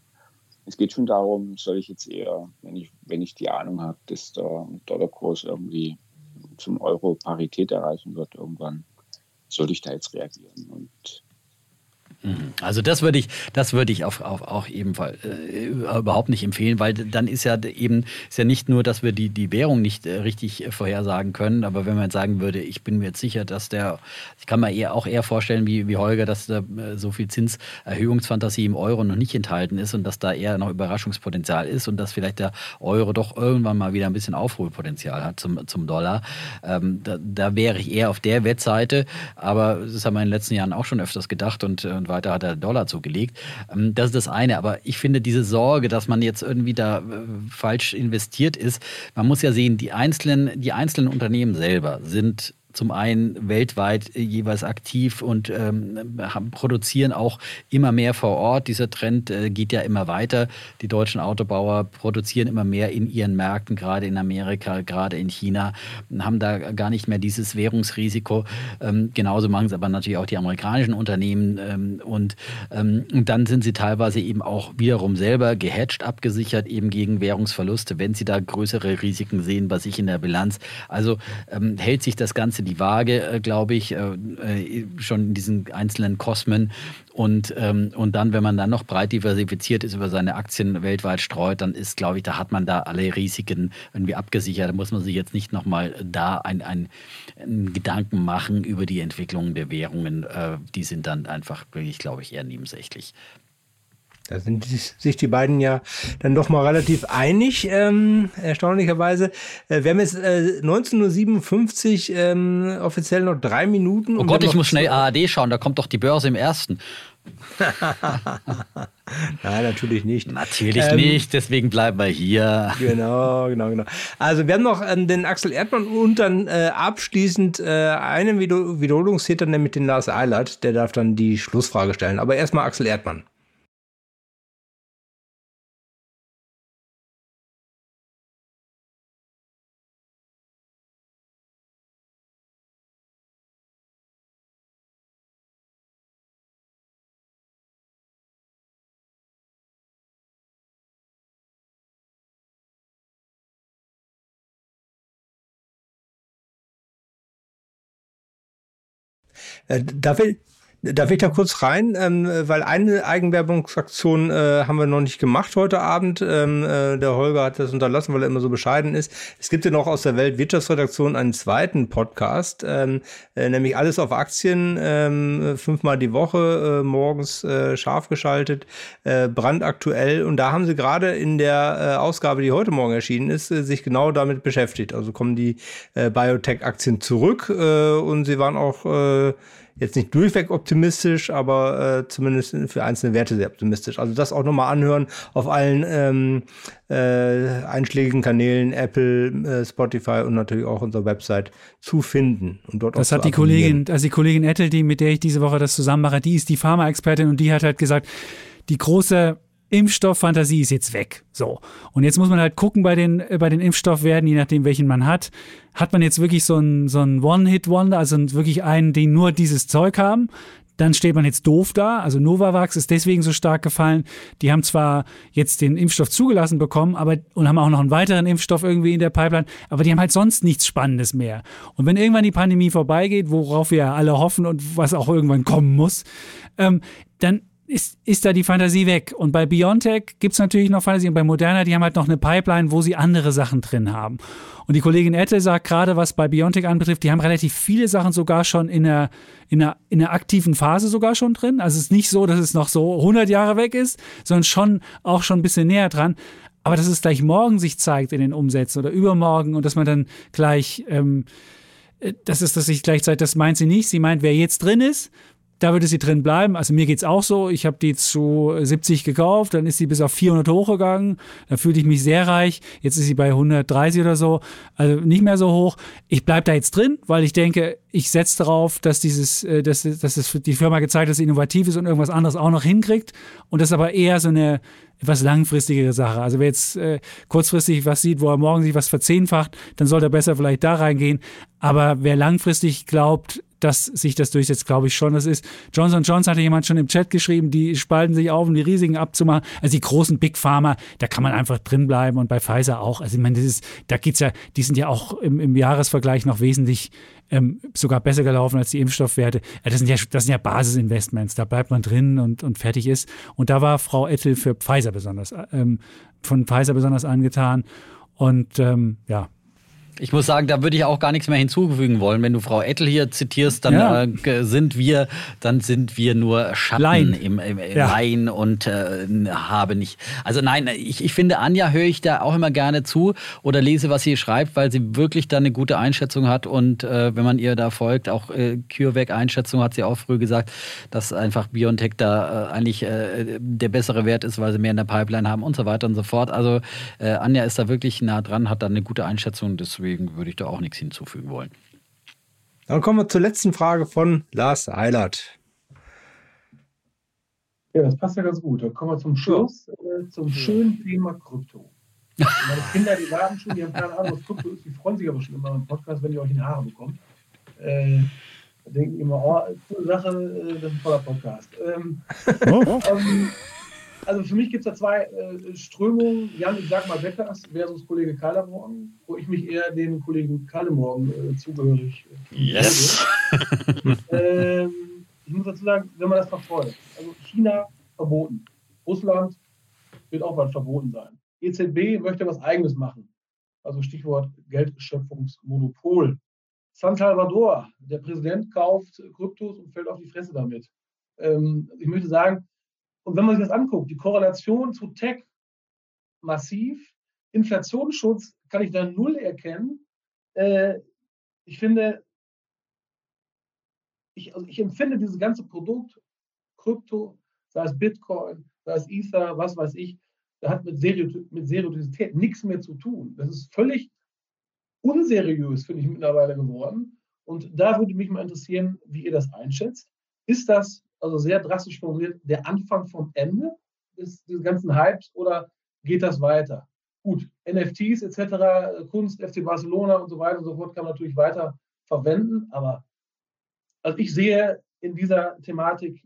S14: es geht schon darum, soll ich jetzt eher, wenn ich, wenn ich die Ahnung habe, dass der Dollarkurs irgendwie zum Euro Parität erreichen wird irgendwann, sollte ich da jetzt reagieren. Und.
S2: Also das würde ich, das würde ich auf, auf, auch ebenfalls äh, überhaupt nicht empfehlen, weil dann ist ja eben ist ja nicht nur, dass wir die, die Währung nicht äh, richtig äh, vorhersagen können, aber wenn man sagen würde, ich bin mir jetzt sicher, dass der, ich kann mir eher auch eher vorstellen, wie, wie Holger, dass da äh, so viel Zinserhöhungsfantasie im Euro noch nicht enthalten ist und dass da eher noch Überraschungspotenzial ist und dass vielleicht der Euro doch irgendwann mal wieder ein bisschen Aufholpotenzial hat zum, zum Dollar. Ähm, da, da wäre ich eher auf der Wettseite, aber das haben wir in den letzten Jahren auch schon öfters gedacht und, und weiter hat der Dollar zugelegt. Ähm, das ist das eine. Aber ich finde diese Sorge, dass man jetzt irgendwie da äh, falsch investiert ist, man muss ja sehen, die einzelnen, die einzelnen Unternehmen selber sind zum einen weltweit jeweils aktiv und ähm, produzieren auch immer mehr vor Ort. Dieser Trend äh, geht ja immer weiter. Die deutschen Autobauer produzieren immer mehr in ihren Märkten, gerade in Amerika, gerade in China, haben da gar nicht mehr dieses Währungsrisiko. Ähm, genauso machen es aber natürlich auch die amerikanischen Unternehmen. Ähm, und, ähm, und dann sind sie teilweise eben auch wiederum selber gehatcht, abgesichert eben gegen Währungsverluste, wenn sie da größere Risiken sehen bei sich in der Bilanz. Also ähm, hält sich das Ganze die Waage, äh, glaube ich, äh, äh, schon in diesen einzelnen Kosmen. Und, ähm, und dann, wenn man dann noch breit diversifiziert ist, über seine Aktien weltweit streut, dann ist, glaube ich, da hat man da alle Risiken irgendwie abgesichert. Da muss man sich jetzt nicht nochmal da ein, ein, einen Gedanken machen über die Entwicklung der Währungen. die sind dann einfach wirklich, glaube ich, eher nebensächlich.
S3: Da sind sich die beiden ja dann doch mal relativ einig, ähm, erstaunlicherweise. Äh, wir haben jetzt äh, 19.57 Uhr ähm, offiziell noch drei Minuten.
S2: Oh Gott, ich muss schnell ARD schauen, da kommt doch die Börse im ersten. <laughs>
S3: Nein, natürlich nicht.
S2: Natürlich ähm, nicht, deswegen bleiben wir hier.
S3: Genau, genau, genau. Also wir haben noch äh, den Axel Erdmann und dann äh, abschließend äh, einen Wiederholungstäter, nämlich den Lars Eilert. Der darf dann die Schlussfrage stellen. Aber erstmal Axel Erdmann. Äh, darf ich, Darf ich da kurz rein? Ähm, weil eine Eigenwerbungsaktion äh, haben wir noch nicht gemacht heute Abend. Ähm, äh, der Holger hat das unterlassen, weil er immer so bescheiden ist. Es gibt ja noch aus der Weltwirtschaftsredaktion einen zweiten Podcast, ähm, äh, nämlich alles auf Aktien, ähm, fünfmal die Woche, äh, morgens äh, scharf geschaltet, äh, brandaktuell. Und da haben sie gerade in der äh, Ausgabe, die heute Morgen erschienen ist, äh, sich genau damit beschäftigt. Also kommen die äh, Biotech-Aktien zurück äh, und sie waren auch äh, jetzt nicht durchweg optimistisch, aber äh, zumindest für einzelne Werte sehr optimistisch. Also das auch nochmal anhören auf allen ähm, äh, einschlägigen Kanälen, Apple, äh, Spotify und natürlich auch unserer Website zu finden. Und dort
S1: das hat die Kollegin, also die Kollegin Ettel, die, mit der ich diese Woche das zusammen mache, die ist die Pharma-Expertin und die hat halt gesagt, die große Impfstofffantasie ist jetzt weg. So. Und jetzt muss man halt gucken bei den, äh, bei den Impfstoffwerten, je nachdem, welchen man hat. Hat man jetzt wirklich so einen, so einen One-Hit-Wonder, also wirklich einen, die nur dieses Zeug haben? Dann steht man jetzt doof da. Also Novavax ist deswegen so stark gefallen. Die haben zwar jetzt den Impfstoff zugelassen bekommen, aber und haben auch noch einen weiteren Impfstoff irgendwie in der Pipeline, aber die haben halt sonst nichts Spannendes mehr. Und wenn irgendwann die Pandemie vorbeigeht, worauf wir alle hoffen und was auch irgendwann kommen muss, ähm, dann ist, ist da die Fantasie weg. Und bei BioNTech gibt es natürlich noch Fantasie und bei Moderna, die haben halt noch eine Pipeline, wo sie andere Sachen drin haben. Und die Kollegin Ettel sagt gerade, was bei BioNTech anbetrifft, die haben relativ viele Sachen sogar schon in der, in der, in der aktiven Phase sogar schon drin. Also es ist nicht so, dass es noch so 100 Jahre weg ist, sondern schon auch schon ein bisschen näher dran. Aber dass es gleich morgen sich zeigt in den Umsätzen oder übermorgen und dass man dann gleich, ähm, äh, das ist, dass ich gleichzeitig, das meint sie nicht. Sie meint, wer jetzt drin ist, da würde sie drin bleiben. Also mir geht es auch so. Ich habe die zu 70 gekauft, dann ist sie bis auf 400 hochgegangen. Da fühlte ich mich sehr reich. Jetzt ist sie bei 130 oder so. Also nicht mehr so hoch. Ich bleibe da jetzt drin, weil ich denke, ich setze darauf, dass dieses, äh, dass, dass es die Firma gezeigt hat, dass sie innovativ ist und irgendwas anderes auch noch hinkriegt. Und das ist aber eher so eine etwas langfristigere Sache. Also wer jetzt äh, kurzfristig was sieht, wo er morgen sich was verzehnfacht, dann sollte er besser vielleicht da reingehen. Aber wer langfristig glaubt, dass sich das durchsetzt, glaube ich schon. Das ist, Johnson Johnson hatte jemand schon im Chat geschrieben, die spalten sich auf, um die riesigen abzumachen. Also die großen Big Pharma, da kann man einfach drin bleiben und bei Pfizer auch. Also ich meine, das ist, da geht's ja, die sind ja auch im, im Jahresvergleich noch wesentlich ähm, sogar besser gelaufen als die Impfstoffwerte. Das sind ja, das sind ja Basisinvestments. Da bleibt man drin und, und fertig ist. Und da war Frau Ettel für Pfizer besonders, ähm, von Pfizer besonders angetan. Und ähm, ja,
S2: ich muss sagen, da würde ich auch gar nichts mehr hinzufügen wollen. Wenn du Frau Ettel hier zitierst, dann ja. äh, sind wir, dann sind wir nur Schatten Laien. im, im, im ja. Laien und äh, habe nicht. Also nein, ich, ich finde, Anja höre ich da auch immer gerne zu oder lese, was sie schreibt, weil sie wirklich da eine gute Einschätzung hat und äh, wenn man ihr da folgt, auch äh, CureVac-Einschätzung hat sie auch früh gesagt, dass einfach BioNTech da äh, eigentlich äh, der bessere Wert ist, weil sie mehr in der Pipeline haben und so weiter und so fort. Also äh, Anja ist da wirklich nah dran, hat da eine gute Einschätzung. Deswegen deswegen würde ich da auch nichts hinzufügen wollen.
S3: Dann kommen wir zur letzten Frage von Lars Eilert.
S6: Ja, das passt ja ganz gut. Dann kommen wir zum Schluss, äh, zum schönen Thema Krypto. Meine Kinder, die warten schon, die haben keine Ahnung, was Krypto ist, die freuen sich aber schon immer im Podcast, wenn ihr euch in die Haare bekommt. Äh, da denken immer, oh, coole Sache, äh, das ist ein toller Podcast. Ähm, oh. ähm, also für mich gibt es da zwei äh, Strömungen. Jan, ich sag mal Beckers versus Kollege Keilermorgen, wo ich mich eher dem Kollegen Keilermorgen äh, zugehörig
S2: äh, Yes!
S6: ähm, ich muss dazu sagen, wenn man das verfolgt, also China verboten, Russland wird auch bald verboten sein. EZB möchte was Eigenes machen. Also Stichwort Geldschöpfungsmonopol. San Salvador, der Präsident kauft Kryptos und fällt auf die Fresse damit. Ähm, ich möchte sagen, und wenn man sich das anguckt, die Korrelation zu Tech massiv, Inflationsschutz kann ich da null erkennen. Äh, ich finde, ich, also ich empfinde dieses ganze Produkt, Krypto, sei es Bitcoin, sei es Ether, was weiß ich, da hat mit, Seri mit Seriosität nichts mehr zu tun. Das ist völlig unseriös, finde ich mittlerweile geworden. Und da würde mich mal interessieren, wie ihr das einschätzt. Ist das also sehr drastisch formuliert, der Anfang vom Ende des, des ganzen Hypes oder geht das weiter? Gut, NFTs etc., Kunst, FC Barcelona und so weiter und so fort kann man natürlich weiter verwenden, aber also ich sehe in dieser Thematik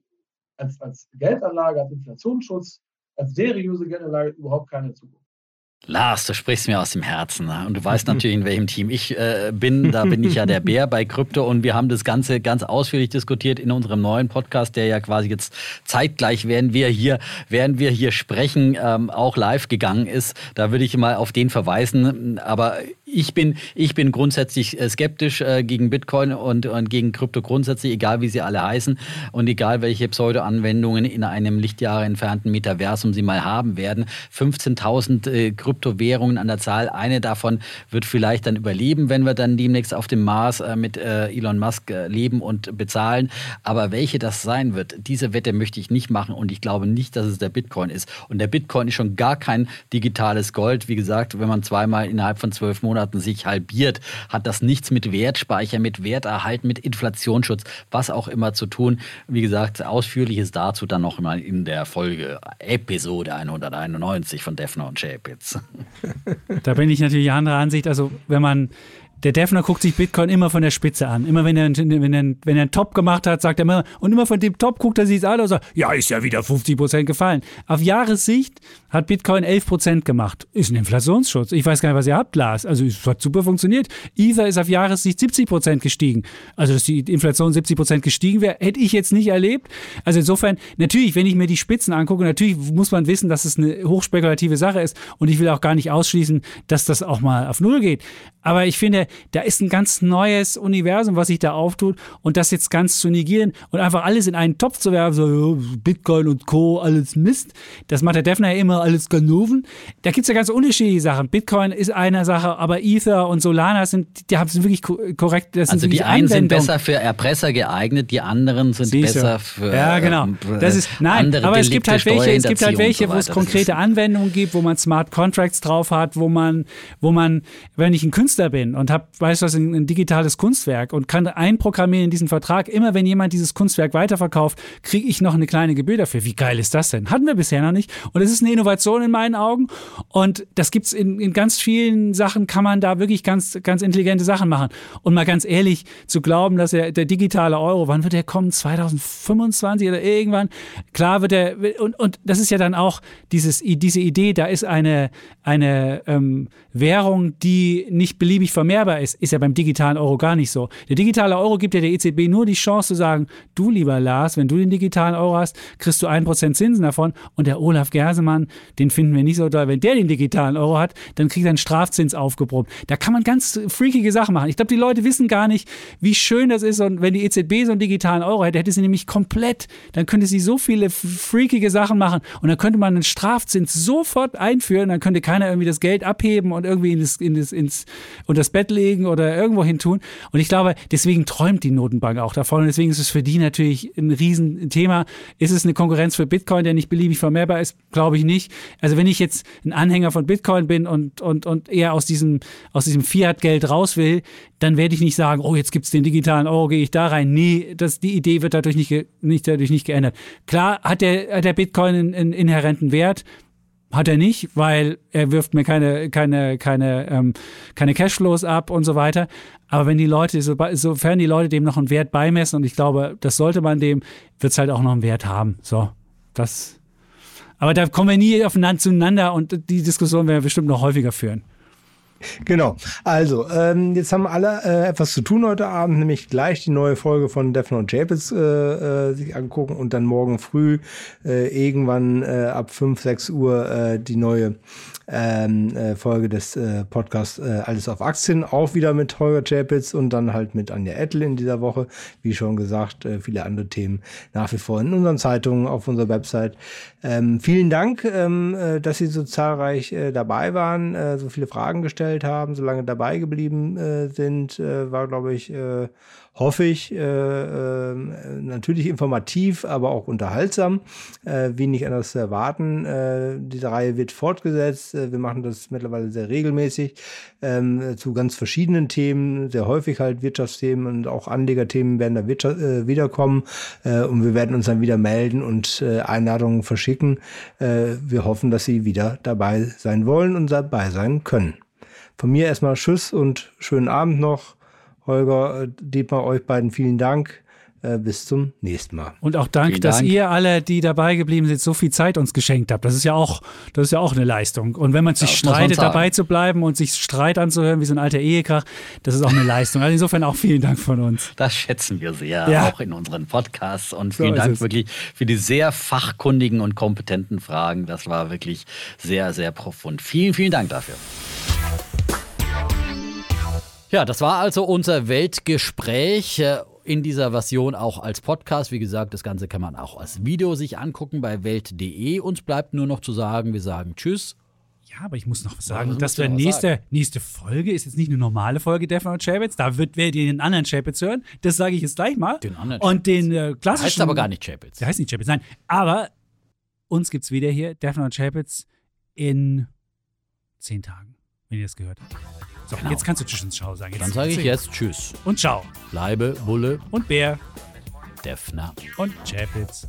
S6: als, als Geldanlage, als Inflationsschutz, als seriöse Geldanlage überhaupt keine Zukunft.
S2: Lars, du sprichst mir aus dem Herzen. Ne? Und du weißt natürlich, in welchem Team ich äh, bin. Da bin ich ja der <laughs> Bär bei Krypto. Und wir haben das Ganze ganz ausführlich diskutiert in unserem neuen Podcast, der ja quasi jetzt zeitgleich, während wir hier, während wir hier sprechen, ähm, auch live gegangen ist. Da würde ich mal auf den verweisen. Aber ich bin, ich bin grundsätzlich äh, skeptisch äh, gegen Bitcoin und, und gegen Krypto grundsätzlich, egal wie sie alle heißen und egal welche Pseudo-Anwendungen in einem Lichtjahre entfernten Metaversum sie mal haben werden. 15.000 äh, Kryptowährungen an der Zahl. Eine davon wird vielleicht dann überleben, wenn wir dann demnächst auf dem Mars äh, mit äh, Elon Musk äh, leben und bezahlen. Aber welche das sein wird, diese Wette möchte ich nicht machen und ich glaube nicht, dass es der Bitcoin ist. Und der Bitcoin ist schon gar kein digitales Gold. Wie gesagt, wenn man zweimal innerhalb von zwölf Monaten sich halbiert, hat das nichts mit Wertspeicher, mit Werterhalt, mit Inflationsschutz, was auch immer zu tun. Wie gesagt, ausführliches dazu dann noch mal in der Folge Episode 191 von Defner und Chapitz.
S1: Da bin ich natürlich anderer Ansicht. Also wenn man der Defner guckt sich Bitcoin immer von der Spitze an. Immer wenn er, wenn er, wenn er einen Top gemacht hat, sagt er immer, und immer von dem Top guckt er sich an und sagt, ja, ist ja wieder 50 Prozent gefallen. Auf Jahressicht hat Bitcoin 11 Prozent gemacht. Ist ein Inflationsschutz. Ich weiß gar nicht, was ihr habt, Lars. Also es hat super funktioniert. Ether ist auf Jahressicht 70 Prozent gestiegen. Also dass die Inflation 70 Prozent gestiegen wäre, hätte ich jetzt nicht erlebt. Also insofern, natürlich, wenn ich mir die Spitzen angucke, natürlich muss man wissen, dass es eine hochspekulative Sache ist. Und ich will auch gar nicht ausschließen, dass das auch mal auf Null geht. Aber ich finde, da ist ein ganz neues Universum, was sich da auftut. Und das jetzt ganz zu negieren und einfach alles in einen Topf zu werfen, so Bitcoin und Co., alles Mist, das macht der Defner ja immer alles Ganoven. Da gibt es ja ganz unterschiedliche Sachen. Bitcoin ist eine Sache, aber Ether und Solana sind, die haben es wirklich korrekt.
S2: Das also die einen sind besser für Erpresser geeignet, die anderen sind Siehst besser für
S1: Ja, genau. Ähm, das ist, nein, aber es gibt halt welche, es gibt halt welche, so wo es konkrete Anwendungen gibt, wo man Smart Contracts drauf hat, wo man, wo man, wenn ich ein Künstler Künstler bin und habe, weißt du was, ein, ein, digitales Kunstwerk und kann einprogrammieren in diesen Vertrag, immer wenn jemand dieses Kunstwerk weiterverkauft, kriege ich noch eine kleine Gebühr dafür. Wie geil ist das denn? Hatten wir bisher noch nicht. Und es ist eine Innovation in meinen Augen. Und das gibt's in, in ganz vielen Sachen, kann man da wirklich ganz, ganz intelligente Sachen machen. Und mal ganz ehrlich, zu glauben, dass er, der digitale Euro, wann wird der kommen? 2025 oder irgendwann? Klar wird er, und, und das ist ja dann auch dieses, diese Idee, da ist eine, eine ähm, Währung, die nicht beliebig vermehrbar ist, ist ja beim digitalen Euro gar nicht so. Der digitale Euro gibt ja der EZB nur die Chance zu sagen, du lieber Lars, wenn du den digitalen Euro hast, kriegst du ein Prozent Zinsen davon und der Olaf Gersemann, den finden wir nicht so toll. Wenn der den digitalen Euro hat, dann kriegt er einen Strafzins aufgeprobt. Da kann man ganz freakige Sachen machen. Ich glaube, die Leute wissen gar nicht, wie schön das ist und wenn die EZB so einen digitalen Euro hätte, hätte sie nämlich komplett, dann könnte sie so viele freakige Sachen machen und dann könnte man einen Strafzins sofort einführen, dann könnte keiner irgendwie das Geld abheben und irgendwie in das, in das, ins, unter das Bett legen oder irgendwo hin tun. Und ich glaube, deswegen träumt die Notenbank auch davon. Und deswegen ist es für die natürlich ein Riesenthema. Ist es eine Konkurrenz für Bitcoin, der nicht beliebig vermehrbar ist? Glaube ich nicht. Also wenn ich jetzt ein Anhänger von Bitcoin bin und, und, und eher aus diesem, aus diesem Fiat-Geld raus will, dann werde ich nicht sagen, oh, jetzt gibt es den digitalen Euro, gehe ich da rein. Nee, das, die Idee wird dadurch nicht, nicht, dadurch nicht geändert. Klar hat der, hat der Bitcoin einen, einen inhärenten Wert. Hat er nicht, weil er wirft mir keine, keine, keine, ähm, keine Cashflows ab und so weiter. Aber wenn die Leute, so, sofern die Leute dem noch einen Wert beimessen, und ich glaube, das sollte man dem, wird es halt auch noch einen Wert haben. So, das. Aber da kommen wir nie aufeinander zueinander und die Diskussion werden wir bestimmt noch häufiger führen.
S3: Genau. Also, ähm, jetzt haben alle äh, etwas zu tun heute Abend, nämlich gleich die neue Folge von Defner und Japes äh, äh, sich angucken und dann morgen früh äh, irgendwann äh, ab 5, 6 Uhr äh, die neue ähm, äh, Folge des äh, Podcasts äh, Alles auf Aktien, auch wieder mit Holger Chapitz und dann halt mit Anja Ettel in dieser Woche. Wie schon gesagt, äh, viele andere Themen nach wie vor in unseren Zeitungen, auf unserer Website. Ähm, vielen Dank, ähm, äh, dass Sie so zahlreich äh, dabei waren, äh, so viele Fragen gestellt haben, so lange dabei geblieben äh, sind. Äh, war, glaube ich, äh, hoffe ich, äh, äh, natürlich informativ, aber auch unterhaltsam. Äh, wenig anders zu erwarten. Äh, diese Reihe wird fortgesetzt. Äh, wir machen das mittlerweile sehr regelmäßig ähm, zu ganz verschiedenen Themen, sehr häufig halt Wirtschaftsthemen und auch Anlegerthemen werden da Wirtschaft, äh, wiederkommen. Äh, und wir werden uns dann wieder melden und äh, Einladungen verschicken. Äh, wir hoffen, dass Sie wieder dabei sein wollen und dabei sein können. Von mir erstmal Tschüss und schönen Abend noch. Holger, äh, Dietmar, euch beiden vielen Dank. Äh, bis zum nächsten Mal.
S1: Und auch Dank, Vielen dass Dank. ihr alle, die dabei geblieben sind, so viel Zeit uns geschenkt habt. Das ist ja auch, das ist ja auch eine Leistung. Und wenn man sich das streitet, dabei zu bleiben und sich Streit anzuhören, wie so ein alter Ehekrach, das ist auch eine Leistung. Also insofern auch vielen Dank von uns.
S2: Das schätzen wir sehr, ja. auch in unseren Podcasts. Und vielen so Dank es. wirklich für die sehr fachkundigen und kompetenten Fragen. Das war wirklich sehr, sehr profund. Vielen, vielen Dank dafür. Ja, das war also unser Weltgespräch äh, in dieser Version auch als Podcast. Wie gesagt, das Ganze kann man auch als Video sich angucken bei welt.de. Uns bleibt nur noch zu sagen, wir sagen Tschüss.
S1: Ja, aber ich muss noch sagen, ja, dass wir nächste, nächste Folge ist jetzt nicht eine normale Folge Defner und Chapitz. Da wird wer den anderen Chapitz hören. Das sage ich jetzt gleich mal. Den anderen Und den äh, klassischen. Der
S2: heißt aber gar nicht Chapitz.
S1: Der heißt nicht Chapitz, nein. Aber uns gibt es wieder hier, Defner und Chapitz, in zehn Tagen, wenn ihr das gehört habt. So, genau. jetzt kannst du Tschüss und Ciao sagen.
S2: Jetzt Dann sage ich jetzt Tschüss.
S1: Und Ciao.
S2: Bleibe Bulle
S1: und Bär.
S2: Defner
S1: und Chapitz.